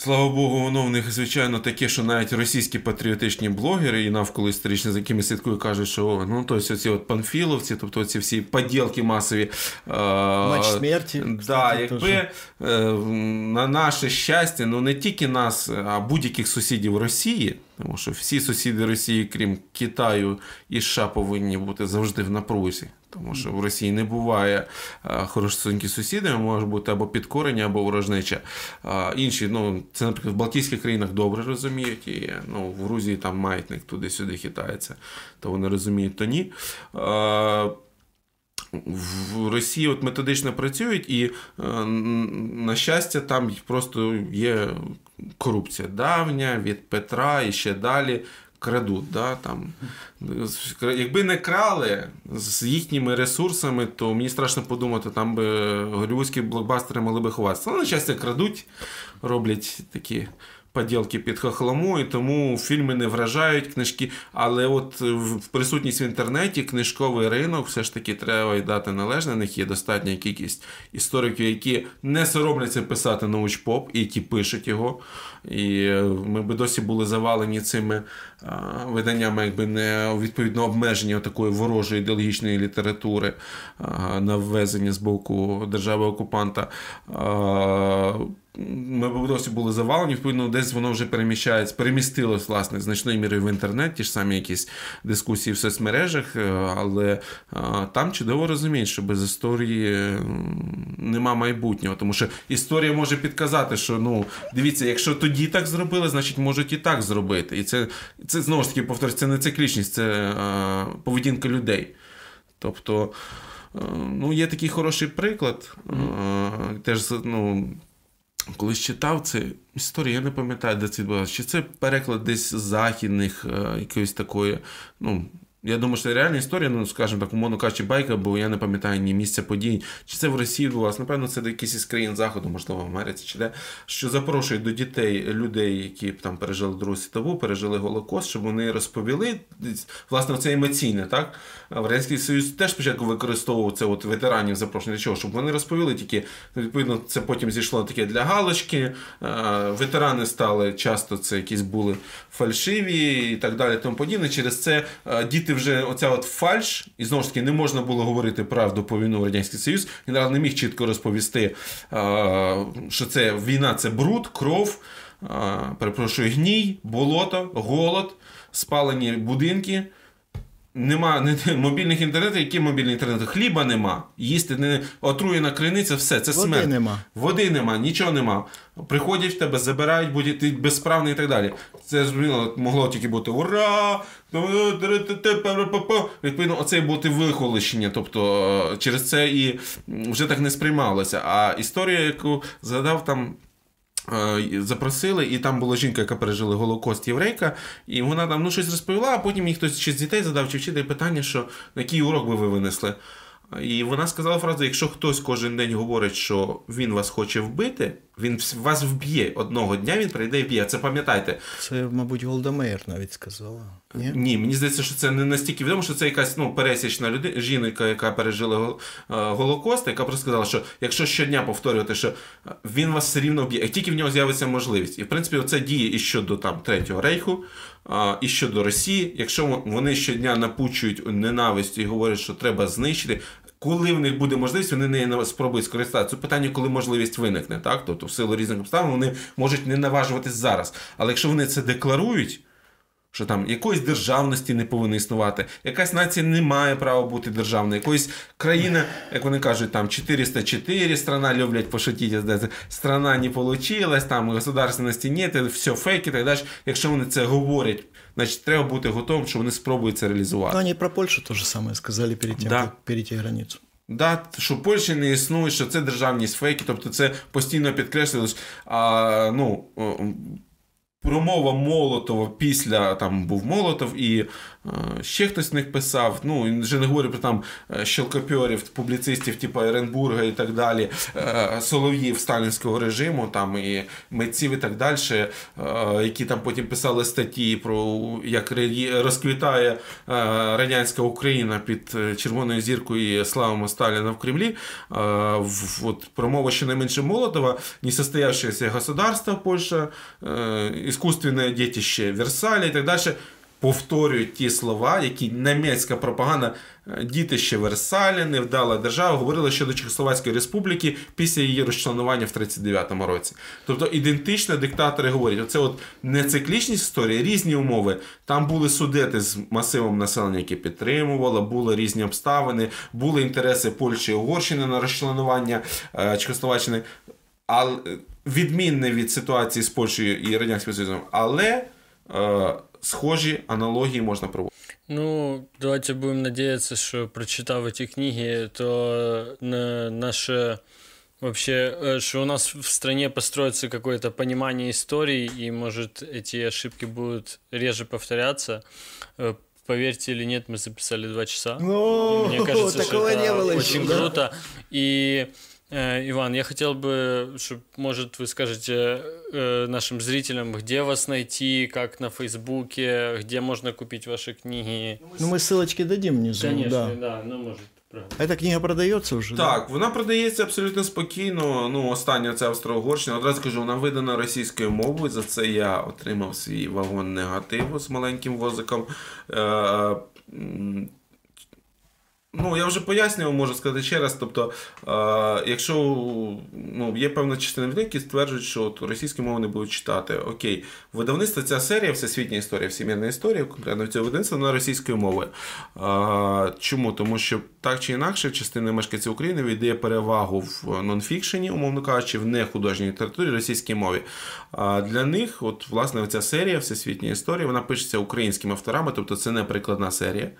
Слава Богу, воно в них, звичайно, таке, що навіть російські патріотичні блогери і навколо історичні, за якими слідкую, кажуть, що ну, тобто оці от панфіловці, тобто ці всі поділки масові. Матч смерті. Да, якби е, на наше щастя, ну не тільки нас, а будь-яких сусідів Росії, тому що всі сусіди Росії, крім Китаю і США, повинні бути завжди в напрузі. Тому що в Росії не буває хороші сусідами, може бути або підкорення, або ворожнеча. Інші, ну, це, наприклад, в Балтійських країнах добре розуміють, і ну, в Грузії там маятник туди-сюди хитається, то вони розуміють, то ні. В Росії от методично працюють, і, на щастя, там просто є корупція давня від Петра і ще далі крадуть. Да, там. Якби не крали з їхніми ресурсами, то мені страшно подумати, там би голівудські блокбастери могли би ховатися. Але на щастя крадуть, роблять такі поділки під хохлому, і тому фільми не вражають книжки. Але от в присутність в інтернеті книжковий ринок все ж таки треба й дати належне. На них є достатня кількість істориків, які не соромляться писати научпоп і які пишуть його. І е, ми би досі були завалені цими виданнями, якби не відповідно обмеження такої ворожої ідеологічної літератури на ввезення з боку держави-окупанта ми б досі були завалені, відповідно, десь воно вже переміщається, перемістилось власне значною мірою в інтернет, ті ж самі якісь дискусії в соцмережах, е, але там чудово розуміють, що без історії нема майбутнього. Тому що історія може підказати, що ну дивіться, якщо тоді так зробили, значить можуть і так зробити. І це це знову ж таки повторюсь, це не циклічність, це поведінка людей. Тобто. Е, ну, Є такий хороший приклад. Mm-hmm. Теж ну, Колись читав це історію, я не пам'ятаю, де це відбувалося. Чи це переклад десь західних е, якоїсь такої, ну, я думаю, що реальна історія, ну, скажімо так, умовно кажучи, байка, бо я не пам'ятаю ні місця подій. Чи це в Росії відбувалося? Напевно, це якийсь із країн Заходу, можливо, в Америці, чи де, що запрошують до дітей людей, які там пережили Другу світову, пережили Голокост, щоб вони розповіли. Власне, це емоційне, так? В Радянський Союз теж спочатку використовував це от ветеранів запрошення для чого, щоб вони розповіли тільки, відповідно, це потім зійшло таке для галочки. Ветерани стали часто це якісь були фальшиві і так далі. тому подібне. Через це е, діти вже оця от фальш, і знову ж таки не можна було говорити правду по війну в Радянський Союз. Генерал не міг чітко розповісти, що це війна це бруд, кров, перепрошую, гній, болото, голод, спалені будинки. Нема не, мобільних інтернетів, які мобільні інтернети? Хліба нема, їсти не отруєна криниця, все, це Води смерть. нема. Води нема, нічого нема. Приходять в тебе, забирають, будь ти безсправний і так далі. Це зрозуміло, могло тільки бути ура! Відповідно, оце бути вихолощення. Тобто через це і вже так не сприймалося. А історія, яку згадав там Запросили, і там була жінка, яка пережила Голокост єврейка, і вона там ну, щось розповіла, а потім їй хтось чи з дітей задав чи вчитель питання, що на який урок би ви винесли. І вона сказала фразу: якщо хтось кожен день говорить, що він вас хоче вбити, він вас вб'є одного дня, він прийде і вб'є. Це пам'ятайте. Це, мабуть, Голдамейр навіть сказала. Ні? Ні, мені здається, що це не настільки відомо, що це якась ну, пересічна людина, жінка, яка пережила е, Голокост, яка просто сказала, що якщо щодня повторювати, що він вас все рівно вб'є, як тільки в нього з'явиться можливість. І в принципі, це діє і щодо там Третього рейху, і щодо Росії. Якщо вони щодня напучують ненависть і говорять, що треба знищити. Коли в них буде можливість, вони не спробують скористатися. Це питання, коли можливість виникне, так? Тобто, в силу різних обставин вони можуть не наважуватись зараз. Але якщо вони це декларують, що там якоїсь державності не повинна існувати, якась нація не має права бути державною, якоїсь країна, як вони кажуть, там 404 страна люблять пошутити, страна не получилась, там государственності нет, все фейк і так далі. Якщо вони це говорять, значить треба бути готовим, що вони спробують це реалізувати. Ну, вони про Польщу теж саме сказали перед тим, да. як перейти границю. Да, що Польщі не існує, що це державність фейки, тобто це постійно підкреслювалось. А, ну, Промова Молотова після там був Молотов і ще хтось з них писав, ну вже не говорю про там е, щелкопьорів, публіцистів, типу Еренбурга і так далі, е, солов'їв сталінського режиму, там і митців і так далі, які там потім писали статті про як розквітає радянська Україна під червоною зіркою і славами Сталіна в Кремлі. От промова щонайменше Молотова, несостоявшееся государство Польща, іскусственне дітище Версаля і так далі повторюють ті слова, які німецька пропаганда е, дітище Версаля, невдала держава, говорила щодо Чехословацької республіки після її розчленування в 39-му році. Тобто ідентично диктатори говорять, оце от не циклічність історії, різні умови. Там були судети з масивом населення, яке підтримувало, були різні обставини, були інтереси Польщі і Угорщини на розчленування е, Чехословаччини, але відмінне від ситуації з Польщею і Радянським Союзом. Але. Е, схожі аналогії можна проводити. Ну, давайте будем надеяться, что прочитав эти книги, то на наше вообще, э, что у нас в стране построится какое-то понимание истории, и, может, эти ошибки будут реже повторяться. Э, поверьте или нет, мы записали два часа. Ну, Мне кажется, такого что это не было очень еще, круто. Да? И Э, Иван, я хотел бы, чтобы, может, вы скажете э, нашим зрителям, где вас найти, как на Фейсбуке, где можно купить ваши книги. Ну, мы ссылочки дадим внизу. Конечно, да, да ну, может. А ця книга продається вже? Так, да? вона продається абсолютно спокійно. Ну, остання це Австро-Угорщина. Одразу кажу, вона видана російською мовою. За це я отримав свій вагон негативу з маленьким возиком. Е, Ну, я вже пояснював, можу сказати ще раз. Тобто, е, якщо ну, є певна частина людей, які стверджують, що от, російські мови не будуть читати, окей, видавництво ця серія, всесвітня історія, всемірна історія, конкретно цього видавництва на російської мови. Е, чому? Тому що так чи інакше, частина мешканців України віддає перевагу в нонфікшені, умовно кажучи, в нехудожній літературі російській мові. А для них, от, власне, ця серія, всесвітня історія, вона пишеться українськими авторами, тобто це не прикладна серія,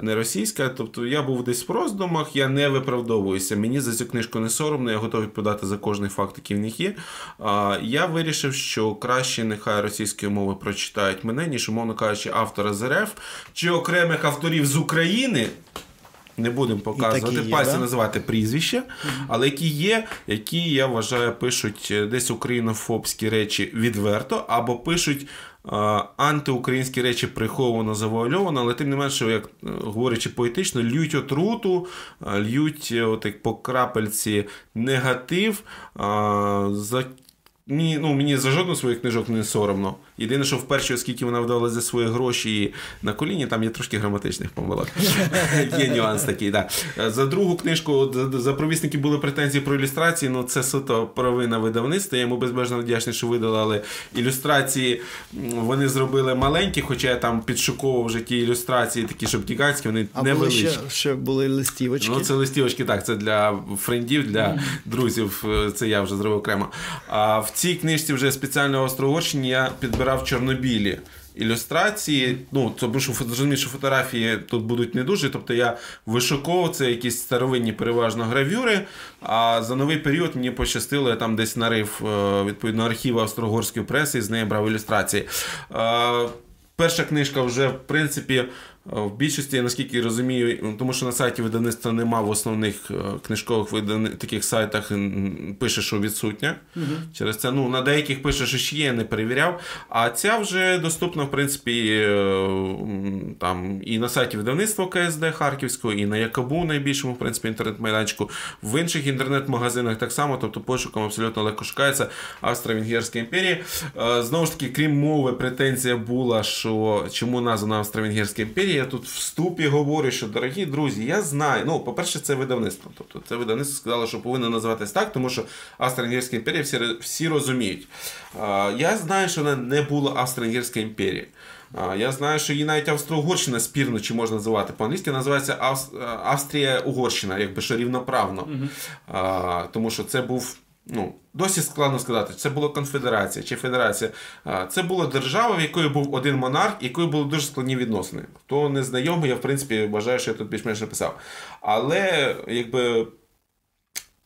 не російська. Тобто я був десь в роздумах, я не виправдовуюся. Мені за цю книжку не соромно, я готовий подати за кожний факт, який в них є. А, Я вирішив, що краще нехай російської мови прочитають мене, ніж, умовно кажучи, автора з РФ чи окремих авторів з України. Не будемо показувати пальці, да? називати прізвища, але які є, які я вважаю, пишуть десь українофобські речі відверто, або пишуть антиукраїнські речі приховано завуальовано, але тим не менше, як е, говорячи поетично, льють отруту, льють як по крапельці негатив. За Мені ну, мені за жодну своїх книжок не соромно. Єдине, що вперше, оскільки вона вдавала за свої гроші на коліні, там є трошки граматичних помилок. Є нюанс такий. Да. За другу книжку за провісники були претензії про ілюстрації. Ну це суто провина видавництва. Я йому безбежно вдячний, що видали, але ілюстрації вони зробили маленькі, хоча я там підшуковував вже ті ілюстрації, такі щоб гігантські, вони а невеличкі. Ще, ще були листівочки. Ну, це листівочки, так, це для френдів, для друзів. Це я вже зробив окремо. А в цій книжці вже спеціально в Острогорщині я підбирав Чорнобілі. ілюстрації. Ну, тому що зрозумію, що фотографії тут будуть не дуже. Тобто я вишуковував це якісь старовинні переважно гравюри. А за новий період мені пощастило, я там десь нарив е, відповідно архів австро-угорської преси і з неї брав ілюстрації. Е, перша книжка вже в принципі в більшості, наскільки я розумію, тому що на сайті видавництва нема в основних е, книжкових видан... таких сайтах пише, що відсутня. Угу. Через це ну, на деяких пише, що ще є, не перевіряв. А ця вже доступна, в принципі, е, там і на сайті видавництва КСД Харківського, і на Якобу, найбільшому в принципі, інтернет-майданчику, в інших інтернет-магазинах так само, тобто пошуком абсолютно легко шукається Австро-Венгерська імперія. Е, знову ж таки, крім мови, претензія була, що чому названа Австро-Венгерська імперія я тут в ступі говорю, що дорогі друзі, я знаю. Ну, по-перше, це видавництво. Тобто це видавництво сказало, що повинно називатись так, тому що Австро-Венгерська імперія всі всі розуміють. Я знаю, що вона не була Австро-Венгерська імперія. Я знаю, що її навіть Австро-Угорщина спірно чи можна називати по-англійськи, називається Австрія-Угорщина, якби що рівноправно. Угу. Тому що це був ну, досі складно сказати, це була конфедерація чи федерація. Це була держава, в якої був один монарх, якої були дуже складні відносини. Хто не знайомий, я в принципі вважаю, що я тут більш-менш написав. Але якби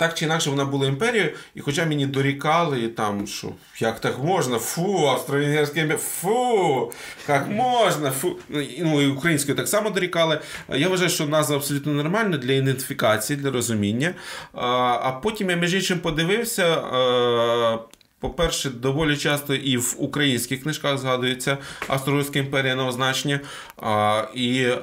так чи інакше вона була імперією, і хоча мені дорікали, там, що як так можна, фу, австро-венгерська імперія, фу, як можна, фу. Ну, і українською так само дорікали. Я вважаю, що назва абсолютно нормальна для ідентифікації, для розуміння. А потім я між іншим подивився. По-перше, доволі часто і в українських книжках згадується Австро-Угорська імперія на означення. А, І е,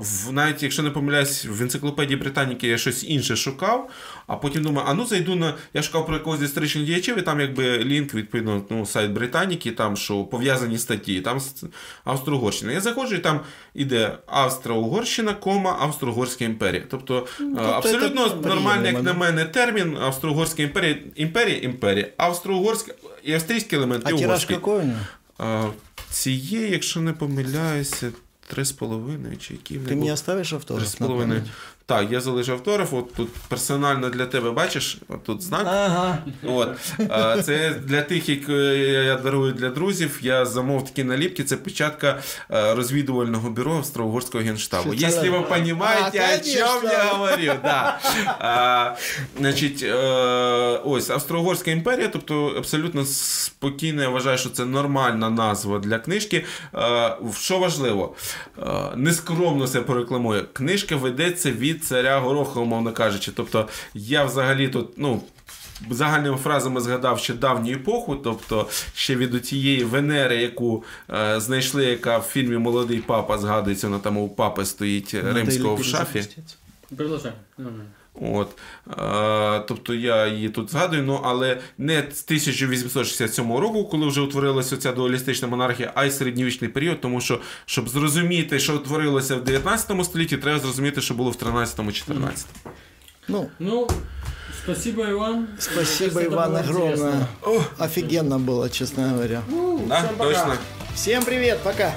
в, навіть, якщо не помиляюсь, в енциклопедії Британіки я щось інше шукав, а потім думаю, а ну зайду на. Я шукав про якогось історичних діячів, і там якби лінк, відповідно, ну, сайт Британіки, там що пов'язані статті, там Австро-Угорщина. Я заходжу, і там іде Австро-Угорщина, кома, Австро-Угорська імперія. Тобто, ну, тобто абсолютно нормальний, як на мене, термін Австро-Угорська імперія, імперія, імперія. Австро-угорська і австрійський елемент. А і який? Цієї, якщо не помиляюся, три з половиною чи які. Ти мені оставиш автограф? Так, я залишив автограф. От тут персонально для тебе бачиш, от тут знак. Ага. От. Це для тих, які я дарую для друзів. Я замов такі наліпки, це печатка розвідувального бюро Австро-Угорського генштабу. Якщо ви розумієте, о чому я говорю. Да. А, значить, ось Австро-Угорська імперія, тобто абсолютно спокійно, я вважаю, що це нормальна назва для книжки. Що важливо, нескромно це порекламую. Книжка ведеться від царя Гороха, умовно кажучи. Тобто я взагалі тут, ну. Загальними фразами згадав ще давню епоху, тобто ще від тієї Венери, яку е, знайшли, яка в фільмі Молодий папа згадується, вона там у папи стоїть ну, римського в шафі. Продовжай. От, е, Тобто я її тут згадую, ну але не з 1867 року, коли вже утворилася ця дуалістична монархія, а й середньовічний період, тому що, щоб зрозуміти, що утворилося в 19 столітті, треба зрозуміти, що було в 13-14. Ну, ну, спасибо, Иван. Спасибо, Иван, огромное. Офигенно было, честно говоря. Ну, да, точно. Всем привет, пока.